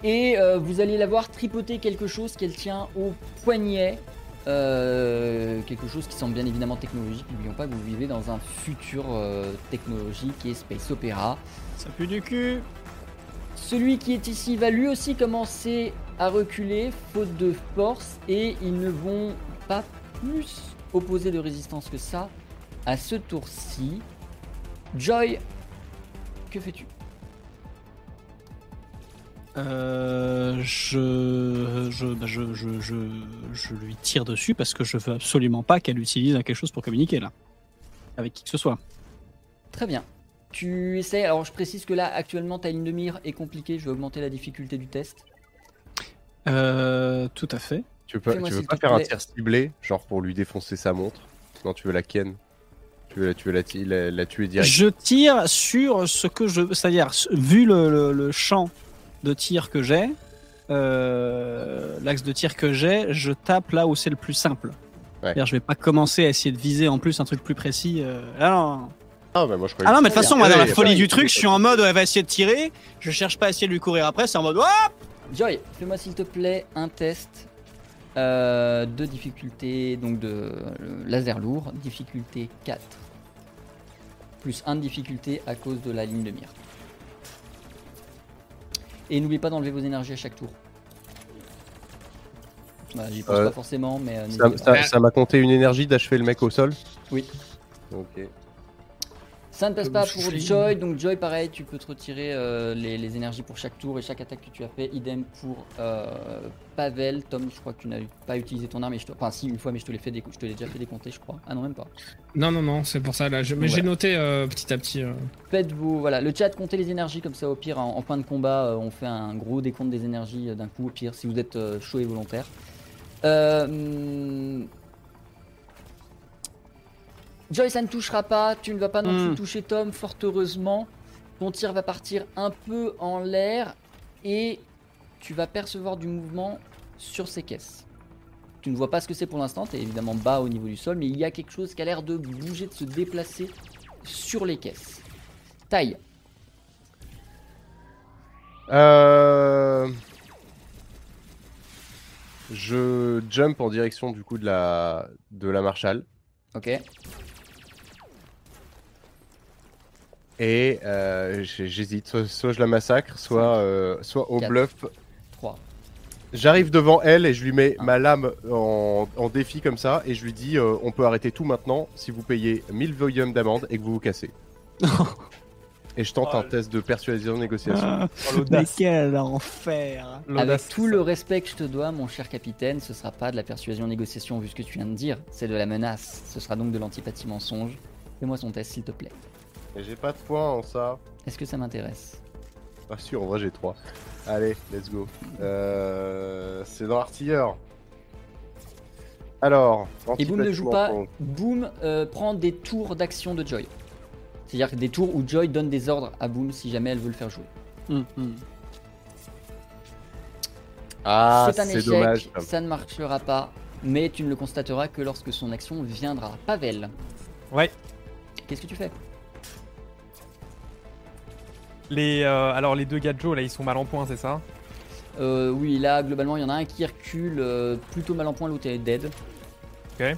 Et euh, vous allez la voir tripoter quelque chose qu'elle tient au poignet. Euh, quelque chose qui semble bien évidemment technologique. N'oublions pas que vous vivez dans un futur euh, technologique et space opéra. Ça pue du cul. Celui qui est ici va lui aussi commencer à reculer, faute de force, et ils ne vont pas plus opposer de résistance que ça à ce tour-ci. Joy, que fais-tu? Euh, je, je, bah, je, je, je, je lui tire dessus parce que je veux absolument pas qu'elle utilise quelque chose pour communiquer là. Avec qui que ce soit. Très bien. Tu essaies, alors je précise que là actuellement ta ligne de mire est compliquée, je vais augmenter la difficulté du test. Euh, tout à fait. Tu veux pas, tu veux pas faire un tir ciblé, genre pour lui défoncer sa montre? Non, tu veux la ken. Tu veux, la- tu veux la, ti- la- la tuer direct. Je tire sur ce que je. C'est-à-dire, vu le, le- le champ de tir que j'ai, euh, l'axe de tir que j'ai, je tape là où c'est le plus simple. C'est-à-dire, je vais pas commencer à essayer de viser en plus un truc plus précis. euh, Ah non, Ah, bah moi je croyais ah non, mais de toute façon, moi, dans Ouais, la folie du truc, je suis en mode, elle va essayer de tirer. Je cherche pas à essayer de lui courir après, c'est en mode, oh Joy, fais-moi s'il te plaît un test euh, de difficulté, donc de euh, laser lourd, difficulté 4. Plus 1 de difficulté à cause de la ligne de mire. Et n'oubliez pas d'enlever vos énergies à chaque tour. Bah, J'y pense Euh, pas forcément, mais euh, Ça- m'a compté une énergie d'achever le mec au sol Oui. Ok. Ça ne passe pas pour. Joy, donc Joy pareil, tu peux te retirer euh, les, les énergies pour chaque tour et chaque attaque que tu as fait. Idem pour euh, Pavel. Tom, je crois que tu n'as pas utilisé ton arme, et je te... enfin si une fois, mais je te l'ai fait je te l'ai déjà fait décompter, je crois. Ah non même pas. Non, non, non, c'est pour ça là. je- Mais j'ai noté euh, petit à petit. Faites vous voilà le chat, comptez les énergies comme ça au pire en, en fin de combat, on fait un gros décompte des énergies d'un coup au pire si vous êtes chaud et volontaire. Euh, Joy, ça ne touchera pas. Tu ne vas pas non Hmm. plus toucher Tom, fort heureusement. Ton tir va partir un peu en l'air et tu vas percevoir du mouvement sur ces caisses. Tu ne vois pas ce que c'est pour l'instant, tu es évidemment bas au niveau du sol, mais il y a quelque chose qui a l'air de bouger, de se déplacer sur les caisses. Taille. Euh... Je jump en direction du coup de la de la Marshall Ok. Et euh, j'hésite soit, soit je la massacre soit euh, soit au bluff 3. J'arrive devant elle et je lui mets ma lame en, en défi comme ça et je lui dis euh, on peut arrêter tout maintenant si vous payez 1000 volumes d'amende et que vous vous cassez. [laughs] et je tente Oh, un test de persuasion négociation. Ah, [laughs] Oh, mais quel enfer Avec tout le respect que je te dois, mon cher capitaine, ce sera pas de la persuasion négociation vu ce que tu viens de dire, c'est de la menace. Ce sera donc de l'antipathie mensonge. Fais-moi son test s'il te plaît. Et j'ai pas de points en ça. Est-ce que ça m'intéresse? Pas sûr, en vrai j'ai 3. Allez, let's go. Euh, c'est dans l'artilleur. Alors, Et Boom ne joue pas. Boom euh, prend des tours d'action de Joy. C'est-à-dire que des tours où Joy donne des ordres à Boom si jamais elle veut le faire jouer. Hum, hum. Ah, c'est un c'est échec, dommage. ça ne marchera pas, mais tu ne le constateras que lorsque son action viendra. Pavel, Ouais. qu'est-ce que tu fais? Les, euh, alors les deux gadgets là, ils sont mal en point, c'est ça? Euh, Oui, là, globalement, il y en a un qui recule euh, plutôt mal en point, l'autre est dead. Et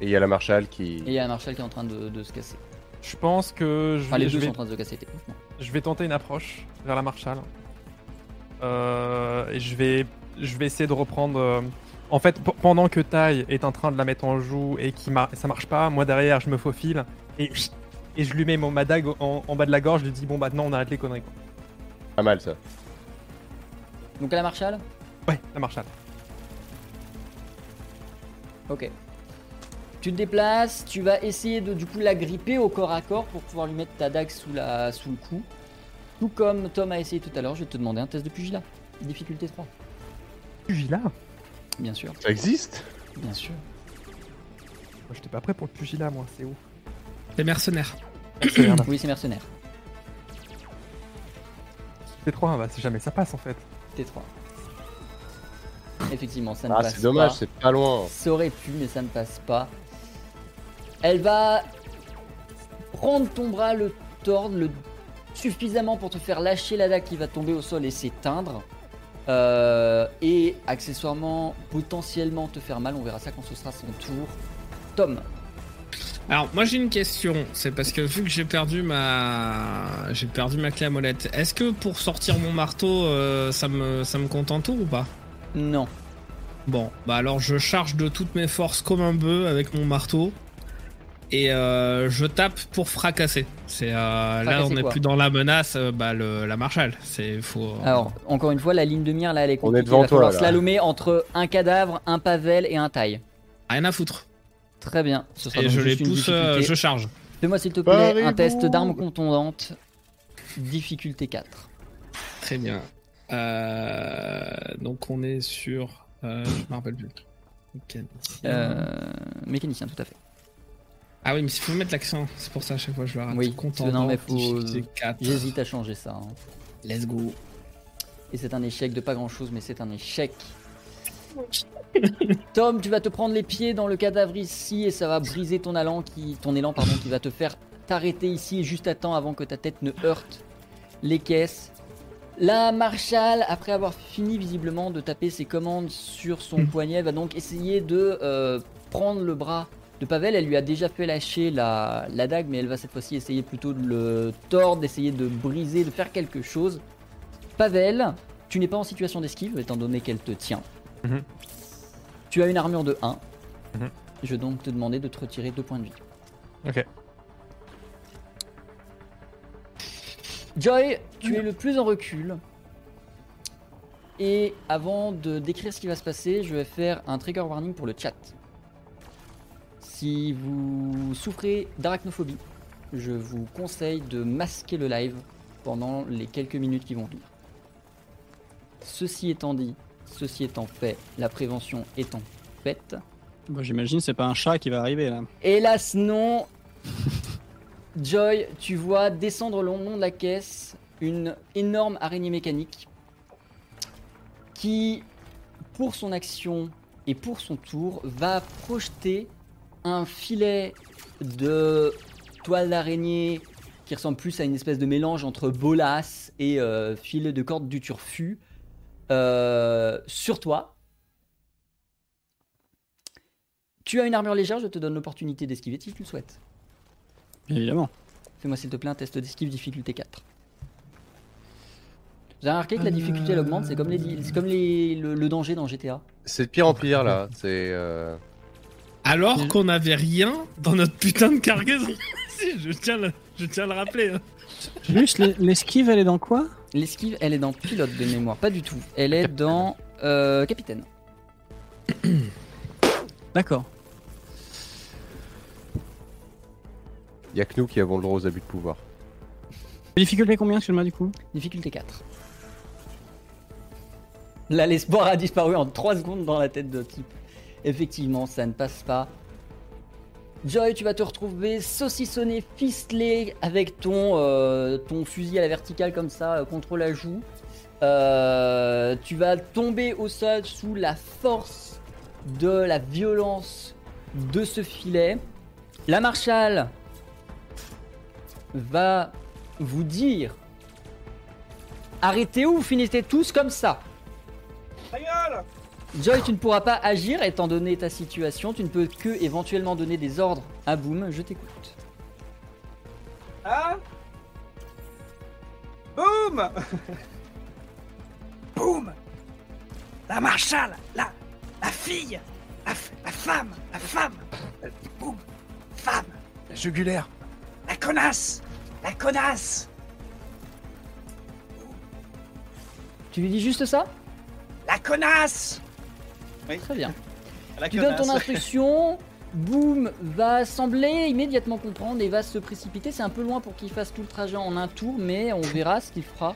il y a la Marshall qui. Et il y a un Marshall qui est en train de, de se casser. Je pense que je Enfin, vais, les je deux vais- sont en train de se casser techniquement. je vais tenter une approche vers la Marshall. Euh, et je vais, je vais essayer de reprendre. En fait, pendant que Tai est en train de la mettre en joue et qui mar- ça marche pas, moi derrière je me faufile et, et je lui mets mon ma dague en, en bas de la gorge. Je lui dis bon bah non, on arrête les conneries. quoi. Pas mal ça. Donc à la Marshall Ouais, la Marshall. Ok. Tu te déplaces, tu vas essayer de du coup la gripper au corps à corps pour pouvoir lui mettre ta dague sous, la, sous le cou. Tout comme Tom a essayé tout à l'heure, je vais te demander un test de pugilat. Difficulté 3. Pugilat? Bien sûr, Ça existe? Bien sûr. Moi j'étais pas prêt pour le pugilat, moi, c'est ouf. Les mercenaires. Oui, c'est mercenaire. T3, bah si jamais ça passe en fait. T3. Effectivement, ça ne Ah, passe c'est dommage, pas. c'est pas loin. Ça aurait pu, mais ça ne passe pas. Elle va prendre ton bras, le tordre, le suffisamment pour te faire lâcher la dague qui va tomber au sol et s'éteindre. Euh, et accessoirement, potentiellement te faire mal. On verra ça quand ce sera son tour. Tom, Alors moi j'ai une question, c'est parce que vu que j'ai perdu ma j'ai perdu ma clé à molette, est-ce que pour sortir mon marteau euh, ça me ça me compte en tour ou pas? Non. Bon, bah alors je charge de toutes mes forces comme un bœuf avec mon marteau et euh, je tape pour fracasser. C'est euh, là on n'est plus dans la menace, euh, bah le, la Marshall, c'est faut. Alors, encore une fois, la ligne de mire là, elle est On compliquée. est Il devant va toi, falloir là. slalomer entre un cadavre, un pavel et un taille. rien à foutre. Très bien. Ce sera Et donc je les juste une pousse, euh, difficulté. je charge. Fais-moi s'il te plaît un test d'arme contondante. Difficulté 4. Très bien. Euh, donc on est sur, euh, je me rappelle plus. Mécanicien. Euh, mécanicien, tout à fait. Ah oui, mais il faut mettre l'accent, c'est pour ça à chaque fois je le rate. Oui, Content non, mais faut- difficulté 4. J'hésite à changer ça. hein. Let's go. Et c'est un échec de pas grand chose, mais c'est un échec. [laughs] Tom, tu vas te prendre les pieds dans le cadavre ici et ça va briser ton élan qui, ton élan pardon, qui va te faire t'arrêter ici juste à temps avant que ta tête ne heurte les caisses. La Marshall, après avoir fini visiblement de taper ses commandes sur son poignet, va donc essayer de euh, prendre le bras de Pavel. Elle lui a déjà fait lâcher la, la dague, mais elle va cette fois-ci essayer plutôt de le tordre, d'essayer de briser, de faire quelque chose. Pavel, tu n'es pas en situation d'esquive étant donné qu'elle te tient. Mhm. Tu as une armure de 1. Mhm. Je vais donc te demander de te retirer 2 points de vie. Ok. Joy, tu es le plus en recul. Et avant de décrire ce qui va se passer, je vais faire un trigger warning pour le chat. Si vous souffrez d'arachnophobie, je vous conseille de masquer le live pendant les quelques minutes qui vont venir. Ceci étant dit, ceci étant fait, la prévention étant faite, Bah, J'imagine c'est pas un chat qui va arriver là. Hélas non. [laughs] Joy, tu vois descendre le long de la caisse une énorme araignée mécanique qui, pour son action et pour son tour, va projeter un filet de toile d'araignée qui ressemble plus à une espèce de mélange entre bolas et euh, filet de corde du turfu euh, sur toi. Tu as une armure légère, je te donne l'opportunité d'esquiver si tu le souhaites. Bien évidemment. Fais-moi s'il te plaît un test d'esquive difficulté 4. Vous avez remarqué que la difficulté elle augmente, c'est comme, les, comme les, le, le danger dans GTA. C'est de pire en pire là. C'est. euh, Alors qu'on avait rien dans notre putain de cargaison. [laughs] si, je tiens, le, je tiens à le rappeler. hein. Juste, l'es- l'esquive, elle est dans quoi? L'esquive, elle est dans pilote de mémoire, pas du tout. Elle est dans euh, capitaine. [coughs] D'accord. Y a que nous qui avons le droit aux abus de pouvoir. Difficulté combien, excuse-moi, du coup Difficulté 4. Là, l'espoir a disparu en 3 secondes dans la tête de type. Effectivement, ça ne passe pas. Joy, tu vas te retrouver saucissonné, ficelé avec ton, euh, ton fusil à la verticale comme ça euh, contre la joue. Euh, tu vas tomber au sol sous la force de la violence de ce filet. La marshal va vous dire Arrêtez ou vous finissez tous comme ça Joy, tu ne pourras pas agir étant donné ta situation. Tu ne peux que éventuellement donner des ordres. À Boom. Je t'écoute. Ah. Boum. [laughs] Boum. La marshal La, la fille la, f- la femme La femme. Boum. Femme. La jugulaire. La connasse La connasse. Tu lui dis juste ça? La connasse Très bien. La Tu donnes ton instruction. Boom va sembler immédiatement comprendre et va se précipiter. C'est un peu loin pour qu'il fasse tout le trajet en un tour, mais on verra ce qu'il fera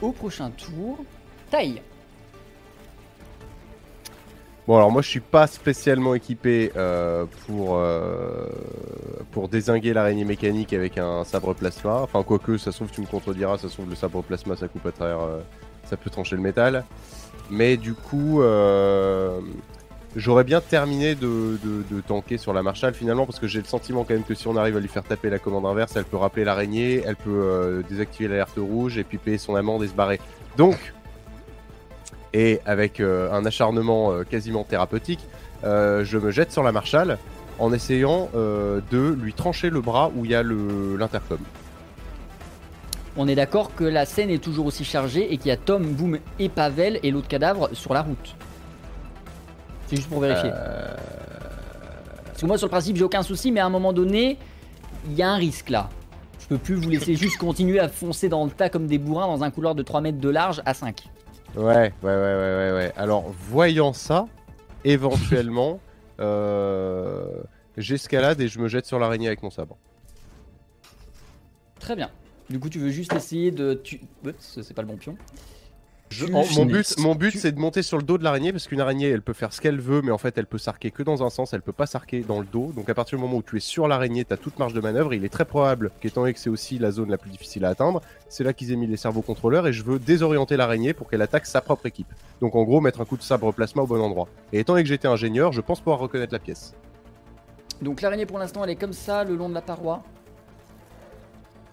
au prochain tour. Taille. Bon alors moi je suis pas spécialement équipé euh, pour euh, pour désinguer l'araignée mécanique avec un sabre plasma. Enfin quoique ça se trouve tu me contrediras, ça se trouve le sabre plasma ça coupe à travers, euh, ça peut trancher le métal. Mais du coup euh, j'aurais bien terminé de, de, tanker sur la Marshall finalement parce que j'ai le sentiment quand même que si on arrive à lui faire taper la commande inverse, elle peut rappeler l'araignée, elle peut euh, désactiver l'alerte rouge et puis payer son amende et se barrer. Donc et avec euh, un acharnement quasiment thérapeutique, je me jette sur la Marshall en essayant de lui trancher le bras où il y a l'intercom. On est d'accord que la scène est toujours aussi chargée et qu'il y a Tom, Boom et Pavel et l'autre cadavre sur la route. C'est juste pour vérifier. Euh, Parce que moi, sur le principe, j'ai aucun souci, mais à un moment donné, il y a un risque là. Je peux plus vous laisser juste continuer à foncer dans le tas comme des bourrins dans un couloir de 3 mètres de large à 5. Ouais, ouais, ouais, ouais, ouais, ouais. Alors, voyant ça, éventuellement, [laughs] euh, j'escalade et je me jette sur l'araignée avec mon sabre. Très bien. Du coup, tu veux juste essayer de. Tu... Oups, c'est pas le bon pion. Je- mon but, mon but Tu- c'est de monter sur le dos de l'araignée parce qu'une araignée elle peut faire ce qu'elle veut mais en fait elle peut s'arquer que dans un sens, elle peut pas s'arquer dans le dos. Donc à partir du moment où tu es sur l'araignée, tu as toute marge de manœuvre. Il est très probable qu'étant donné que c'est aussi la zone la plus difficile à atteindre, c'est là qu'ils aient mis les cerveaux contrôleurs et je veux désorienter l'araignée pour qu'elle attaque sa propre équipe. Donc en gros mettre un coup de sabre plasma au bon endroit. Et étant donné que j'étais ingénieur, je pense pouvoir reconnaître la pièce. Donc, l'araignée pour l'instant, elle est comme ça le long de la paroi.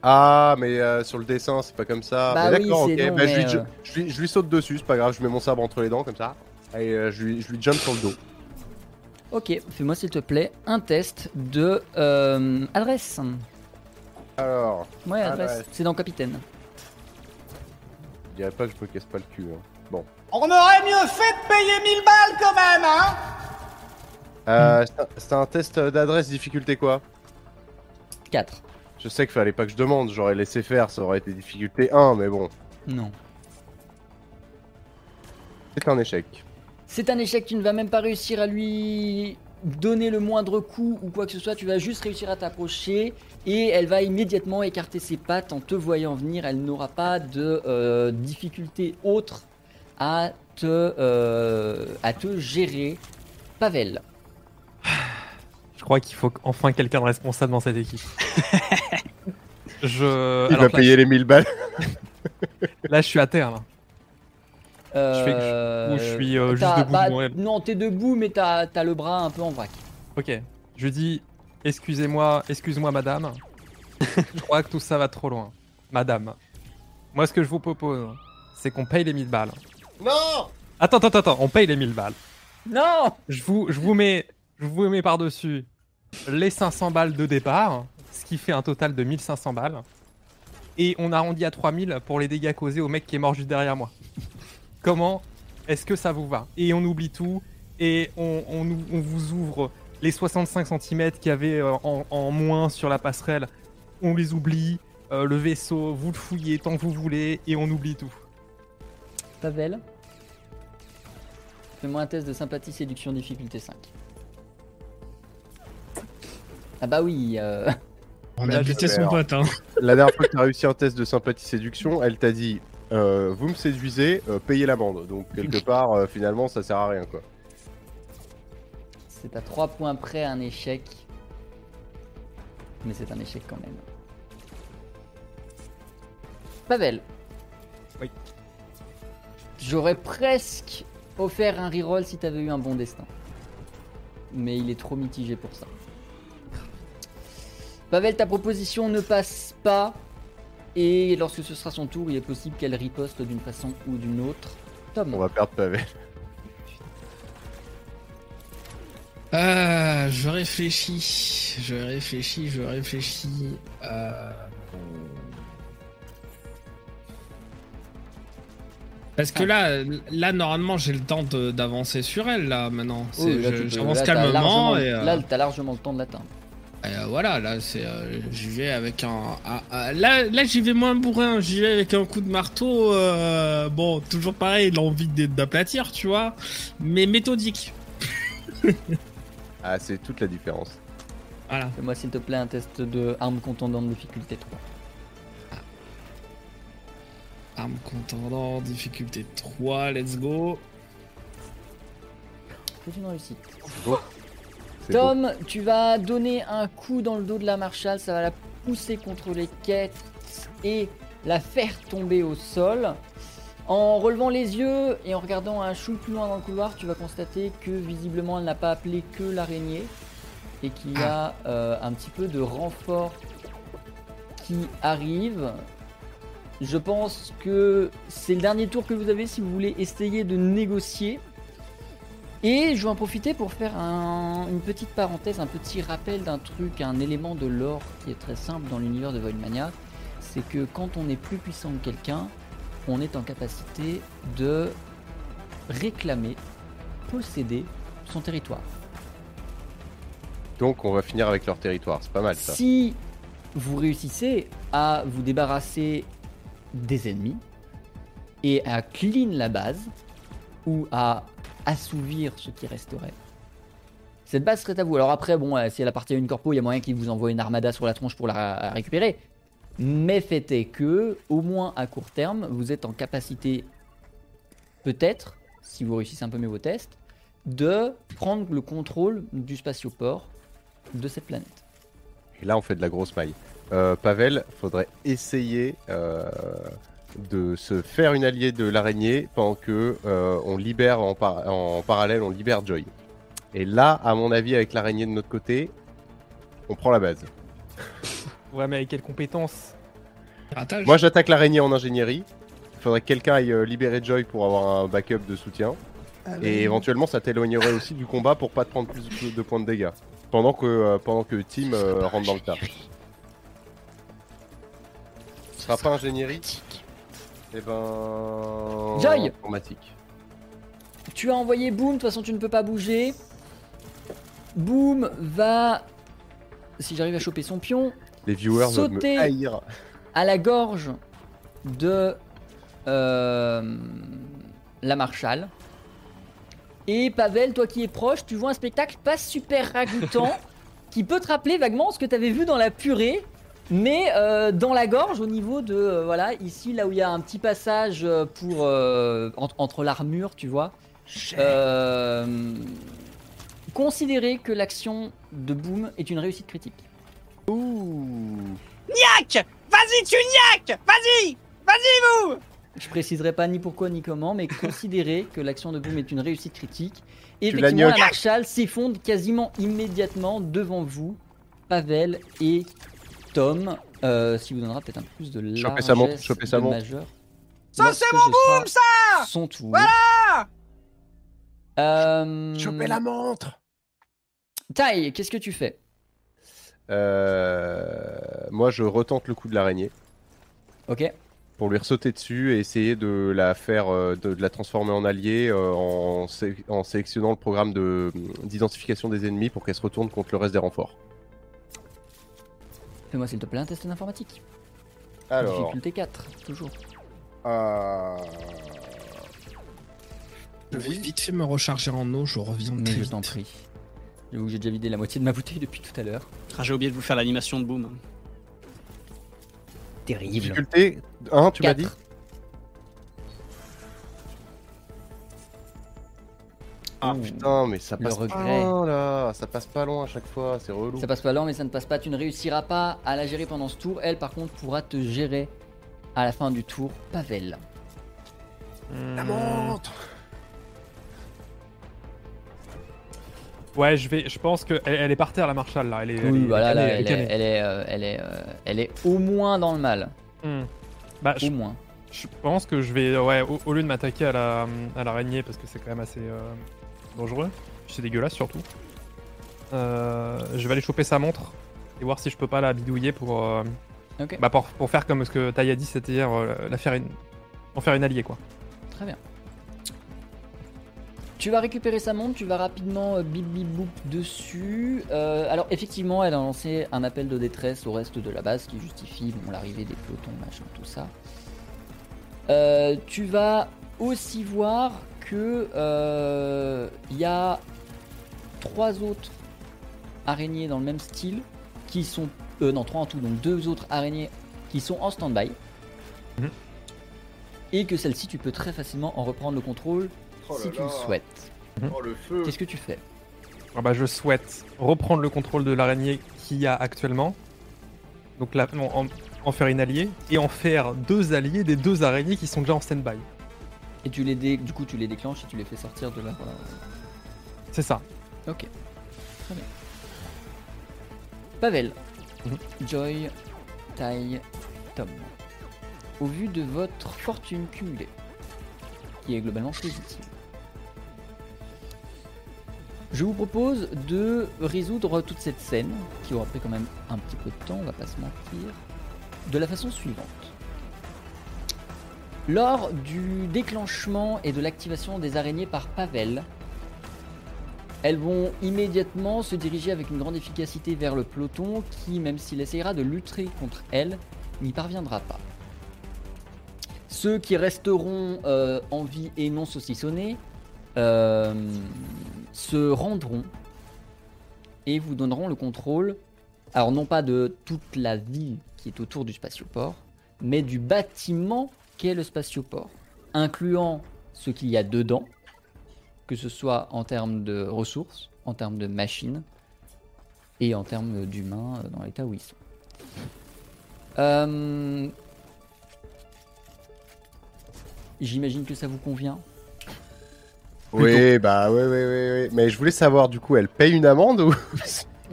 Ah mais euh, sur le dessin c'est pas comme ça. Bah oui, D'accord, ok. non, Bah, je, mais, lui, je- euh, je lui- je lui saute dessus, c'est pas grave, je mets mon sabre entre les dents comme ça. Et euh, je, lui, je lui jump sur le dos. Ok, fais-moi s'il te plaît un test de euh, adresse. Alors, Ouais, adresse. Adresse. C'est dans Capitaine. je dirais pas que je me casse pas le cul. hein. Bon. On aurait mieux fait de payer 1000 balles quand même, hein Euh, c'est un- C'est un test d'adresse difficulté quoi? 4. Je sais qu'il fallait pas que je demande, j'aurais laissé faire, ça aurait été difficulté 1, mais bon, Non. c'est un échec. C'est un échec, tu ne vas même pas réussir à lui donner le moindre coup ou quoi que ce soit, tu vas juste réussir à t'approcher et elle va immédiatement écarter ses pattes en te voyant venir, elle n'aura pas de euh, difficulté autre à te, euh, à te gérer. Pavel, [sighs] Je crois qu'il faut enfin quelqu'un de responsable dans cette équipe. [laughs] je. Il alors va là, payer les 1000 balles. [laughs] Là, je suis à terre. Là. euh, fais que je- ou je suis, euh, juste t'as- debout bah. Non, t'es debout mais t'as as le bras un peu en vrac. Ok. Je dis, excusez-moi, excuse-moi, madame. [laughs] je crois que tout ça va trop loin. Madame, moi ce que je vous propose, c'est qu'on paye les 1000 balles. Non Attends, attends, attends, on paye les 1000 balles. Non Je vous, je vous mets, je vous mets par-dessus les 500 balles de départ, ce qui fait un total de 1500 balles. Et on arrondit à 3000 pour les dégâts causés au mec qui est mort juste derrière moi. Comment est-ce que ça vous va? Et on oublie tout et on, vous ouvre les 65 cm qu'il y avait euh, en, en moins sur la passerelle. On les oublie. euh, le vaisseau, vous le fouillez tant que vous voulez et on oublie tout. Pavel Fais-moi un test de sympathie séduction difficulté 5. Ah bah oui, euh... On a vais, son pote, hein. [laughs] La dernière fois que tu as réussi un test de sympathie séduction, elle t'a dit euh, Vous me séduisez, euh, payez l'amende. Donc, quelque [laughs] part, euh, finalement, ça sert à rien quoi. c'est à 3 points près un échec. Mais c'est un échec quand même. Pavel. Oui. J'aurais presque offert un reroll si t'avais eu un bon destin. Mais il est trop mitigé pour ça. Pavel, ta proposition ne passe pas. Et lorsque ce sera son tour, il est possible qu'elle riposte d'une façon ou d'une autre. Tom. On va perdre Pavel. Euh, je réfléchis, je réfléchis, je réfléchis. Euh... Parce que là, là normalement j'ai le temps de- d'avancer sur elle là maintenant. Oui, J'avance calmement et, euh, Là, t'as largement le temps de l'atteindre. Et, euh, voilà là c'est euh, j'y vais avec un, un- un- là là j'y vais moins bourrin, j'y vais avec un coup de marteau. euh, bon toujours pareil l'envie d'aplatir tu vois, mais méthodique. [laughs] Ah, c'est toute la différence. Voilà. Fais-moi s'il te plaît un test de arme contondante difficulté 3. Arme contendant, difficulté 3, let's go. C'est une réussite. Tom, tu vas donner un coup dans le dos de la Marshall, ça va la pousser contre les quêtes et la faire tomber au sol. En relevant les yeux et en regardant un chou plus loin dans le couloir, tu vas constater que visiblement elle n'a pas appelé que l'araignée et qu'il y a euh, un petit peu de renfort qui arrive. Je pense que c'est le dernier tour que vous avez si vous voulez essayer de négocier. Et je vais en profiter pour faire un- une petite parenthèse, un petit rappel d'un truc, un élément de lore qui est très simple dans l'univers de Voidmania. C'est que quand on est plus puissant que quelqu'un, on est en capacité de réclamer, posséder son territoire. Donc, on va finir avec leur territoire. C'est pas mal ça. Si vous réussissez à vous débarrasser des ennemis et à clean la base ou à assouvir ce qui resterait, cette base serait à vous. Alors après, bon, euh, si elle appartient à une corpo, il y a moyen qu'il vous envoie une armada sur la tronche pour la récupérer. Mais fait est que, au moins à court terme, vous êtes en capacité, peut-être, si vous réussissez un peu mieux vos tests, de prendre le contrôle du spatioport de cette planète. Et là, on fait de la grosse maille. Euh, Pavel, faudrait essayer euh, de se faire une alliée de l'araignée pendant que euh, on libère en, par- en parallèle, on libère Joy. Et là, à mon avis, avec l'araignée de notre côté, on prend la base. [laughs] Ouais, mais avec quelles compétences Ratage. Moi, j'attaque l'araignée en ingénierie. Il faudrait que quelqu'un aille euh, libérer Joy pour avoir un backup de soutien. Et éventuellement, ça t'éloignerait aussi du combat pour pas te prendre plus de points de dégâts. Pendant que, euh, pendant que Tim euh, rentre dans le tas. Ce sera pas ingénierie Eh ben. Joy Informatique. Tu as envoyé Boom, de toute façon tu ne peux pas bouger. Boom va, si j'arrive à choper son pion, Les viewers vont Sauter. me haïr. à la gorge de euh, la Marshall. Et Pavel, toi qui es proche, tu vois un spectacle pas super ragoûtant [laughs] qui peut te rappeler vaguement ce que tu avais vu dans la purée, mais euh, dans la gorge au niveau de euh, voilà ici là où il y a un petit passage euh, pour euh, entre, entre l'armure, tu vois. Euh, considérez que l'action de Boom est une réussite critique. Ouh. Niaque Vas-y, tu niaques Vas-y Vas-y, vous Je préciserai pas ni pourquoi ni comment, mais considérez que l'action de Boom est une réussite critique. Et Tu effectivement, la. Marshall s'effondre quasiment immédiatement devant vous, Pavel et Tom. euh, ce qui vous donnera peut-être un peu plus de largesse Choper sa montre, choper sa de montre. majeur. Ça, c'est ce mon boom, ça Son tour. Voilà Euh... Choper la montre Tai, qu'est-ce que tu fais? Euh, Moi, je retente le coup de l'araignée Ok. pour lui ressauter dessus et essayer de la faire, euh, de, de la transformer en allié euh, en, sé- en sélectionnant le programme de- d'identification des ennemis pour qu'elle se retourne contre le reste des renforts. Fais-moi s'il te plaît un test d'informatique. Alors, Difficulté 4, toujours. euh, Je vais vite fait me recharger en eau, je reviens Mais très je vite. t'en prie. J'avoue que j'ai déjà vidé la moitié de ma bouteille depuis tout à l'heure. Ah, J'ai oublié de vous faire l'animation de boom. Terrible. difficulté 1, tu m'as dit Ah putain, mais ça passe pas loin là, ça passe pas loin à chaque fois, c'est relou. Ça passe pas lent, mais ça ne passe pas. Tu ne réussiras pas à la gérer pendant ce tour. Elle, par contre, pourra te gérer à la fin du tour. Pavel. La Hmm. montre Ouais, je vais. Je pense que elle, elle est par terre la Marshall là. Elle est. Oui, voilà, là, elle, est, elle, est, euh, elle, est, euh, elle est au moins dans le mal. Hmm. Bah, je, Au moins. je pense que je vais, ouais, au, au lieu de m'attaquer à la à l'araignée parce que c'est quand même assez euh, dangereux, c'est dégueulasse surtout. euh, je vais aller choper sa montre et voir si je peux pas la bidouiller pour, euh, bah, pour, pour faire comme ce que Taï a dit, hier, euh, la faire une, en faire une alliée quoi. très bien. Tu vas récupérer sa montre, tu vas rapidement bip bip boop dessus. Alors effectivement, elle a lancé un appel de détresse au reste de la base qui justifie bon, l'arrivée des pelotons, machin, tout ça. Tu vas aussi voir que euh, il y a trois autres araignées dans le même style qui sont euh, non trois en tout donc deux autres araignées qui sont en stand-by Mhm. et que celle-ci tu peux très facilement en reprendre le contrôle Oh si là tu le souhaites. Oh le feu Qu'est-ce que tu fais? Ah bah, je souhaite reprendre le contrôle de l'araignée qu'il y a actuellement, donc là, en, en- en faire une alliée et en faire deux alliés des deux araignées qui sont déjà en stand-by. Et tu les dé- du coup tu les déclenches et tu les fais sortir de leur. C'est ça. Ok. Très bien. Pavel, Mhm. Joy, Tai, Tom. Au vu de votre fortune cumulée, qui est globalement positive, je vous propose de résoudre toute cette scène, qui aura pris quand même un petit peu de temps, on va pas se mentir, de la façon suivante. Lors du déclenchement et de l'activation des araignées par Pavel, elles vont immédiatement se diriger avec une grande efficacité vers le peloton qui, même s'il essayera de lutter contre elles, n'y parviendra pas. Ceux qui resteront euh, en vie et non saucissonnés euh, se rendront et vous donneront le contrôle, alors non pas de toute la ville qui est autour du spatioport, mais du bâtiment qu'est le spatioport, incluant ce qu'il y a dedans, que ce soit en termes de ressources, en termes de machines et en termes d'humains euh, dans l'état où ils sont. Euh, J'imagine que ça vous convient. Oui, bah oui, oui, oui, oui. Mais je voulais savoir, du coup, elle paye une amende ou?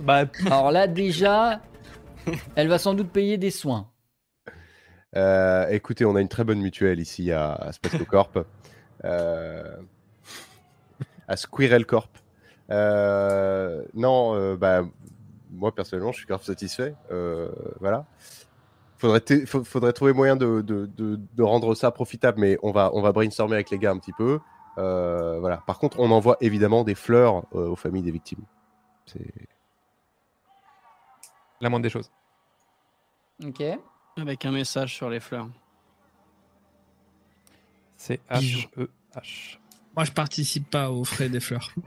Bah, Alors là déjà, [laughs] elle va sans doute payer des soins. Euh, écoutez, on a une très bonne mutuelle ici à, à Corp. [laughs] Euh, à Squirrel Corp. Euh, non, euh, bah, moi personnellement, je suis grave satisfait. Euh, voilà. Faudrait, trouver moyen de, de, de, de rendre ça profitable, mais on va, on va brainstormer avec les gars un petit peu. Euh, voilà. Par contre, on envoie évidemment des fleurs euh, aux familles des victimes. C'est la moindre des choses. Ok. Avec un message sur les fleurs. C'est. H-E-H. Moi, je participe pas aux frais des fleurs. [laughs]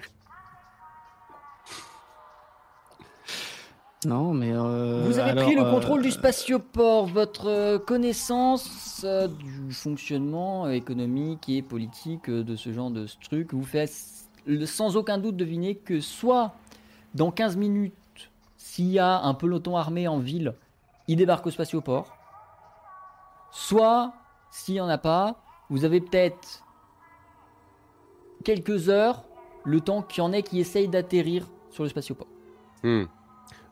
Non, mais. euh, Vous avez alors, pris le euh, contrôle du spatioport. Votre euh, connaissance euh, du fonctionnement économique et politique de ce genre de truc vous fait sans aucun doute deviner que soit dans 15 minutes, s'il y a un peloton armé en ville, il débarque au spatioport. Soit, s'il n'y en a pas, vous avez peut-être quelques heures, le temps qu'il y en ait qui essayent d'atterrir sur le spatioport. Hmm.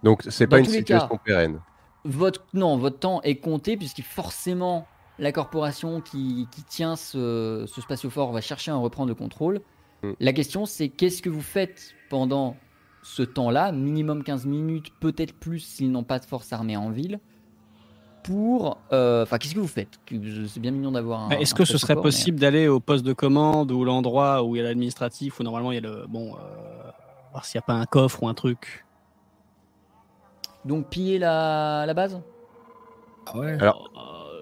Donc, c'est pas une situation cas. pérenne. votre, non, votre temps est compté puisque forcément la corporation qui, qui tient ce, ce spatiofort va chercher à en reprendre le contrôle. Mm. La question c'est qu'est-ce que vous faites pendant ce temps-là, minimum 15 minutes, peut-être plus s'ils n'ont pas de force armée en ville, pour... euh, Enfin, qu'est-ce que vous faites? C'est bien mignon d'avoir un... Est-ce un que ce serait mais- possible d'aller au poste de commande ou l'endroit où il y a l'administratif où normalement il y a le bon euh, voir s'il n'y a pas un coffre ou un truc? Donc piller la, la base? Ah ouais. Alors,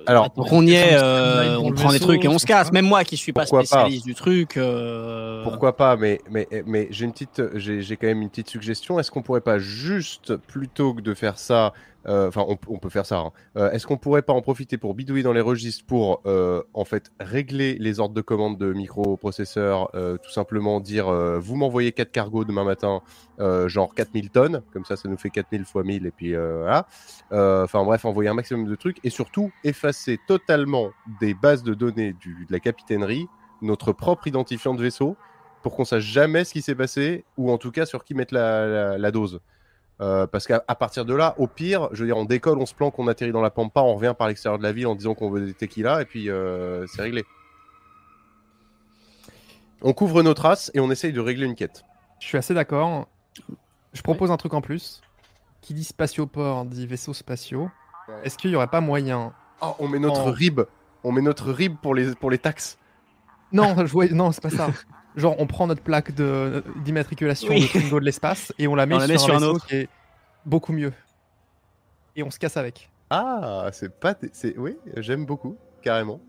alors Donc on y est, euh, pour on prend les vaisseau, trucs et on se casse. Même moi qui suis pas Pourquoi pas? spécialiste du truc. euh, Pourquoi pas, mais, mais, mais j'ai une petite, j'ai j'ai quand même une petite suggestion. Est-ce qu'on pourrait pas juste, plutôt que de faire ça, euh, enfin, on, peut faire ça. hein, euh, Est-ce qu'on pourrait pas en profiter pour bidouiller dans les registres pour, euh, en fait, régler les ordres de commande de microprocesseurs, euh, tout simplement dire, euh, vous m'envoyez 4 cargos demain matin, euh, genre 4000 tonnes, comme ça, ça nous fait 4000 fois 1000 et puis euh, voilà. Euh, Enfin bref, envoyer un maximum de trucs et surtout effacer totalement des bases de données de la capitainerie notre propre identifiant de vaisseau pour qu'on sache jamais ce qui s'est passé ou en tout cas sur qui mettre la dose. Euh, parce qu'à à partir de là, au pire, je veux dire, on décolle, on se planque, on atterrit dans la pampa, on revient par l'extérieur de la ville en disant qu'on veut des tequila et puis euh, c'est réglé. On couvre nos traces et on essaye de régler une quête. Je suis assez d'accord. Je propose un truc en plus. Qui dit spatioport dit vaisseaux spatiaux. Est-ce qu'il n'y aurait pas moyen Oh, on met notre rib, on met notre rib pour les, pour les taxes. Non, je non, c'est pas ça. [laughs] Genre, on prend notre plaque de- d'immatriculation Oui. de Twingo de l'espace et on la met, On la sur, met sur un autre. qui est beaucoup mieux. Et on se casse avec. Ah, c'est pas. C'est oui, j'aime beaucoup, carrément.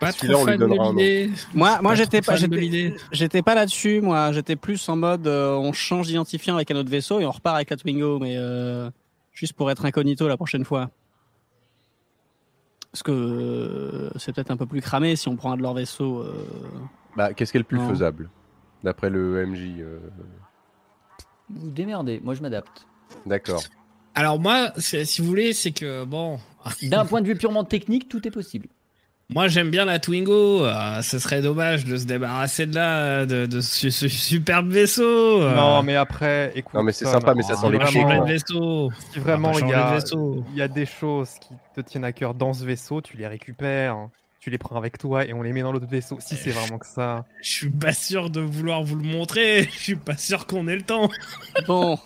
Pas Celui-là, trop on lui fan de donnera un nom. l'idée. Moi, moi Pas j'étais pas, j'étais, pas là-dessus. Moi, j'étais plus en mode, euh, on change d'identifiant avec un autre vaisseau et on repart avec la Twingo, mais euh, juste pour être incognito la prochaine fois. Parce que euh, c'est peut-être un peu plus cramé si on prend un de leurs vaisseaux. Bah, qu'est-ce qui est le plus Non. faisable d'après le MJ euh, Vous démerdez, moi je m'adapte. D'accord. Alors moi, si vous voulez, c'est que bon, D'un [laughs] point de vue purement technique, tout est possible. moi j'aime bien la Twingo. euh, ce serait dommage de se débarrasser de là, de, de ce, ce superbe vaisseau. euh. Non, mais après, écoute. Non, mais c'est sympa, mais ça sent les pieds, de vaisseau. Si vraiment y, a, il y a des choses qui te tiennent à cœur dans ce vaisseau, tu les récupères, tu les prends avec toi et on les met dans l'autre vaisseau. Si c'est vraiment que ça. Je suis pas sûr de vouloir vous le montrer. [laughs] Je suis pas sûr qu'on ait le temps. Bon.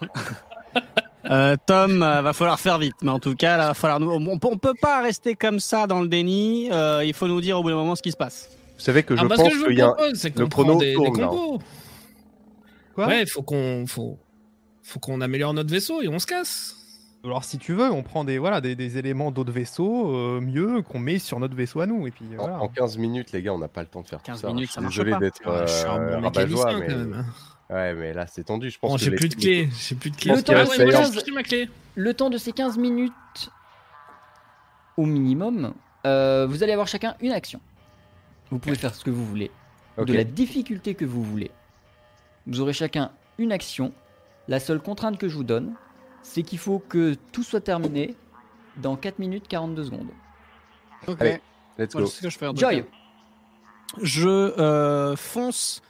Euh, Tom, euh, va falloir faire vite, mais en tout cas, là, va falloir nous. On, on peut pas rester comme ça dans le déni. euh, il faut nous dire au bout d'un moment ce qui se passe. Vous savez que je Ah, parce pense qu'il y a un... propose, le chrono des, des tourne, combos. Quoi? Ouais, faut qu'on faut faut qu'on améliore notre vaisseau et on se casse. Alors si tu veux, on prend des, voilà, des, des éléments d'autres vaisseaux euh, mieux qu'on met sur notre vaisseau à nous. Et puis en, voilà. en 15 minutes, les gars, on n'a pas le temps de faire 15 tout ça. minutes, Je ça marche désolé pas. d'être Ah, suis un euh, rabat-joie, mais... quand même. hein. Ouais, mais là, c'est tendu. Je pense Bon, que j'ai les- plus de clés, j'ai plus de Le temps, ouais, moi, ma clé. Le temps de ces 15 minutes, au minimum, euh, vous allez avoir chacun une action. Vous pouvez faire ce que vous voulez, de la difficulté que vous voulez. Vous aurez chacun une action. La seule contrainte que je vous donne, c'est qu'il faut que tout soit terminé dans 4 minutes 42 secondes. Ok. Allez, Let's go. sais ce que je fais. Joy, cas. Je euh, fonce.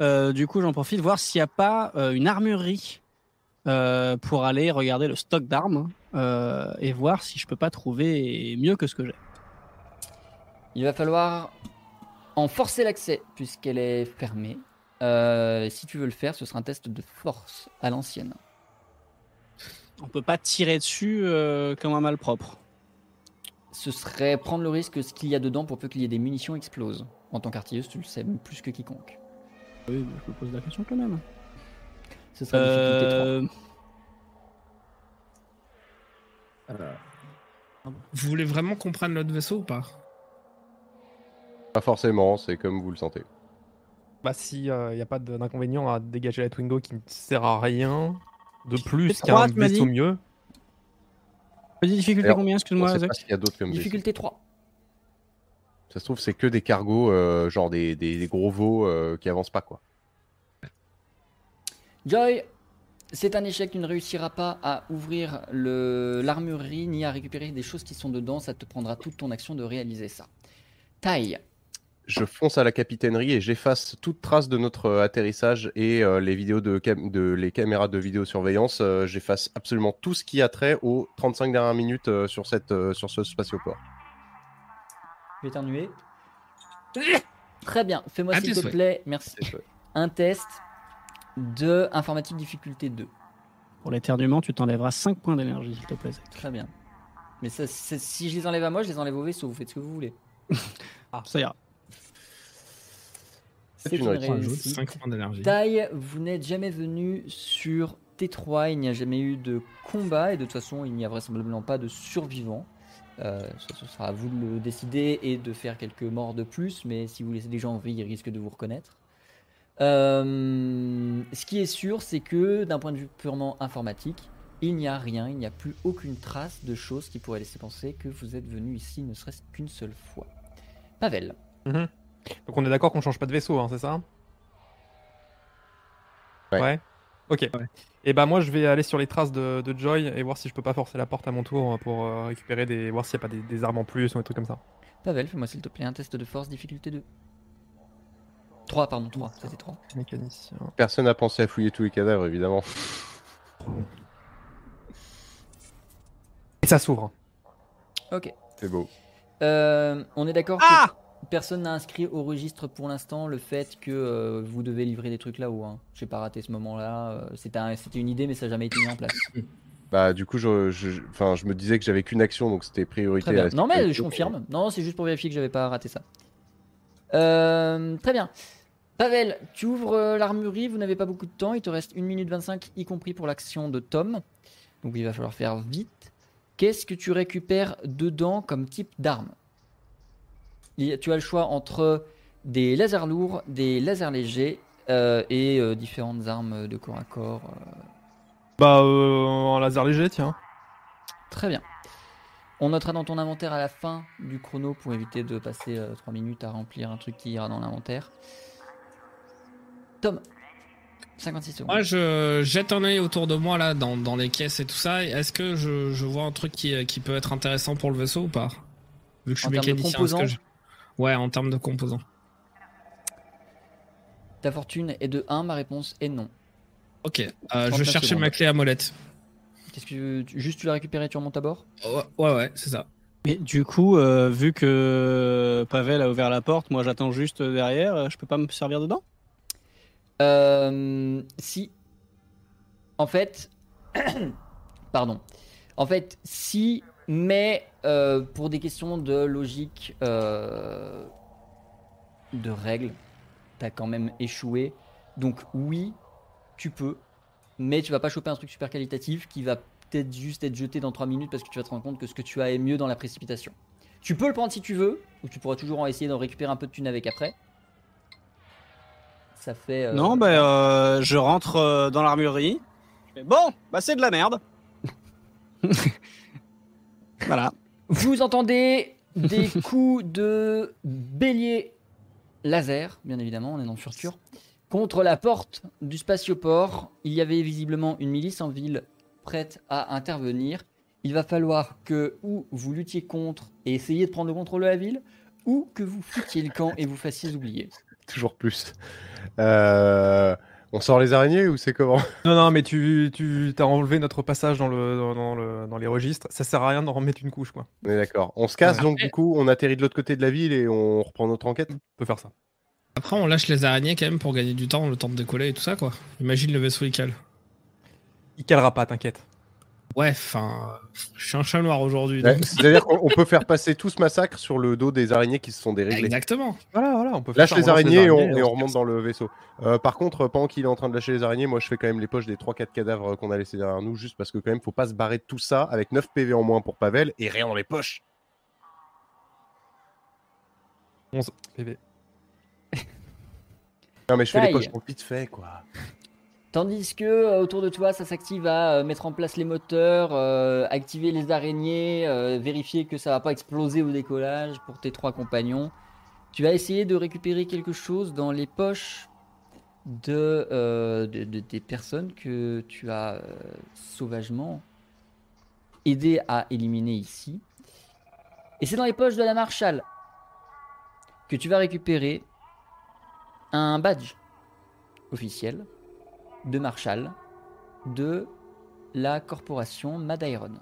euh, du coup, j'en profite voir s'il n'y a pas euh, une armurerie euh, pour aller regarder le stock d'armes euh, et voir si je peux pas trouver mieux que ce que j'ai. il va falloir en forcer l'accès puisqu'elle est fermée. Euh, si tu veux le faire, ce sera un test de force à l'ancienne. On peut pas tirer dessus euh, comme un malpropre. ce serait prendre le risque que ce qu'il y a dedans pour peu qu'il y ait des munitions explosent. En tant qu'artilleuse, tu le sais plus que quiconque. Oui, je me pose la question quand même. Ce serait difficulté 3. Euh, Vous voulez vraiment qu'on prenne notre vaisseau ou pas? Pas forcément, c'est comme vous le sentez. Bah si il n'y a pas d'inconvénient à dégager la Twingo qui ne sert à rien de plus qu'un vaisseau mieux. Difficulté combien, excuse-moi, Zach. Difficulté 3. Ça se trouve, c'est que des cargos, euh, genre des, des- des gros veaux euh, qui avancent pas, quoi. Joy, c'est un échec. Tu ne réussiras pas à ouvrir le- l'armurerie ni à récupérer des choses qui sont dedans. Ça te prendra toute ton action de réaliser ça. Taille, je fonce à la capitainerie et j'efface toute trace de notre euh, atterrissage et euh, les vidéos de, cam- de les caméras de vidéosurveillance. euh, j'efface absolument tout ce qui a trait aux 35 dernières minutes euh, sur cette euh, sur ce spatioport. Tu vas éternuer. [coughs] Très bien. Fais-moi s'il te plaît, merci. Un test de informatique difficulté 2. Pour l'éternuement, tu t'enlèveras 5 points d'énergie, s'il te plaît. Très bien. Mais ça, si je les enlève à moi, je les enlève au vaisseau. Vous faites ce que vous voulez. [laughs] Ça ira. C'est une une réussite. Rajoute réussite. 5 points d'énergie. Taille, vous n'êtes jamais venu sur T3, il n'y a jamais eu de combat et de toute façon il n'y a vraisemblablement pas de survivants. Euh, ce sera à vous de le décider et de faire quelques morts de plus, mais si vous laissez des gens en vie, ils risquent de vous reconnaître. Euh, ce qui est sûr, c'est que d'un point de vue purement informatique, il n'y a rien, il n'y a plus aucune trace de choses qui pourraient laisser penser que vous êtes venu ici ne serait-ce qu'une seule fois. Pavel, Donc on est d'accord qu'on change pas de vaisseau, hein, c'est ça? Ouais. Ok. Et bah moi je vais aller sur les traces de, de Joy et voir si je peux pas forcer la porte à mon tour pour euh, récupérer des. voir s'il y a pas des, des armes en plus ou des trucs comme ça. Pavel, fais-moi s'il te plaît un test de force difficulté 2. 3, pardon, 3, c'était 3. Mécanicien. Personne n'a pensé à fouiller tous les cadavres évidemment. Et ça s'ouvre. Ok. C'est beau. Euh, on est d'accord Ah que personne n'a inscrit au registre pour l'instant le fait que euh, vous devez livrer des trucs là-haut. Hein. J'ai pas raté ce moment-là. euh, C'était un- c'était une idée, mais ça n'a jamais été mis en place. [laughs] Bah du coup je, je, enfin, je me disais que j'avais qu'une action donc c'était priorité. Très bien. à la Non, mais je confirme. Non, c'est juste pour vérifier que j'avais pas raté ça. Euh, très bien. Pavel, tu ouvres l'armurerie, vous n'avez pas beaucoup de temps, il te reste 1 minute 25, y compris pour l'action de Tom. Donc il va falloir faire vite. Qu'est-ce que tu récupères dedans comme type d'arme? Tu as le choix entre des lasers lourds, des lasers légers euh, et euh, différentes armes de corps à corps. euh. Bah euh, en laser léger tiens. Très bien. On notera dans ton inventaire à la fin du chrono pour éviter de passer 3 minutes à remplir un truc qui ira dans l'inventaire. Tom, 56 secondes. Moi, je jette un œil autour de moi, là, dans, dans les caisses et tout ça. Est-ce que je, je vois un truc qui, qui peut être intéressant pour le vaisseau ou pas? Vu que je suis En termes de mécanicien. est-ce composants que je- Ouais, en termes de composants. Ta fortune est de 1, ma réponse est non. Ok, euh, je 39 cherchais secondes. ma clé à molette. Qu'est-ce que tu- juste tu l'as récupéré, tu remontes à bord Ouais, ouais, ouais, c'est ça. Mais du coup, euh, vu que Pavel a ouvert la porte, moi j'attends juste derrière, euh, je peux pas me servir dedans? Euh, si. En fait. [clears throat] Pardon. En fait, si, mais euh, pour des questions de logique, euh, de règles, t'as quand même échoué. Donc, oui, tu peux, mais tu vas pas choper un truc super qualitatif qui va peut-être juste être jeté dans 3 minutes parce que tu vas te rendre compte que ce que tu as est mieux dans la précipitation. Tu peux le prendre si tu veux, ou tu pourras toujours en essayer d'en récupérer un peu de thune avec après. Ça fait. euh, Non, bah je rentre dans l'armurerie. Bon, bah c'est de la merde. [laughs] voilà. Vous entendez des [laughs] coups de bélier laser, bien évidemment, on est dans le futur. Contre la porte du spatioport, il y avait visiblement une milice en ville prête à intervenir. Il va falloir que ou vous luttiez contre et essayiez de prendre le contrôle de la ville, ou que vous foutiez le camp et vous fassiez oublier. Toujours plus. Euh, On sort les araignées ou c'est comment? Non non mais tu tu t'as enlevé notre passage dans le dans, dans le dans les registres. Ça sert à rien d'en remettre une couche quoi. On est d'accord. On se casse donc du coup on atterrit de l'autre côté de la ville et on reprend notre enquête? On peut faire ça. Après, on lâche les araignées quand même pour gagner du temps, le temps de décoller et tout ça, quoi. Imagine le vaisseau il cale. Il calera pas, t'inquiète. Ouais, enfin, je suis un chat noir aujourd'hui. C'est-à-dire qu'on on peut faire passer tout ce massacre sur le dos des araignées qui se sont déréglées. Exactement. Voilà voilà, on peut Lâche faire les ça, on lance araignées et on, et on se remonte dans le vaisseau. Euh, par contre, pendant qu'il est en train de lâcher les araignées, moi je fais quand même les poches des 3-4 cadavres qu'on a laissés derrière nous, juste parce que quand même faut pas se barrer de tout ça avec 9 PV en moins pour Pavel et rien dans les poches. 11 PV. Non mais je fais les poches pour vite fait quoi. Tandis que euh, autour de toi, ça s'active à euh, mettre en place les moteurs, euh, activer les araignées, vérifier que ça va pas exploser au décollage pour tes trois compagnons. Tu vas essayer de récupérer quelque chose dans les poches de, de- de- des personnes que tu as sauvagement aidé à éliminer ici. Et c'est dans les poches de la Marshall. que tu vas récupérer un badge officiel de Marshall de la corporation Madairon.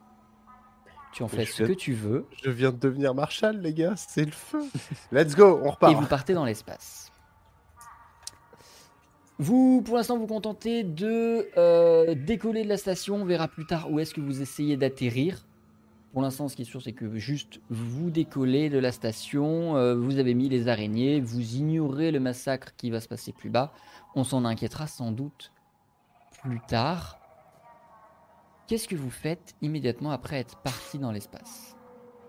Tu en fais ce que tu veux Je viens de devenir Marshall, les gars, c'est le feu. Let's go, on repart. et vous partez dans l'espace. Vous, pour l'instant, vous contentez de euh, décoller de la station. On verra plus tard où est-ce que vous essayez d'atterrir. Pour l'instant, ce qui est sûr, c'est que juste vous décollez de la station. euh, vous avez mis les araignées. Vous ignorez le massacre qui va se passer plus bas. On s'en inquiétera sans doute plus tard. Qu'est-ce que vous faites immédiatement après être parti dans l'espace?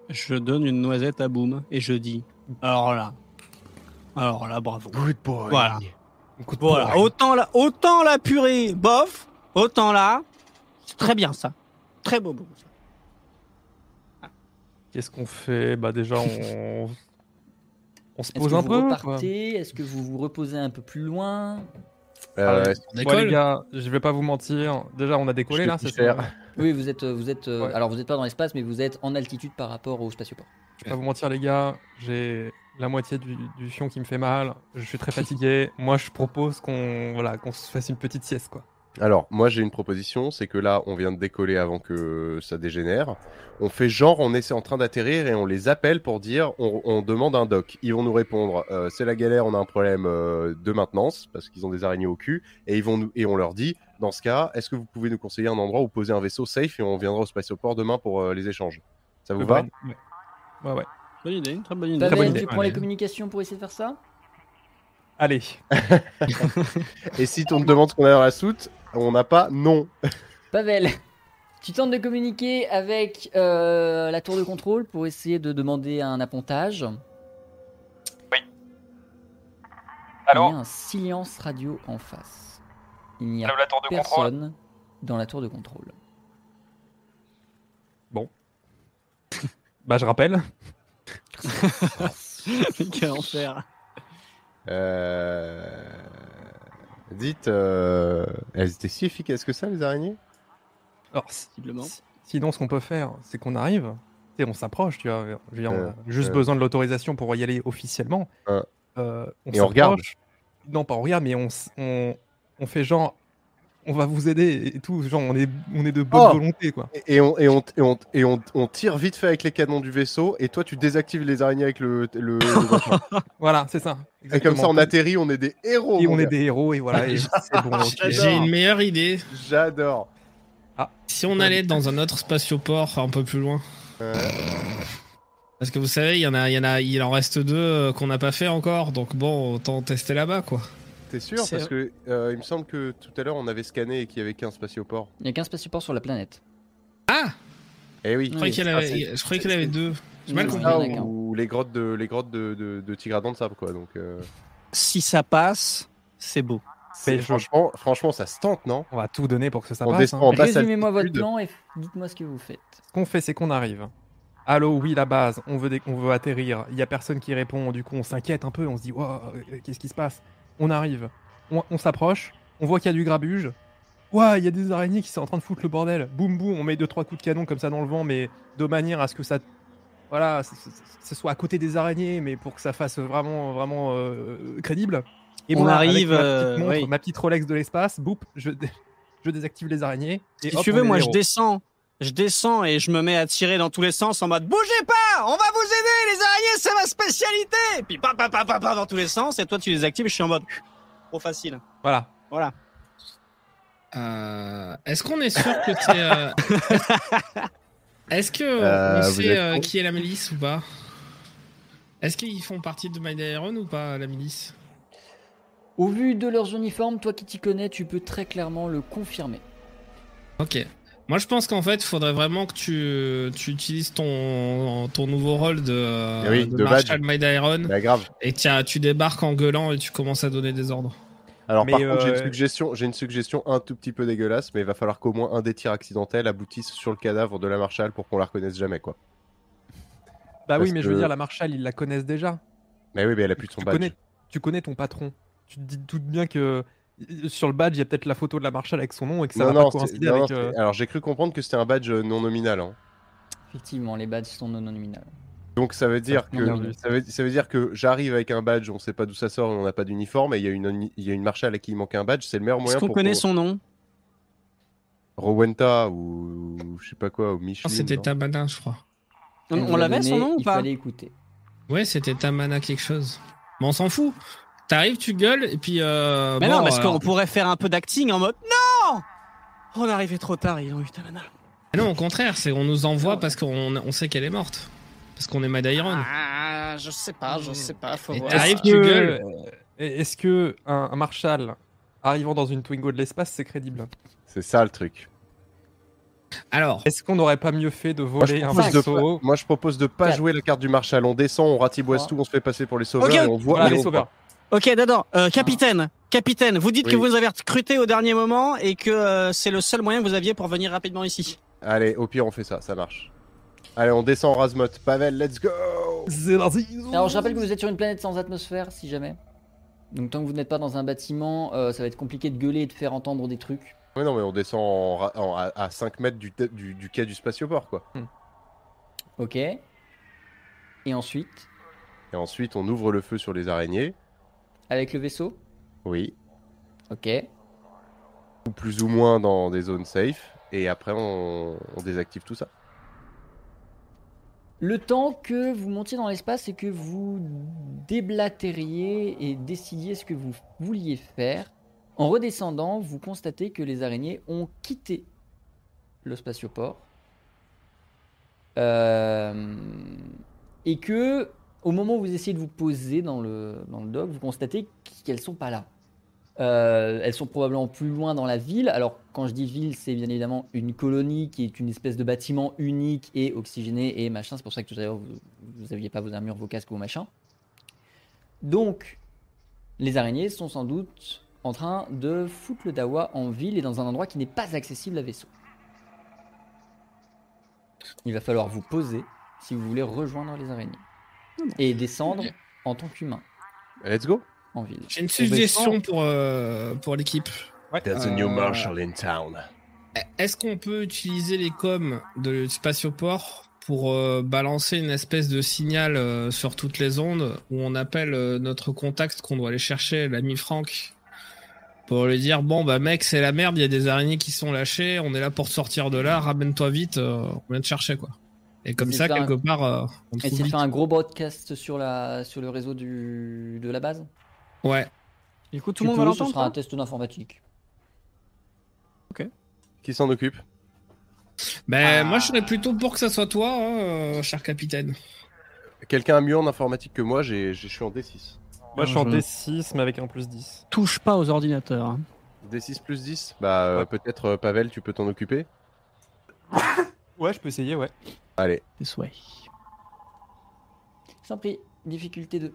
Je donne une noisette à Boom et je dis alors là, alors là, bravo. Good boy. Voilà. Voilà, autant la, autant la purée, bof, autant là, c'est très bien ça. Très beau, beau. ça. Qu'est-ce qu'on fait? Bah déjà, on, on se Est-ce pose que un vous peu. quoi. repartez? Est-ce que vous vous reposez un peu plus loin? Euh, Bon, les gars, je vais pas vous mentir. Déjà, on a décollé là, c'est ça [laughs] Oui, vous êtes, vous êtes. euh, Ouais. Alors, vous n'êtes pas dans l'espace, mais vous êtes en altitude par rapport au spatioport. Je vais pas vous mentir, les gars. J'ai la moitié du, du fion qui me fait mal. Je suis très fatigué. Moi, je propose qu'on voilà, qu'on se fasse une petite sieste, quoi. Alors, moi j'ai une proposition, c'est que là, on vient de décoller avant que ça dégénère. On fait genre, on est en train d'atterrir et on les appelle pour dire, on, on demande un doc. Ils vont nous répondre, euh, c'est la galère, on a un problème euh, de maintenance parce qu'ils ont des araignées au cul, et ils vont nous et on leur dit, dans ce cas, est-ce que vous pouvez nous conseiller un endroit où poser un vaisseau safe et on viendra au spatioport demain pour euh, les échanges? Ça vous Le va? ouais. ouais, ouais. Bonne idée, très bonne idée. Pavel, bonne tu idée. prends les communications pour essayer de faire ça? Allez. [laughs] Et si on te demande ce qu'on a dans la soute, on n'a pas non. Pavel, tu tentes de communiquer avec euh, la tour de contrôle pour essayer de demander un appontage? Il y a un silence radio en face. Il n'y a Allô, la tour de contrôle personne dans la tour de contrôle. [laughs] Bah, je rappelle. [laughs] Quel enfer. Euh... Dites, euh, elles étaient si efficaces que ça les araignées? Alors, sinon, ce qu'on peut faire, c'est qu'on arrive. Tu sais, on s'approche, tu vois. Je veux dire, on Euh, a juste euh. besoin de l'autorisation pour y aller officiellement. Euh. Euh, Et on regarde. s'approche. Non, pas on regarde, mais on, on, on fait genre. On va vous aider et tout. Genre, on est, on est de bonne Oh volonté, quoi. Et, et on, et, on, et, on, et on, on tire vite fait avec les canons du vaisseau, et toi tu désactives les araignées avec le. le. [laughs] Voilà, c'est ça. et comme ça on atterrit, on est des héros. Et on est des héros, et voilà. et [laughs] c'est bon, ok. J'ai une meilleure idée. J'adore. Si on allait dans un autre spatioport un peu plus loin. Euh, Parce que vous savez, il y en a, il y en a, il en reste deux euh, qu'on n'a pas fait encore. Donc bon, autant tester là-bas, quoi. T'es sûr Parce que euh, il me semble que tout à l'heure on avait scanné et qu'il y avait qu'un spatioport. Il n'y a qu'un spatioport sur la planète. Ah Eh oui. Je croyais qu'elle Ah, je croyais qu'elle avait deux. J'ai mal compris. y en ou les grottes de les grottes de, de, de Tigradon de sable quoi. Donc euh, Si ça passe, c'est beau. c'est- je- franchement, franchement ça se tente non? On va tout donner pour que ça On passe. descend hein. en Résumez-moi votre plan et dites-moi ce que vous faites. Ce qu'on fait, c'est qu'on arrive. Allô, oui, la base, on veut, on veut atterrir. Il y a personne qui répond, du coup, on s'inquiète un peu, on se dit, Wow, euh, qu'est-ce qui se passe? On arrive, on, on s'approche, on voit qu'il y a du grabuge. Ouah, il y a des araignées qui sont en train de foutre le bordel. Boum, boum, on met deux, trois coups de canon comme ça dans le vent, mais de manière à ce que ça. Voilà, ce, soit à côté des araignées, mais pour que ça fasse vraiment, vraiment euh, crédible. Et On moi, avec arrive, ma petite, euh, oui. ma petite Rolex de l'espace, boum, je, dé- je désactive les araignées. Et Si hop, tu veux, moi je descends. Je descends et je me mets à tirer dans tous les sens en mode bougez pas, on va vous aider, les araignées, c'est ma spécialité. Et puis pam pam pam pam pam dans tous les sens et toi tu les actives et je suis en mode trop facile. Voilà. Voilà. Euh, Est-ce qu'on est sûr que c'est. euh, [laughs] Est-ce que Euh, on sait euh, qui est la milice ou pas? Est-ce qu'ils font partie de My Iron ou pas, la milice? Au vu de leurs uniformes, toi qui t'y connais, tu peux très clairement le confirmer. Ok. Moi, je pense qu'en fait, il faudrait vraiment que tu, tu utilises ton, ton nouveau rôle de, Eh oui, de de Marshal badge. My Iron Bah grave. et tiens, tu débarques en gueulant et tu commences à donner des ordres. Alors Mais, par contre j'ai euh, une suggestion, j'ai une suggestion un tout petit peu dégueulasse, mais il va falloir qu'au moins un des tirs accidentels aboutisse sur le cadavre de la Marshall pour qu'on la reconnaisse jamais quoi. Bah Parce oui, mais je veux dire, la Marshall, ils la connaissent déjà. Mais oui, mais elle a plus de son Tu badge. connais, tu connais ton patron. Tu te dis tout bien que euh, sur le badge, il y a peut-être la photo de la Marshall avec son nom et que ça Non, va non, pas c'est- coïncider non, avec. non, euh, Alors j'ai cru comprendre que c'était un badge euh, non nominal. hein. Effectivement, les badges sont non nominales. Donc ça veut dire que ça veut, ça veut dire que j'arrive avec un badge, on sait pas d'où ça sort, on n'a pas d'uniforme et il y a une il y a une marshal à qui il manque un badge, c'est le meilleur Est-ce moyen qu'on pour connaît qu'on- son nom? Rowenta ou je sais pas quoi ou Non, Micheline. C'était non Tamana, je crois. On, on l'avait son nom ou Il pas? fallait écouter. Ouais, c'était Tamana quelque chose. Mais on s'en fout. T'arrives, tu gueules, et puis. Euh, Mais bon, non, parce alors- qu'on pourrait faire un peu d'acting en mode Non On est arrivé trop tard, ils ont eu Tamana. Non, au contraire, c'est on nous envoie parce qu'on on sait qu'elle est morte. Parce qu'on est Mad Iron. Ah, je sais pas, je sais pas, faut Et voir. t'arrives, Est-ce tu que- gueules. euh, Est-ce que un, un Marshall arrivant dans une Twingo de l'espace, c'est crédible? C'est ça le truc. Alors, Est-ce qu'on n'aurait pas mieux fait de Moi voler un vaisseau? moi, je propose de pas jouer la carte du Marshal. On descend, on ratiboise tout, on se fait passer pour les sauveurs et on voit. Voilà, les on sauveurs. Ok, d'accord. Euh, capitaine, capitaine, vous dites que vous nous avez recruté au dernier moment et que euh, c'est le seul moyen que vous aviez pour venir rapidement ici. Allez, au pire on fait ça, ça marche. Allez, on descend en Razmot. Pavel, let's go Alors je rappelle que vous êtes sur une planète sans atmosphère, si jamais. Donc tant que vous n'êtes pas dans un bâtiment, euh, ça va être compliqué de gueuler et de faire entendre des trucs. Ouais, non, mais on descend en ra- en- à, à 5 mètres du, du, du quai du spatioport, quoi. Ok. Et ensuite, Et ensuite, on ouvre le feu sur les araignées. Avec le vaisseau. Oui. Ok. Ou plus ou moins dans des zones safe. Et après, on, on désactive tout ça. Le temps que vous montiez dans l'espace et que vous déblatériez et décidiez ce que vous vouliez faire, en redescendant, vous constatez que les araignées ont quitté le spatioport. Euh, et que, au moment où vous essayez de vous poser dans le, dans le dock, vous constatez qu'elles sont pas là. Euh, elles sont probablement plus loin dans la ville. Alors, quand je dis ville, c'est bien évidemment une colonie qui est une espèce de bâtiment unique et oxygéné et machin. C'est pour ça que tout à l'heure, vous n'aviez pas vos armures, vos casques, vos machins. Donc, les araignées sont sans doute en train de foutre le dawa en ville et dans un endroit qui n'est pas accessible à vaisseau. Il va falloir vous poser si vous voulez rejoindre les araignées et descendre en tant qu'humain Let's go en ville. j'ai une suggestion pour, euh, pour l'équipe. There's a new Marshal in town. Est-ce qu'on peut utiliser les coms de Spatioport pour euh, balancer une espèce de signal euh, sur toutes les ondes où on appelle euh, notre contact qu'on doit aller chercher, l'ami Franck, pour lui dire bon bah mec c'est la merde, il y a des araignées qui sont lâchées, on est là pour sortir de là, ramène-toi vite, euh, on vient te chercher quoi. Et comme ça quelque part euh, on Et c'est fait un gros broadcast sur, la, sur le réseau du, de la base? Ouais. Du coup, tout le monde va peux, Ce l'entendre sera un test d'informatique. Qui s'en occupe? Ben Ah. moi je serais plutôt pour que ça soit toi, hein, euh, cher capitaine. Quelqu'un a mieux en informatique que moi, j'ai- j'ai- je suis en D6. Moi, je suis en je- D6, mais avec un plus 10. Touche pas aux ordinateurs. hein. D6 plus 10 Bah, euh, Ouais. peut-être euh, Pavel, tu peux t'en occuper? Ouais, je peux essayer, ouais. Allez. This way. Sans prix, difficulté 2.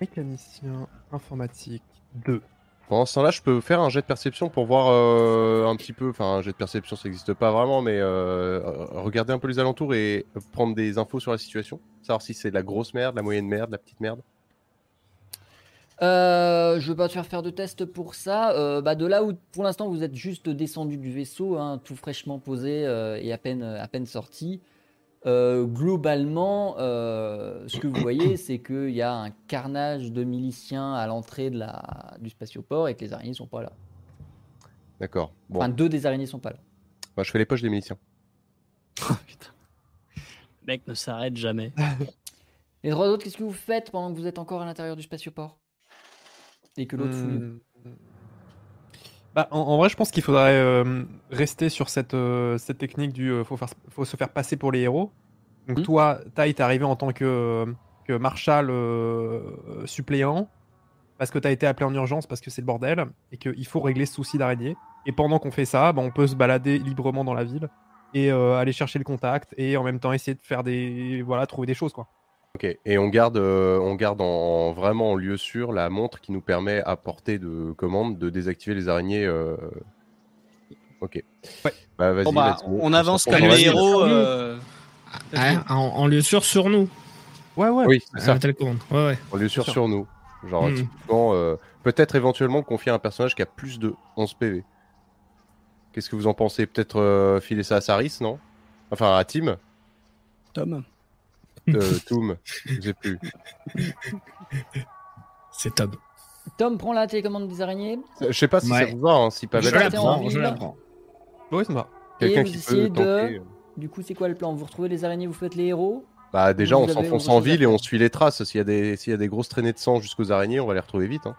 Mécanicien informatique 2. Pendant ce temps-là, je peux faire un jet de perception pour voir euh, un petit peu. Enfin, un jet de perception, ça n'existe pas vraiment, mais euh, regarder un peu les alentours et prendre des infos sur la situation. Savoir si c'est de la grosse merde, la moyenne merde, la petite merde. Euh, je veux pas te faire faire de test pour ça. Euh, bah, de là où pour l'instant vous êtes juste descendu du vaisseau, hein, tout fraîchement posé euh, et à peine, à peine sorti. Euh, globalement, euh, ce que vous voyez, [coughs] c'est qu'il y a un carnage de miliciens à l'entrée de la, du spatioport et que les araignées sont pas là. D'accord. Bon, Enfin, deux des araignées sont pas là. Bah, je fais les poches des miliciens. [laughs] Oh, putain. Le mec ne s'arrête jamais. [laughs] Les trois autres, qu'est-ce que vous faites pendant que vous êtes encore à l'intérieur du spatioport? Et que l'autre fouille Hmm. Bah, en, en vrai, je pense qu'il faudrait euh, rester sur cette, euh, cette technique du euh, faut, faire, faut se faire passer pour les héros. Donc, Mhm. toi, Tai, t'es arrivé en tant que, que marshal suppléant parce que t'as été appelé en urgence parce que c'est le bordel et qu'il faut régler ce souci d'araignée. Et pendant qu'on fait ça, bah, on peut se balader librement dans la ville et aller chercher le contact et en même temps essayer de faire des. Voilà, trouver des choses quoi. Ok. Et on garde, euh, on garde en, vraiment en lieu sûr la montre qui nous permet à portée de commande de désactiver les araignées. euh, Ok. Ouais. Bah, vas-y. Bon, bah, let's go. on avance se comme retrouve dans les la héros. euh, Ah, en, en lieu sûr sur nous. Ouais, ouais. Oui, c'est À ça. la télécommande. Ouais, ouais. En lieu sûr sûr. sur nous. Genre, typiquement, euh, peut-être éventuellement confier à un personnage qui a plus de 11 PV. Qu'est-ce que vous en pensez? Peut-être euh, filer ça à Saris, non? Enfin, à Tim? Tom. Euh, Toom, je sais plus. [laughs] C'est Tom. Tom prend la télécommande des araignées Je sais pas si Ouais. ça vous va, hein, si Je Pavel la partez en prends, je ville. la prends. Oui, ça va. quelqu'un Et qui vous peut essayez de- tenter. Du coup, c'est quoi le plan? Vous retrouvez les araignées, vous faites les héros? Bah déjà, Vous on avez s'enfonce en ville et on suit les traces. S'il y, a des- s'il y a des grosses traînées de sang jusqu'aux araignées, on va les retrouver vite. Hein.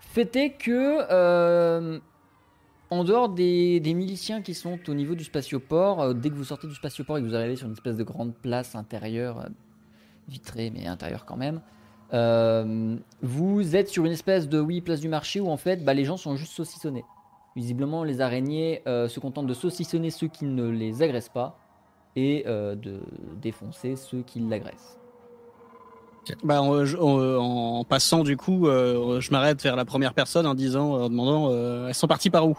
Fait est que, euh, en dehors des, miliciens qui sont au niveau du spatioport, euh, dès que vous sortez du spatioport et que vous arrivez sur une espèce de grande place intérieure, euh, vitrée mais intérieure quand même, euh, vous êtes sur une espèce de, oui, place du marché où en fait bah, les gens sont juste saucissonnés. Visiblement, les araignées se contentent de saucissonner ceux qui ne les agressent pas et de défoncer ceux qui l'agressent. Bah, en, passant, du coup, je m'arrête vers la première personne en disant, en demandant, elles sont parties par où?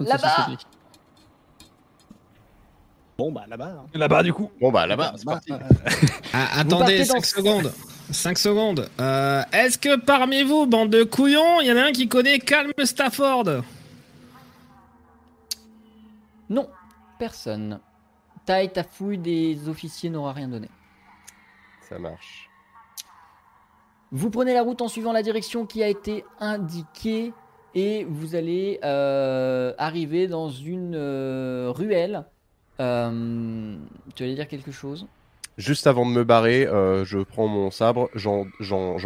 Là-bas ce que c'est. Bon, bah là-bas. hein. Là-bas, du coup. Bon bah là-bas, c'est Bah, parti. euh, [laughs] Ah, attendez, dans- 5 secondes. [laughs] 5 secondes. Euh, Est-ce que parmi vous, bande de couillons, il y en a un qui connaît Calme Stafford? Non, personne. Taille, ta fouille des officiers n'aura rien donné. Ça marche. Vous prenez la route en suivant la direction qui a été indiquée et vous allez euh, arriver dans une euh, ruelle. Euh, tu allais dire quelque chose? Juste avant de me barrer, euh, je prends mon sabre, j'en-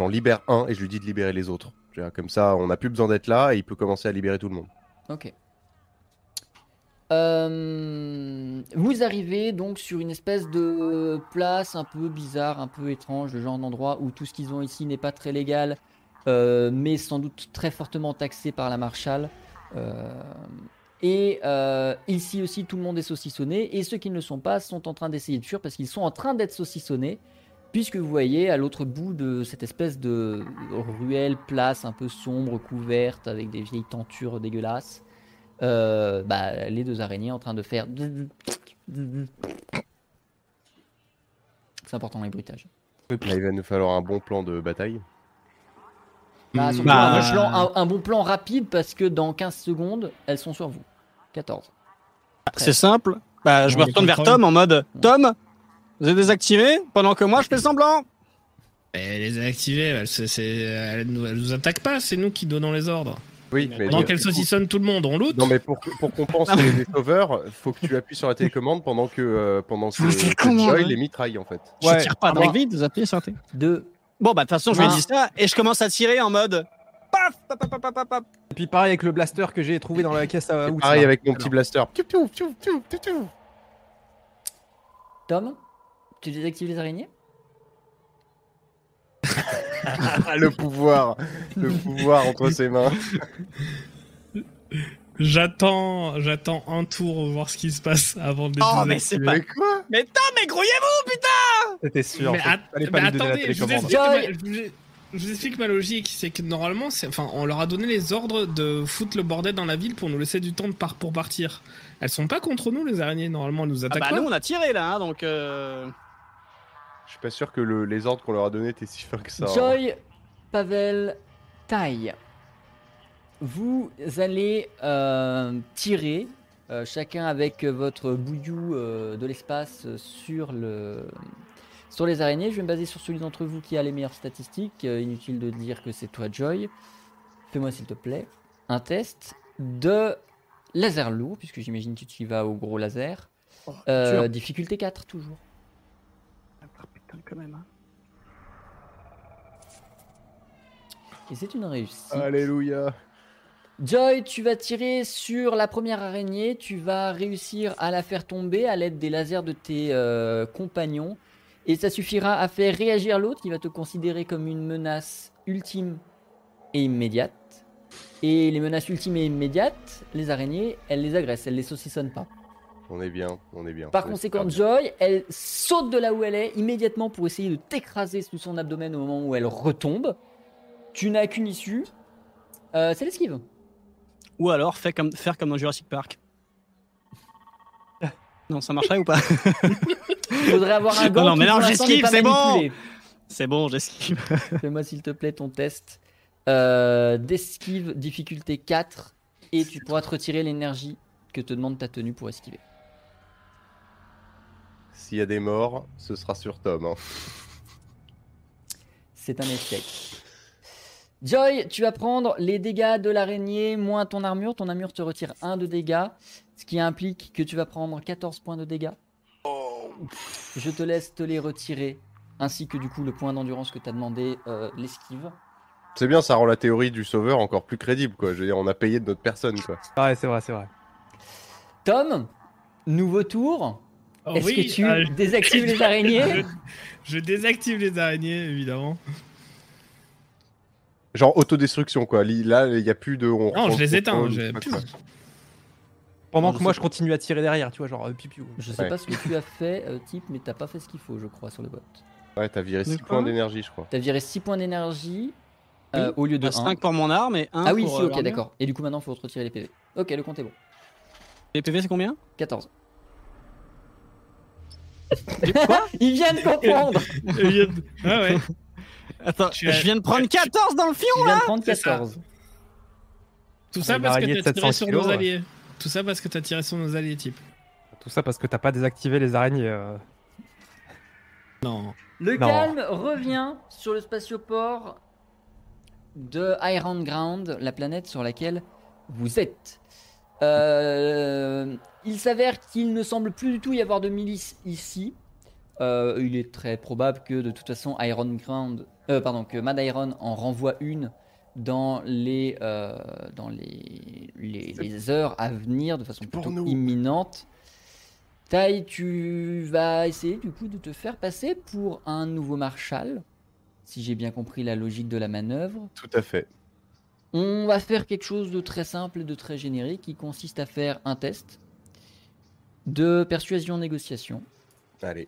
libère un et je lui dis de libérer les autres. Comme ça, on n'a plus besoin d'être là et il peut commencer à libérer tout le monde. Ok. Vous arrivez donc sur une espèce de place un peu bizarre, un peu étrange, le genre d'endroit où tout ce qu'ils ont ici n'est pas très légal, mais sans doute très fortement taxé par la marshal. Euh, et euh, ici aussi, tout le monde est saucissonné, et ceux qui ne le sont pas sont en train d'essayer de fuir parce qu'ils sont en train d'être saucissonnés, puisque vous voyez à l'autre bout de cette espèce de ruelle, place un peu sombre, couverte, avec des vieilles tentures dégueulasses, euh, bah, les deux araignées en train de faire. C'est important les bruitages. Il va nous falloir un bon plan de bataille. Bah, Hmm, surtout bah, un, bon plan- un- un bon plan rapide parce que dans 15 secondes, elles sont sur vous. 14. C'est simple. Bah, je me les retourne vers. Tom en mode Tom, vous êtes désactivé pendant que moi je fais semblant. Elle les a activés, elle, elle nous, elle nous attaque pas, c'est nous qui donnons les ordres. Oui, mais Pendant qu'elle saucissonne tout le monde, on loot. Non mais pour, pour qu'on pense ait [laughs] des sauveurs, faut que tu appuies sur la télécommande pendant que euh, pendant que, Je que Joy hein les mitraille en fait. Je Ouais. tire pas dans Ah, le vide, vous appuyez sur un T. 2. Bon, bah, de toute façon, je lui ai Ah. dit ça et je commence à tirer en mode paf, paf, paf, paf, paf, paf. Et puis pareil avec le blaster que j'ai trouvé dans la caisse à outils. Pareil avec mon petit blaster. Tom, tu désactives les araignées [laughs] le pouvoir, le pouvoir entre ses mains. [laughs] J'attends, j'attends un tour voir ce qui se passe avant de Oh, mais c'est pas. Quoi Mais Tom, mais grouillez-vous, putain C'était sûr. Mais, attendez, je vous, explique je vous- je vous explique ma logique, c'est que normalement, enfin, on leur a donné les ordres de foutre le bordel dans la ville pour nous laisser du temps de par- pour partir. Elles sont pas contre nous les araignées, normalement elles nous Ah attaquent bah, pas. nous, on a tiré là, hein, donc. Euh... Je suis pas sûr que le- les ordres qu'on leur a donnés étaient si fins que ça. hein. Joy, Pavel, Taille. Vous allez euh, tirer, euh, chacun avec votre bouillou euh, de l'espace sur, le, sur les araignées. Je vais me baser sur celui d'entre vous qui a les meilleures statistiques. Euh, inutile de dire que c'est toi, Joy. Fais-moi, s'il te plaît, un test de laser lourd, puisque j'imagine que tu y vas au gros laser. Euh, sûr. difficulté 4, toujours. Ah, putain, quand même. hein. Et c'est une réussite. Alléluia. Joy, tu vas tirer sur la première araignée, tu vas réussir à la faire tomber à l'aide des lasers de tes euh, compagnons, et ça suffira à faire réagir l'autre qui va te considérer comme une menace ultime et immédiate. Et les menaces ultimes et immédiates, les araignées, elles les agressent, elles les saucissonnent pas. On est bien, on est bien. Par On conséquent. Joy, elle saute de là où elle est immédiatement pour essayer de t'écraser sous son abdomen au moment où elle retombe. Tu n'as qu'une issue, Euh, c'est l'esquive. Ou alors, fais comme, faire comme dans Jurassic Park. [laughs] non, ça marcherait ou pas? Faudrait avoir un gant non, mais non, j'esquive, c'est bon. C'est bon, j'esquive. [laughs] Fais-moi s'il te plaît ton test euh, d'esquive difficulté 4 et tu pourras te retirer l'énergie que te demande ta tenue pour esquiver. S'il y a des morts, ce sera sur Tom. hein. C'est un échec. Joy, tu vas prendre les dégâts de l'araignée moins ton armure. Ton armure te retire 1 de dégâts, ce qui implique que tu vas prendre 14 points de dégâts. Je te laisse te les retirer, ainsi que du coup le point d'endurance que tu as demandé, euh, l'esquive. C'est bien, ça rend la théorie du sauveur encore plus crédible, quoi. Je veux dire, on a payé de notre personne, quoi. Ouais, c'est vrai, c'est vrai. Tom, nouveau tour. Oh Est-ce oui, que tu ah, désactives [laughs] les araignées? Je désactive les araignées, évidemment. Genre autodestruction, quoi. Là, il n'y a plus de. on Non, je les le éteins. Pendant Non, que je moi sais je continue à tirer derrière, tu vois, genre euh, pipiou. Je sais Ouais. pas ce que tu as fait, euh, type, mais t'as pas fait ce qu'il faut, je crois, sur le bot. Ouais, t'as viré 6 De quoi points d'énergie, je crois. T'as viré 6 points d'énergie euh, Oui, au lieu de 1. 5 pour mon arme et 1 Ah oui, pour si, euh, ok, l'armure. d'accord. Et du coup, maintenant, il faut retirer les PV. Ok, le compte est bon. Les PV, c'est combien? 14. Quoi? Il vient de comprendre ah ouais. Attends, Tu as- je viens de prendre 14 dans le fion Il vient de prendre c'est ça. 14. Tout ça parce que t'as tiré 700 sur kilos, nos ouais. alliés. Tout ça parce que t'as tiré sur nos alliés, type. Tout ça parce que t'as pas désactivé les araignées. euh. Non. Le Non. calme revient sur le spatioport de Iron Ground, la planète sur laquelle vous êtes. Euh, il s'avère qu'il ne semble plus du tout y avoir de milice ici. Euh, il est très probable que de toute façon Iron Ground, euh, pardon, que Mad Iron en renvoie une dans les euh, dans les, les, les heures à venir de façon plutôt nous. imminente. Tai, tu vas essayer du coup de te faire passer pour un nouveau Marshal, si j'ai bien compris la logique de la manœuvre. Tout à fait. On va faire quelque chose de très simple et de très générique qui consiste à faire un test de persuasion-négociation. Allez.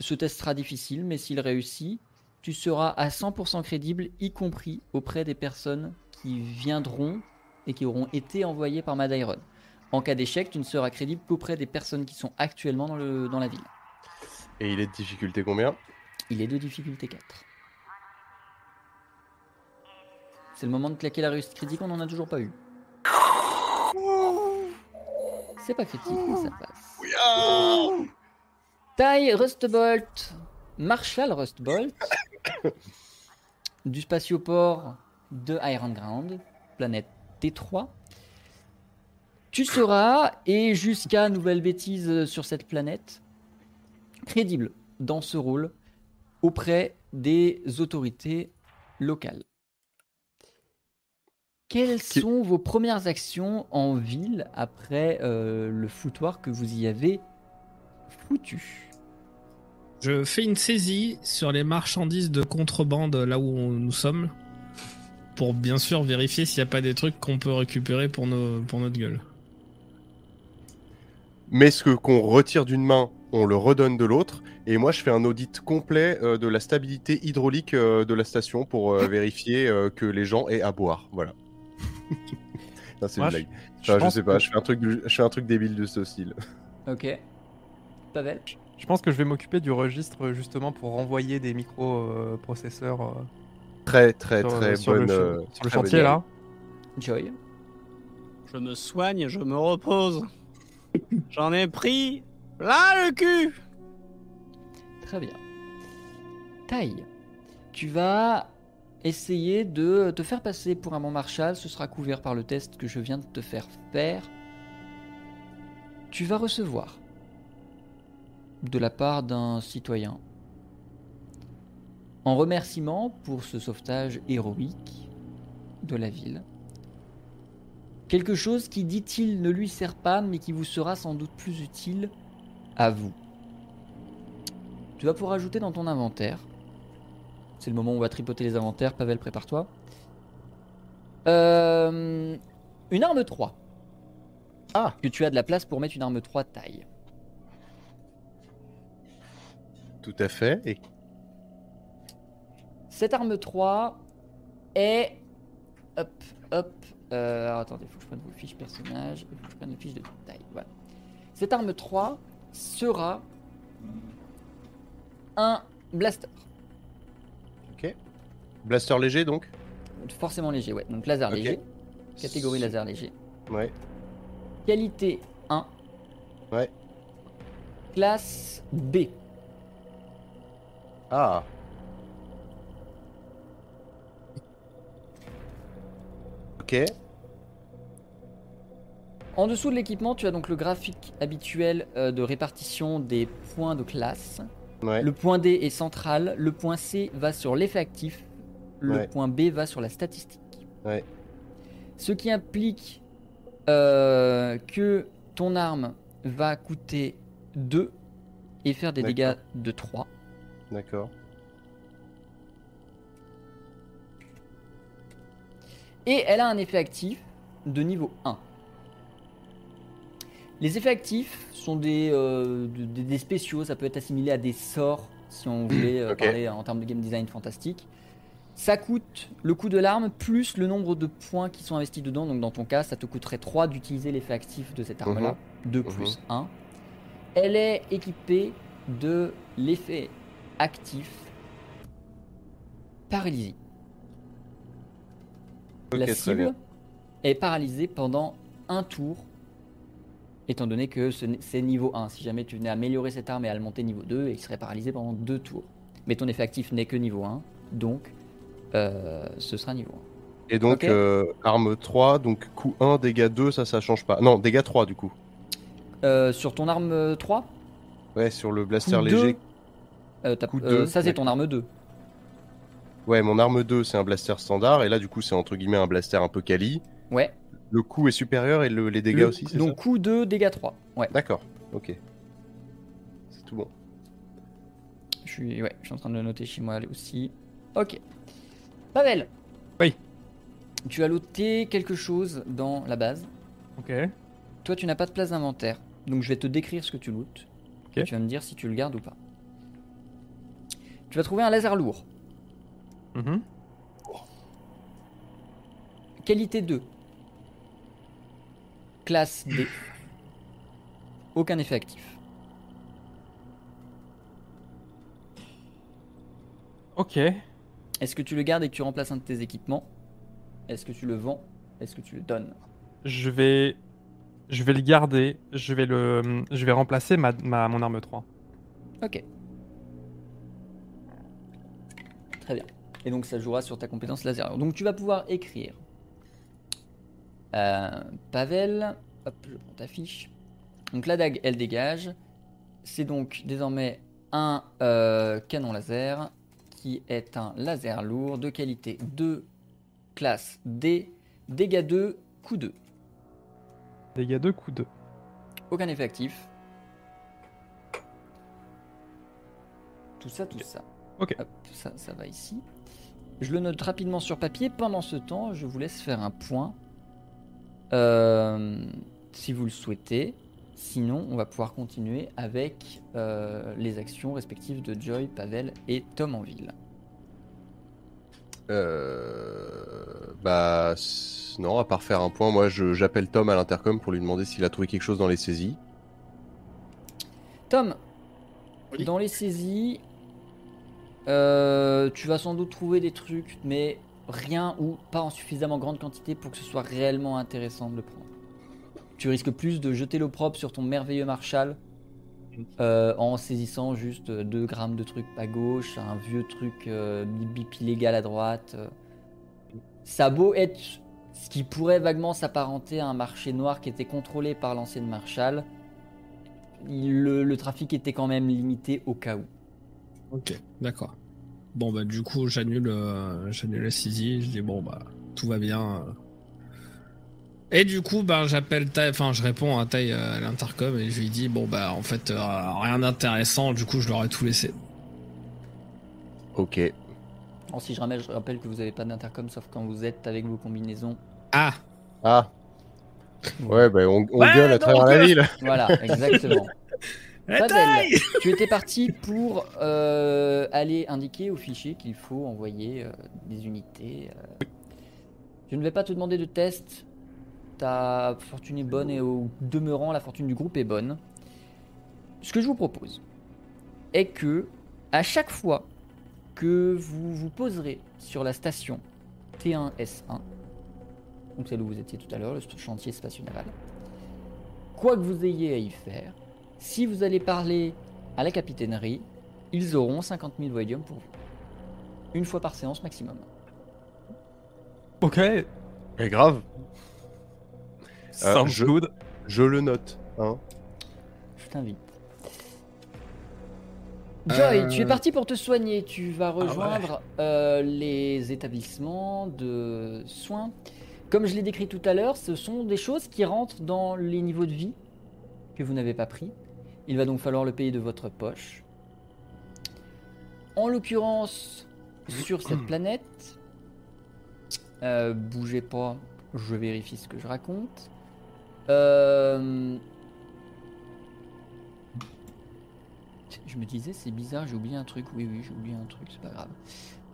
Ce test sera difficile, mais s'il réussit, tu seras à 100% crédible, y compris auprès des personnes qui viendront et qui auront été envoyées par Madairon. En cas d'échec, tu ne seras crédible qu'auprès des personnes qui sont actuellement dans, le, dans la ville. Et il est de difficulté combien? Il est de difficulté 4. C'est le moment de claquer la réussite critique, on n'en a toujours pas eu. C'est pas critique, mais ça passe. Taille Rustbolt, Marshall Rustbolt, du spatioport de Iron Ground, planète T3. Tu seras, et jusqu'à nouvelle bêtise sur cette planète, crédible dans ce rôle auprès des autorités locales. Quelles sont vos premières actions en ville après euh, le foutoir que vous y avez foutu? Je fais une saisie sur les marchandises de contrebande là où on- nous sommes. Pour bien sûr vérifier s'il n'y a pas des trucs qu'on peut récupérer pour, nos, pour notre gueule. Mais ce que qu'on retire d'une main, on le redonne de l'autre. Et moi, je fais un audit complet euh, de la stabilité hydraulique euh, de la station pour euh, vérifier euh, que les gens aient à boire. Voilà. [laughs] c'est une blague. Je Enfin, je sais pas, que- je fais un truc, du- je fais un truc débile de ce style. Ok. Pavel? Je pense que je vais m'occuper du registre justement pour renvoyer des microprocesseurs euh, Très, très, sur, très sur bonne. le, euh, sur le très bonne chantier là. Joy Je me soigne, je me repose. J'en ai pris plein le cul. Très bien. Taille, tu vas essayer de te faire passer pour un bon marshal. Ce sera couvert par le test que je viens de te faire faire. Tu vas recevoir de la part d'un citoyen en remerciement pour ce sauvetage héroïque de la ville. Quelque chose qui, dit-il, ne lui sert pas, mais qui vous sera sans doute plus utile à vous. Tu vas pouvoir ajouter dans ton inventaire. C'est le moment où on va tripoter les inventaires. Pavel, prépare-toi. Euh, une arme 3. Ah. Que tu as de la place pour mettre une arme 3 taille. Tout à fait. Et Cette arme 3 est. Hop, hop. Euh, alors, attendez, faut que je prenne vos fiches personnages. Il faut que je prenne les fiches de taille. Voilà. Cette arme 3 sera un blaster. blaster léger donc? Forcément léger, ouais. Donc laser Ok. léger. Catégorie laser léger. Ouais. Qualité 1. Ouais. classe B. Ah. Ok. En dessous de l'équipement, tu as donc le graphique habituel euh, de répartition des points de classe. Ouais. Le point D est central, le point C va sur l'effet actif, le Ouais. point B va sur la statistique. Ouais. Ce qui implique euh, que ton arme va coûter 2 et faire des dégâts de 3. D'accord. Et elle a un effet actif de niveau 1. Les effets actifs sont des, euh, de- des- des spéciaux, ça peut être assimilé à des sorts si on voulait euh, parler en termes de game design fantastique. Ça coûte le coût de l'arme plus le nombre de points qui sont investis dedans. Donc dans ton cas, ça te coûterait 3 d'utiliser l'effet actif de cette arme-là. 2 plus 1. Elle est équipée de l'effet actif paralysie. Ok, la cible est paralysée pendant un tour, étant donné que ce c'est niveau 1. Si jamais tu venais améliorer cette arme et à le monter niveau 2, il serait paralysé pendant deux tours. Mais ton effet actif n'est que niveau 1, donc euh, ce sera niveau 1. Et donc, euh, arme 3, donc coup 1, dégâts 2, ça, ça change pas. Non, dégâts 3 du coup. Euh, sur ton arme euh, 3, Ouais, sur le blaster coup léger. 2, euh, Coup euh, deux, ça c'est ton arme 2. Ouais, mon arme 2, c'est un blaster standard. Et là, du coup, c'est entre guillemets un blaster un peu quali. Ouais. Le coup est supérieur et le- les dégâts Le- aussi, c'est donc coup 2, dégâts 3. Ouais. D'accord, ok. C'est tout bon. Je suis, ouais, je suis en train de le noter chez moi aussi. Ok. Pavel. Oui. Tu as loté quelque chose dans la base. Ok. Toi, tu n'as pas de place d'inventaire. Donc, je vais te décrire ce que tu lootes. Ok. Et tu vas me dire si tu le gardes ou pas. Tu vas trouver un laser lourd. Mhm. Qualité 2. Classe D. Aucun effet actif. Ok. Est-ce que tu le gardes et que tu remplaces un de tes équipements? Est-ce que tu le vends? Est-ce que tu le donnes? Je vais, je vais le garder. Je vais le, je vais remplacer ma, ma- mon arme 3. Ok. Très bien. Et donc ça jouera sur ta compétence laser. Donc tu vas pouvoir écrire. Euh, Pavel, hop, je prends ta fiche. Donc la dague, elle dégage. C'est donc désormais un euh, canon laser qui est un laser lourd de qualité 2, classe D, dégâts 2, coup 2. Dégâts 2, coup 2. Aucun effet actif. Tout ça, tout ça. Ok. Hop, ça, ça va ici. Je le note rapidement sur papier. Pendant ce temps, je vous laisse faire un point. Euh, si vous le souhaitez. Sinon, on va pouvoir continuer avec euh, les actions respectives de Joy, Pavel et Tom en ville. Euh... Bah, non, à part faire un point, moi, j'appelle Tom à l'intercom pour lui demander s'il a trouvé quelque chose dans les saisies. Tom, Oui. dans les saisies, euh, tu vas sans doute trouver des trucs, mais rien ou pas en suffisamment grande quantité pour que ce soit réellement intéressant de le prendre. Tu risques plus de jeter l'opprobre sur ton merveilleux Marshall euh, en saisissant juste 2 grammes de trucs à gauche, un vieux truc euh, bip illégal à droite. euh. Ça a beau être ce qui pourrait vaguement s'apparenter à un marché noir qui était contrôlé par l'ancienne Marshall, le, le trafic était quand même limité au cas où. Ok, d'accord. Bon bah du coup j'annule euh, j'annule la saisie, je dis bon bah tout va bien. euh. Et du coup bah j'appelle Tai, enfin je réponds à Tai euh, à l'intercom et je lui dis bon bah en fait euh, rien d'intéressant, du coup je leur ai tout laissé. Ok. Alors, si je rappelle, je rappelle que vous n'avez pas d'intercom sauf quand vous êtes avec vos combinaisons. Ah Ah. Ouais, bah, on, on Ouais, gueule à travers la ville. Voilà, exactement. [laughs] Tu étais parti pour euh, aller indiquer au fichier qu'il faut envoyer euh, des unités. euh. Je ne vais pas te demander de test. Ta fortune est bonne et au demeurant, la fortune du groupe est bonne. Ce que je vous propose est que, à chaque fois que vous vous poserez sur la station T1S1, donc celle où vous étiez tout à l'heure, le chantier spatio-naval, quoi que vous ayez à y faire, Si vous allez parler à la capitainerie, ils auront 50 000 voidium pour vous. Une fois par séance maximum. Ok, Mais grave, sounds je- good. je le note. Hein. Je t'invite. Joy, Euh, tu es parti pour te soigner. Tu vas ouais. rejoindre euh, les établissements de soins. Comme je l'ai décrit tout à l'heure, ce sont des choses qui rentrent dans les niveaux de vie que vous n'avez pas pris. Il va donc falloir le payer de votre poche. En l'occurrence, sur cette [clears throat] planète, euh, bougez pas, je vérifie ce que je raconte. Euh, Je me disais, c'est bizarre, j'ai oublié un truc. Oui, oui, j'ai oublié un truc, c'est pas grave.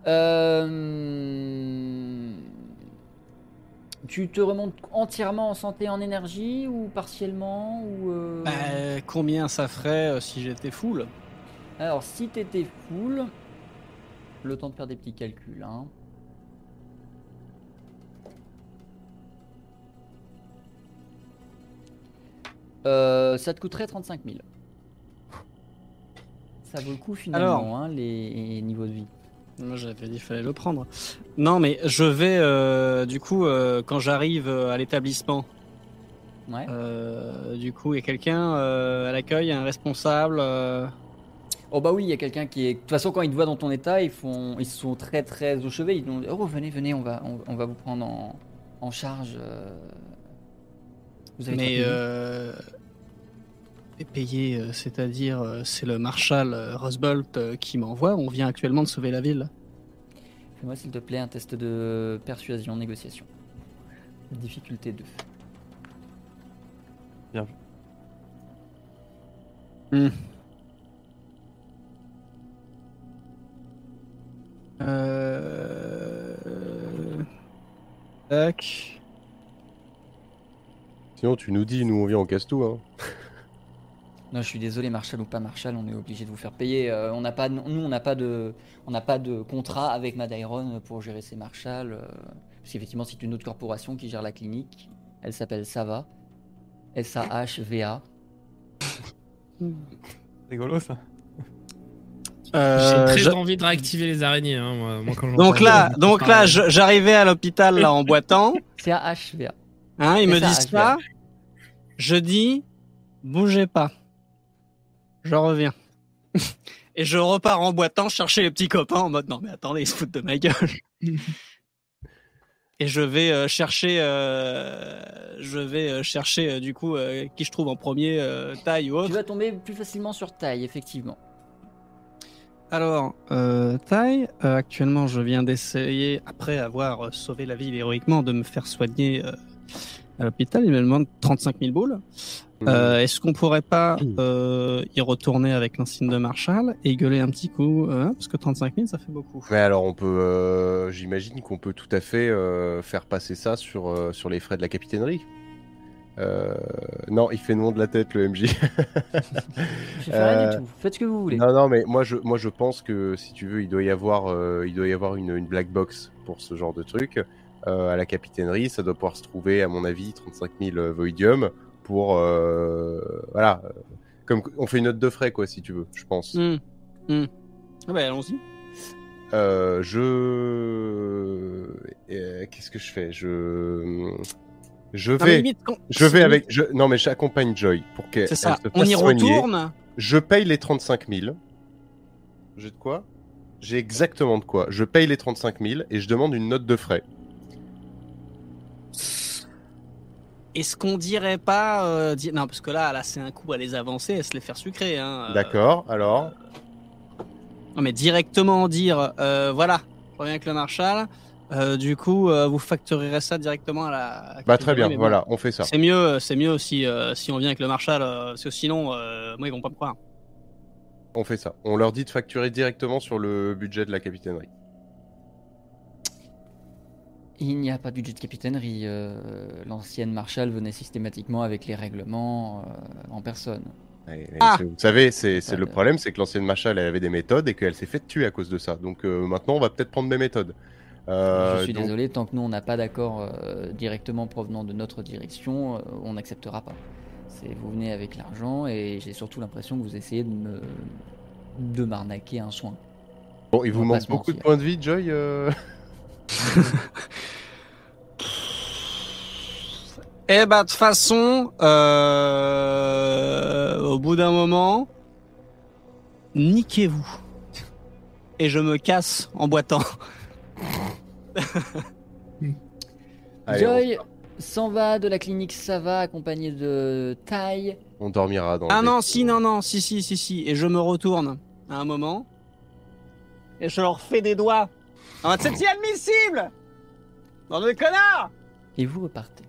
Euh, Tu te remontes entièrement en santé et en énergie ou partiellement ou euh, Bah, combien ça ferait euh, si j'étais full? Alors, si t'étais full, le temps de faire des petits calculs. Hein. Euh, ça te coûterait 35 000. Ça vaut le coup finalement, hein, les niveaux de vie. Moi j'avais dit qu'il fallait le prendre. Non mais je vais euh, du coup euh, quand j'arrive euh, à l'établissement, Ouais. euh, du coup il y a quelqu'un à l'accueil, un responsable. Oh bah oui, il y a quelqu'un qui est. De toute façon, quand ils te voient dans ton état, ils font, ils sont très très au chevet. Ils disent oh venez venez, on va on, on va vous prendre en, en charge. Vous avez mais payé euh, et payé, c'est-à-dire euh, c'est le marshal euh, Rosbolt qui m'envoie. On vient actuellement de sauver la ville. Fais-moi s'il te plaît un test de persuasion négociation. Difficulté 2. Euh... Tac. Sinon, tu nous dis, nous on vient, on casse tout. Hein. Non, je suis désolé, Marshall ou pas Marshall, on est obligé de vous faire payer. Euh, on n'a pas, nous, on n'a pas de, on n'a pas de contrat avec Madairon pour gérer ces Marshall. euh, parce qu'effectivement, c'est une autre corporation qui gère la clinique. Elle s'appelle Sava. S-A-H-V-A. [laughs] Rigolo ça. Euh, J'ai très je- envie de réactiver les araignées. Hein, moi, moi, quand Donc là, donc là, j'arrivais à l'hôpital là en boitant. [laughs] C'est A-H-V-A. Hein, ils me disent ça. Je dis, bougez pas. Je reviens. [laughs] Et je repars en boitant chercher les petits copains en mode non mais attendez, ils se foutent de ma gueule. [laughs] Et je vais euh, chercher, euh, je vais euh, chercher euh, du coup euh, qui je trouve en premier, euh, taille ou Tu autre. vas tomber plus facilement sur taille, effectivement. Alors, euh, taille, euh, actuellement je viens d'essayer, après avoir euh, sauvé la ville héroïquement, de me faire soigner euh, à l'hôpital. Il me demande 35 000 boules. Euh, Est-ce qu'on pourrait pas euh, y retourner avec l'insigne de Marshall et gueuler un petit coup hein, Parce que 35 000, ça fait beaucoup. Mais alors, on peut, euh, j'imagine qu'on peut tout à fait euh, faire passer ça sur, euh, sur les frais de la capitainerie. Euh, non, il fait nom de la tête le MJ. [laughs] Je fais rien Euh, du tout. Faites ce que vous voulez. non, non, mais moi je, moi je pense que si tu veux, il doit y avoir, euh, il doit y avoir une, une black box pour ce genre de truc Euh, à la capitainerie. Ça doit pouvoir se trouver, à mon avis, 35 000 voidium pour, euh, voilà, euh, comme on fait une note de frais quoi, si tu veux, je pense. Hmm. Hmm. Ah bah, allons-y. Euh, je, euh, qu'est-ce que je fais? Je, je Non, vais, limite, qu'on- je vais limite, avec, je... non mais j'accompagne Joy pour qu'elle se on fasse y soigner. retourne. Je paye les 35 000. J'ai de quoi? J'ai exactement de quoi. Je paye les 35 000 et je demande une note de frais. Est-ce qu'on dirait pas. euh, di- Non, parce que là, là c'est un coup à les avancer et se les faire sucrer. Hein. Euh, D'accord, alors? Non, mais directement dire euh, voilà, je reviens avec le Marshal. du coup, vous facturerez ça directement à la. Bah très bien, bon, voilà, on fait ça. C'est mieux, c'est mieux si, si on vient avec le Marshal, parce que sinon, moi, ils vont pas me croire. On fait ça. On leur dit de facturer directement sur le budget de la capitainerie. Il n'y a pas de budget de capitainerie. euh, L'ancienne Marshall venait systématiquement avec les règlements euh, en personne. Et- et Ah Vous savez, c'est le de- problème, c'est que l'ancienne Marshall, elle avait des méthodes et qu'elle s'est fait tuer à cause de ça. Donc euh, maintenant, on va peut-être prendre mes méthodes. Euh, Je suis donc- désolé, tant que nous on n'a pas d'accord euh, directement provenant de notre direction, euh, on n'acceptera pas. Vous venez avec l'argent et j'ai surtout l'impression que vous essayez de me de m'arnaquer un soin. Bon, il vous manque beaucoup de points de vie, Joy euh Eh bah, de toute façon, euh, au bout d'un moment, niquez-vous. Et je me casse en boitant. Allez, Joy s'en va de la clinique Sava accompagné de Tai. on, dormira dans Ah le non, si, non, non, si, si, si, si. Et je me retourne à un moment. Et je leur fais des doigts. C'est inadmissible Dans le connard Et vous repartez.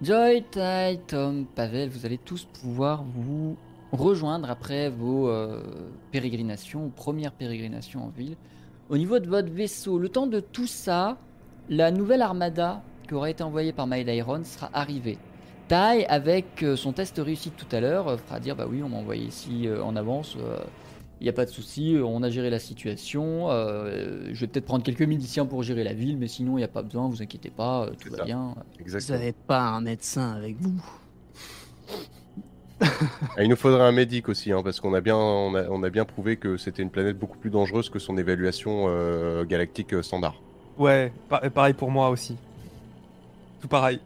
Joy, Tai, Tom, Pavel, vous allez tous pouvoir vous rejoindre après vos euh, pérégrinations, premières pérégrinations en ville. Au niveau de votre vaisseau, le temps de tout ça, la nouvelle armada qui aura été envoyée par Mail Iron sera arrivée. Tai, avec euh, son test réussi tout à l'heure, euh, fera dire bah oui, on m'a envoyé ici euh, en avance. Il n'y a pas de souci, on a géré la situation. euh, je vais peut-être prendre quelques miliciens pour gérer la ville, mais sinon il n'y a pas besoin, vous inquiétez pas, euh, tout va ça. bien. Vous Exactement. avez pas un médecin avec vous Ah, il nous faudrait un médic aussi, hein, parce qu'on a bien, on a, on a bien prouvé que c'était une planète beaucoup plus dangereuse que son évaluation euh, galactique euh, standard. Ouais, pa- pareil pour moi aussi. Tout pareil.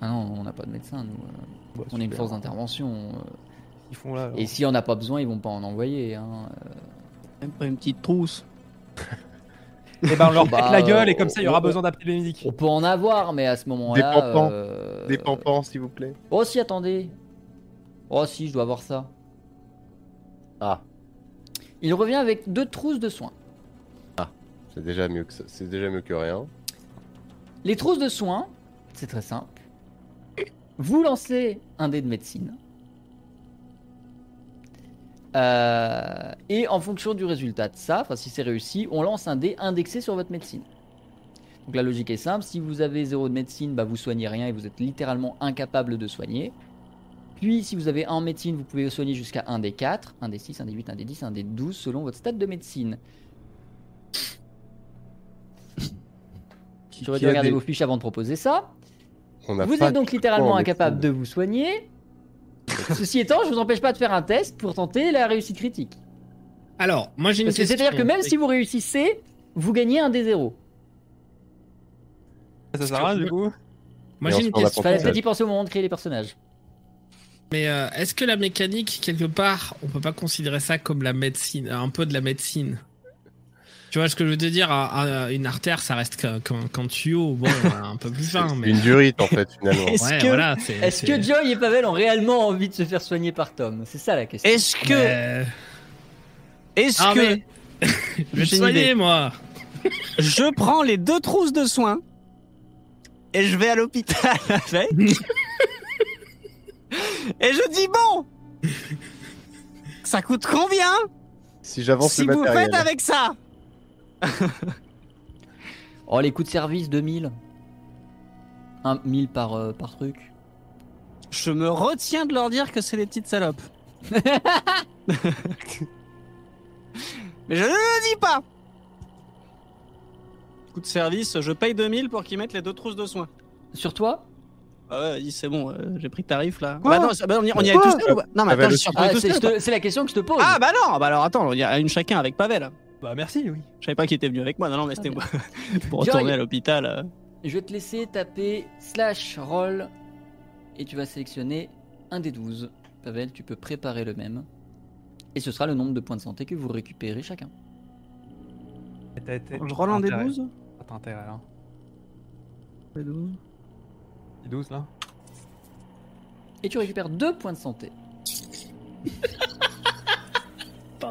Ah non, on n'a pas de médecin, nous. Bah, on est une force d'intervention. euh, Ils font là. et si on n'a pas besoin, ils vont pas en envoyer. Hein. euh. Même pas une petite trousse. Et ben on leur [laughs] Bah, pète la gueule et comme ça il y aura besoin d'appeler les médics. On peut en avoir, mais à ce moment-là. Des pampans. euh, Des pampans, s'il vous plaît. Oh si, attendez. Oh si, je dois avoir ça. Ah, Il revient avec deux trousses de soins. c'est déjà mieux que ça. C'est déjà mieux que rien. Les trousses de soins, c'est très simple. Vous lancez un dé de médecine. Euh, et en fonction du résultat de ça, enfin si c'est réussi, on lance un dé indexé sur votre médecine. Donc la logique est simple, si vous avez 0 de médecine, bah vous soignez rien et vous êtes littéralement incapable de soigner. Puis si vous avez 1 en médecine, vous pouvez soigner jusqu'à 1 des 4, 1 des 6, 1 des 8, 1 des 10, 1 des 12 selon votre stade de médecine. J'aurais dû regarder des- vos fiches avant de proposer ça. On Vous êtes donc littéralement en incapable de vous soigner. [laughs] Ceci étant, je vous empêche pas de faire un test pour tenter la réussite critique. Alors, moi j'ai une Parce que question. c'est-à-dire que même si vous réussissez, vous gagnez un des zéros. Ça sert à rien du coup. Moi j'ai une question. Fallait peut-être y penser au moment de créer les personnages. Mais euh, est-ce que la mécanique, quelque part, on peut pas considérer ça comme la médecine, un peu de la médecine? Tu vois ce que je veux te dire à- à Une artère, ça reste qu'un qu'un- qu'un tuyau, bon, [laughs] un peu plus fin, mais. une durite en fait finalement. Est-ce Ouais, que- voilà, c'est- Est-ce c'est- que Joy et Pavel ont réellement envie de se faire soigner par Tom? C'est ça la question. Est-ce que. Mais- Est-ce Ah, que. mais- [laughs] Je vais te soigner, moi Je prends les deux trousses de soins et je vais à l'hôpital [laughs] avec. et je dis bon Ça coûte combien Si j'avance si le vous matériel. faites avec ça? [laughs] Oh, les coûts de service, 2000. 1 1000 par, euh, par truc. Je me retiens de leur dire que c'est des petites salopes. [laughs] Mais je ne le dis pas Coût de service, je paye 2000 pour qu'ils mettent les deux trousses de soins. Sur toi? Ah ouais, c'est bon, euh, j'ai pris le tarif là. Quoi bah non, bah, on y, on y Quoi allait tous ou pas? Non, mais Ah bah, attends, le- je suis Ah, c'est seul, la question que je te pose. Ah bah non, bah alors attends, il y a une chacun avec Pavel. Bah merci, oui. Je savais pas qu'il était venu avec moi, non, non, mais c'était Ah, moi. [laughs] pour Joy. retourner à l'hôpital. euh. Je vais te laisser taper slash roll et tu vas sélectionner un des 12. Pavel, tu peux préparer le même. Et ce sera le nombre de points de santé que vous récupérez chacun. Je roule un des intérêt. 12 Ah, T'as intérêt là. Des 12. Les 12 là. Et tu récupères 2 points de santé.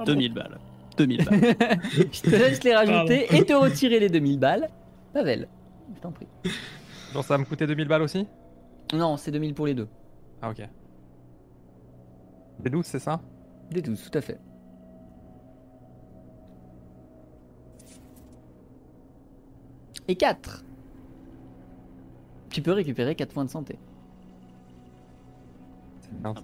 2000 balles. 2000 balles. [laughs] je te laisse les rajouter et te retirer les 2000 balles. Pavel, je t'en prie. Genre ça va me coûter 2000 balles aussi? Non, c'est 2000 pour les deux. Ah ok. Les 12 c'est ça? Des 12, tout à fait. Et 4. Tu peux récupérer 4 points de santé. C'est bien ça.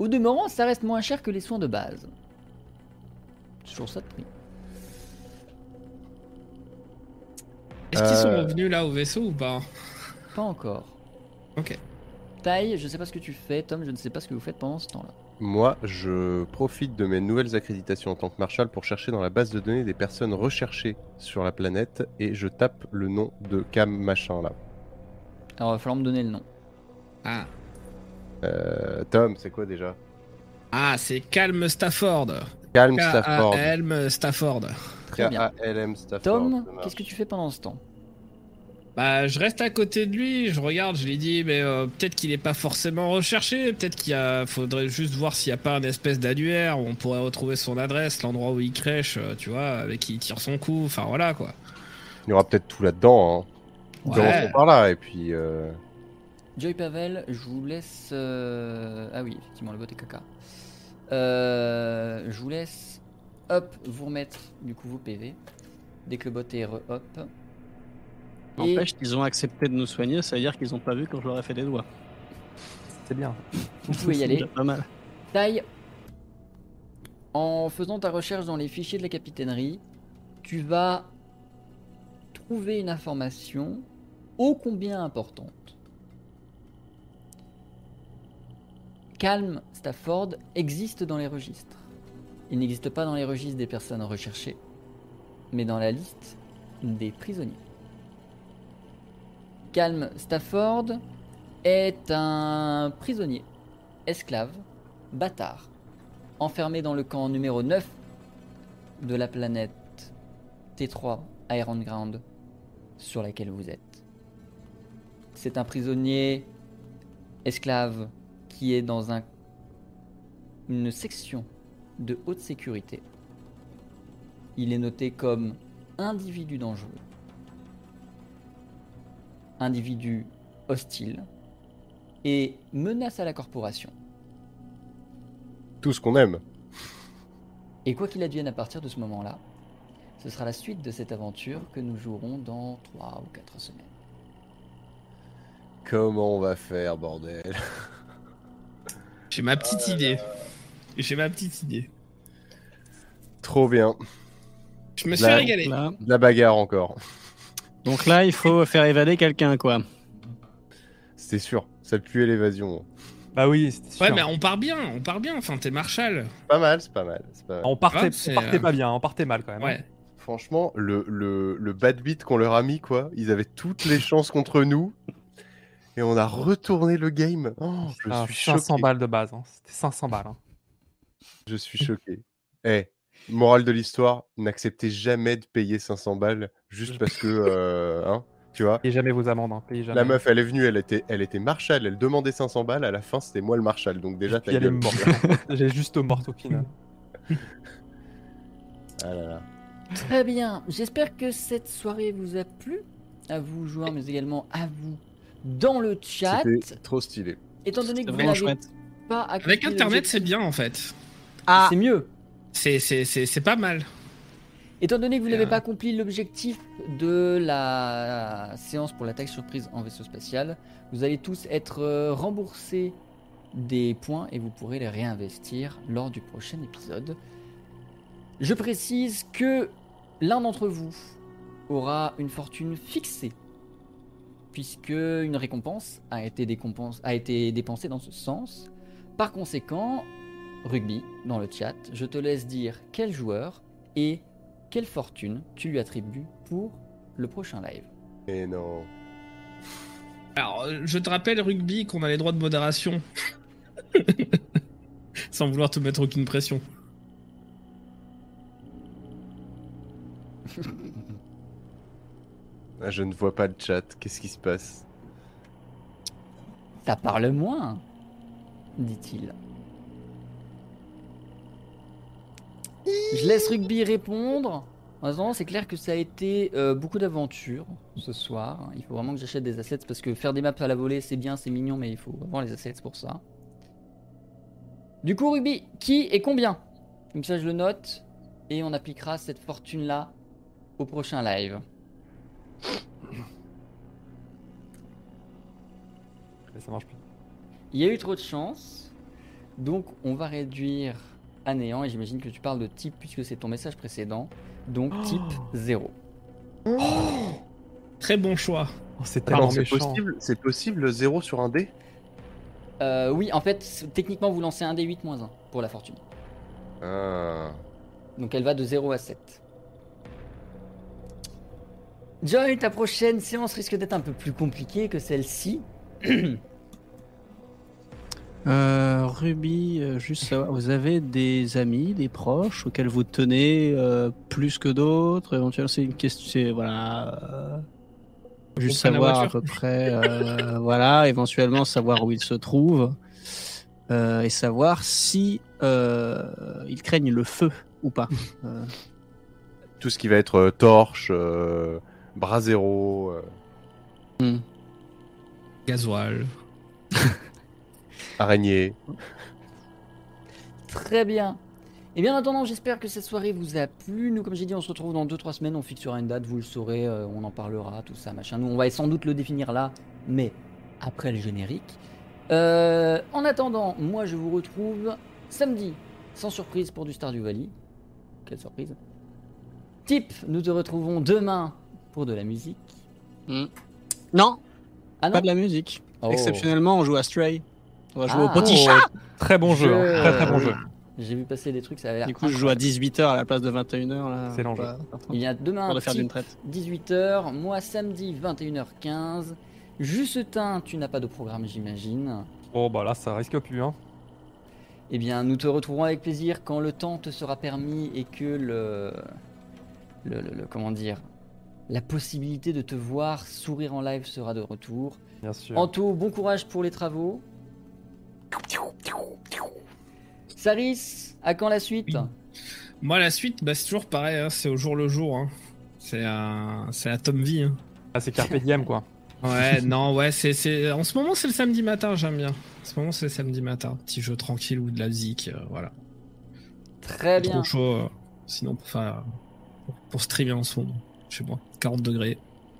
Au demeurant, ça reste moins cher que les soins de base. Toujours ça de prix. Est-ce qu'ils sont Euh. revenus là au vaisseau ou pas Pas encore. Ok. Taille, je sais pas ce que tu fais. Tom, je ne sais pas ce que vous faites pendant ce temps-là. Moi, je profite de mes nouvelles accréditations en tant que marshal pour chercher dans la base de données des personnes recherchées sur la planète et je tape le nom de Cam machin là. Alors, il va falloir me donner le nom. Ah. Euh, Tom, c'est quoi déjà Ah, c'est Calm Stafford. Calm Stafford. K-A-L-M Stafford. Très bien. Stafford. Tom, qu'est-ce que tu fais pendant ce temps Bah, je reste à côté de lui, je regarde, je lui dis, mais euh, peut-être qu'il est pas forcément recherché, peut-être qu'il y a, faudrait juste voir s'il y a pas un espèce d'annuaire où on pourrait retrouver son adresse, l'endroit où il crèche, euh, tu vois, avec qui il tire son coup, enfin voilà quoi. Il y aura peut-être tout là-dedans. Hein. Ouais. Commençons par là et puis. euh, Joy Pavel, je vous laisse. euh, Ah oui, effectivement, le vote est caca. Euh, je vous laisse, hop, vous remettre du coup vos PV. Dès que le bot est re-hop. N'empêche qu'ils ont accepté de nous soigner, ça veut dire qu'ils ont pas vu quand je leur ai fait des doigts. C'est bien. vous pouvez y [laughs] aller. Pas mal. Taille, en faisant ta recherche dans les fichiers de la capitainerie, tu vas trouver une information ô combien importante. Calme Stafford existe dans les registres. Il n'existe pas dans les registres des personnes recherchées, mais dans la liste des prisonniers. Calme Stafford est un prisonnier, esclave, bâtard, enfermé dans le camp numéro 9 de la planète T3 Iron Ground sur laquelle vous êtes. C'est un prisonnier esclave qui est dans un, une section de haute sécurité. Il est noté comme individu dangereux, individu hostile et menace à la corporation. Tout ce qu'on aime. Et quoi qu'il advienne à partir de ce moment-là, ce sera la suite de cette aventure que nous jouerons dans 3 ou 4 semaines. Comment on va faire, bordel? J'ai ma petite idée. J'ai ma petite idée. Trop bien. Je me suis Là- régalé. Là. La bagarre encore. Donc là, il faut faire évader quelqu'un, quoi. C'était sûr. Ça puait l'évasion. Bah oui, c'était sûr. Ouais, mais on part bien, on part bien. Enfin, t'es Marshall. Pas mal, c'est pas mal. c'est pas mal. On partait, Ouais, c'est, on partait euh, pas bien, on partait mal quand même. hein. Ouais. Franchement, le, le, le bad beat qu'on leur a mis, quoi, ils avaient toutes les chances contre nous. Et on a retourné le game. Oh, je Ah, suis 500 choqué. balles de base, hein. c'était 500 balles. hein. Je suis choqué. [laughs] Eh, morale de l'histoire, n'acceptez jamais de payer 500 balles juste parce que, [laughs] euh, hein, tu vois. Payez jamais vos amendes, hein. Jamais. La meuf, elle est venue, elle était, elle était marshal, elle demandait 500 balles, à la fin, c'était moi le marshal. Donc déjà, Puis ta [laughs] elle est gueule. morte. J'ai juste morte au final. Ah là là. Très bien, j'espère que cette soirée vous a plu, à vous joueurs, mais également à vous dans le chat. Trop stylé. Étant donné que vous n'avez pas Avec accompli Internet, l'objectif- c'est bien en fait. Ah. c'est mieux. C'est, c'est, c'est, c'est pas mal. Étant donné que vous n'avez euh, pas accompli l'objectif de la séance pour l'attaque surprise en vaisseau spatial, vous allez tous être euh, remboursés des points et vous pourrez les réinvestir lors du prochain épisode. Je précise que l'un d'entre vous aura une fortune fixée, puisque une récompense a été, décompense- a été dépensée dans ce sens. Par conséquent, Rugby, dans le chat, je te laisse dire quel joueur et quelle fortune tu lui attribues pour le prochain live. Et non. Alors, euh, je te rappelle, rugby, qu'on a les droits de modération. [laughs] Sans vouloir te mettre aucune pression. [laughs] Ah, je ne vois pas le chat. Qu'est-ce qui se passe? Ça parle moins, dit-il. Je laisse Rugby répondre. En c'est clair que ça a été euh, beaucoup d'aventures ce soir. Il faut vraiment que j'achète des assets parce que faire des maps à la volée, c'est bien, c'est mignon, mais il faut avoir les assets pour ça. Du coup, Rugby, qui et combien? Comme ça, je le note et on appliquera cette fortune-là au prochain live. Mais ça marche plus. Il y a eu trop de chance, donc on va réduire à néant, et j'imagine que tu parles de type puisque c'est ton message précédent, donc type 0. Très bon choix. Oh, c'est tellement c'est possible, c'est possible le 0 sur un dé? Euh, oui, en fait, techniquement, vous lancez un D8 moins 1 pour la fortune. Ah. Donc elle va de 0 à 7. Joy, ta prochaine séance risque d'être un peu plus compliquée que celle-ci. [clears throat] Euh, Ruby, euh, juste savoir, vous avez des amis, des proches auxquels vous tenez euh, plus que d'autres? Éventuellement, c'est une question. c'est- Voilà. euh, juste savoir à peu près. euh, [laughs] voilà, éventuellement savoir où ils se trouvent. euh, et savoir si euh, ils craignent le feu ou pas. Euh, Tout ce qui va être euh, torche, euh, bras zéro. euh, Gasoil. [laughs] araignée. Très bien. Et bien en attendant, j'espère que cette soirée vous a plu. Nous, comme j'ai dit, on se retrouve dans 2-3 semaines. On fixera une date, vous le saurez, euh, on en parlera, tout ça, machin. Nous, on va sans doute le définir là, mais après le générique. Euh, en attendant, moi, je vous retrouve samedi, sans surprise pour du Stardew Valley. Quelle surprise. Tip, nous te retrouvons demain pour de la musique. Non, Ah non pas de la musique. Oh. Exceptionnellement, on joue à Stray. On va jouer Ah. au petit Oh, chat. Très bon jeu, hein. Très très bon oui. jeu. J'ai vu passer des trucs, ça a l'air. Du coup, je joue à 18h à la place de 21h. Là, Excellent jeu. Pas- Il y a demain de faire d'une traite. 18h, moi samedi 21h15. Justin, tu n'as pas de programme, j'imagine. Oh bah là, ça risque plus, hein. Eh bien, nous te retrouverons avec plaisir quand le temps te sera permis et que le, le, le- le- comment dire, la possibilité de te voir sourire en live sera de retour. Bien sûr. Anto, bon courage pour les travaux. Saris, à quand la suite? Oui. Moi, la suite, bah, c'est toujours pareil. hein, c'est au jour le jour. hein. C'est un, c'est la Tom V. hein. Ah, c'est Carpe Diem, quoi. Ouais, [laughs] non, ouais, c'est, c'est... En ce moment, c'est le samedi matin, j'aime bien. En ce moment, c'est le samedi matin. Petit jeu tranquille ou de la musique, euh, voilà. Très bien. Trop chaud. euh, sinon, pour faire... Pour, pour streamer en ce moment. Je sais pas, 40 degrés.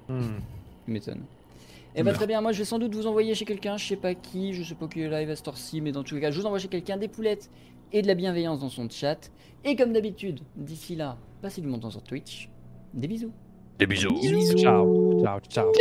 Hmm. Tu m'étonnes. Eh ben Meurs. très bien, moi je vais sans doute vous envoyer chez quelqu'un, je sais pas qui, je sais pas qui est live à cette heure-ci, mais dans tous les cas, je vous envoie chez quelqu'un des poulettes et de la bienveillance dans son chat. Et comme d'habitude, d'ici là, passez du bon temps sur Twitch. Des bisous. Des bisous. Ciao, ciao, ciao.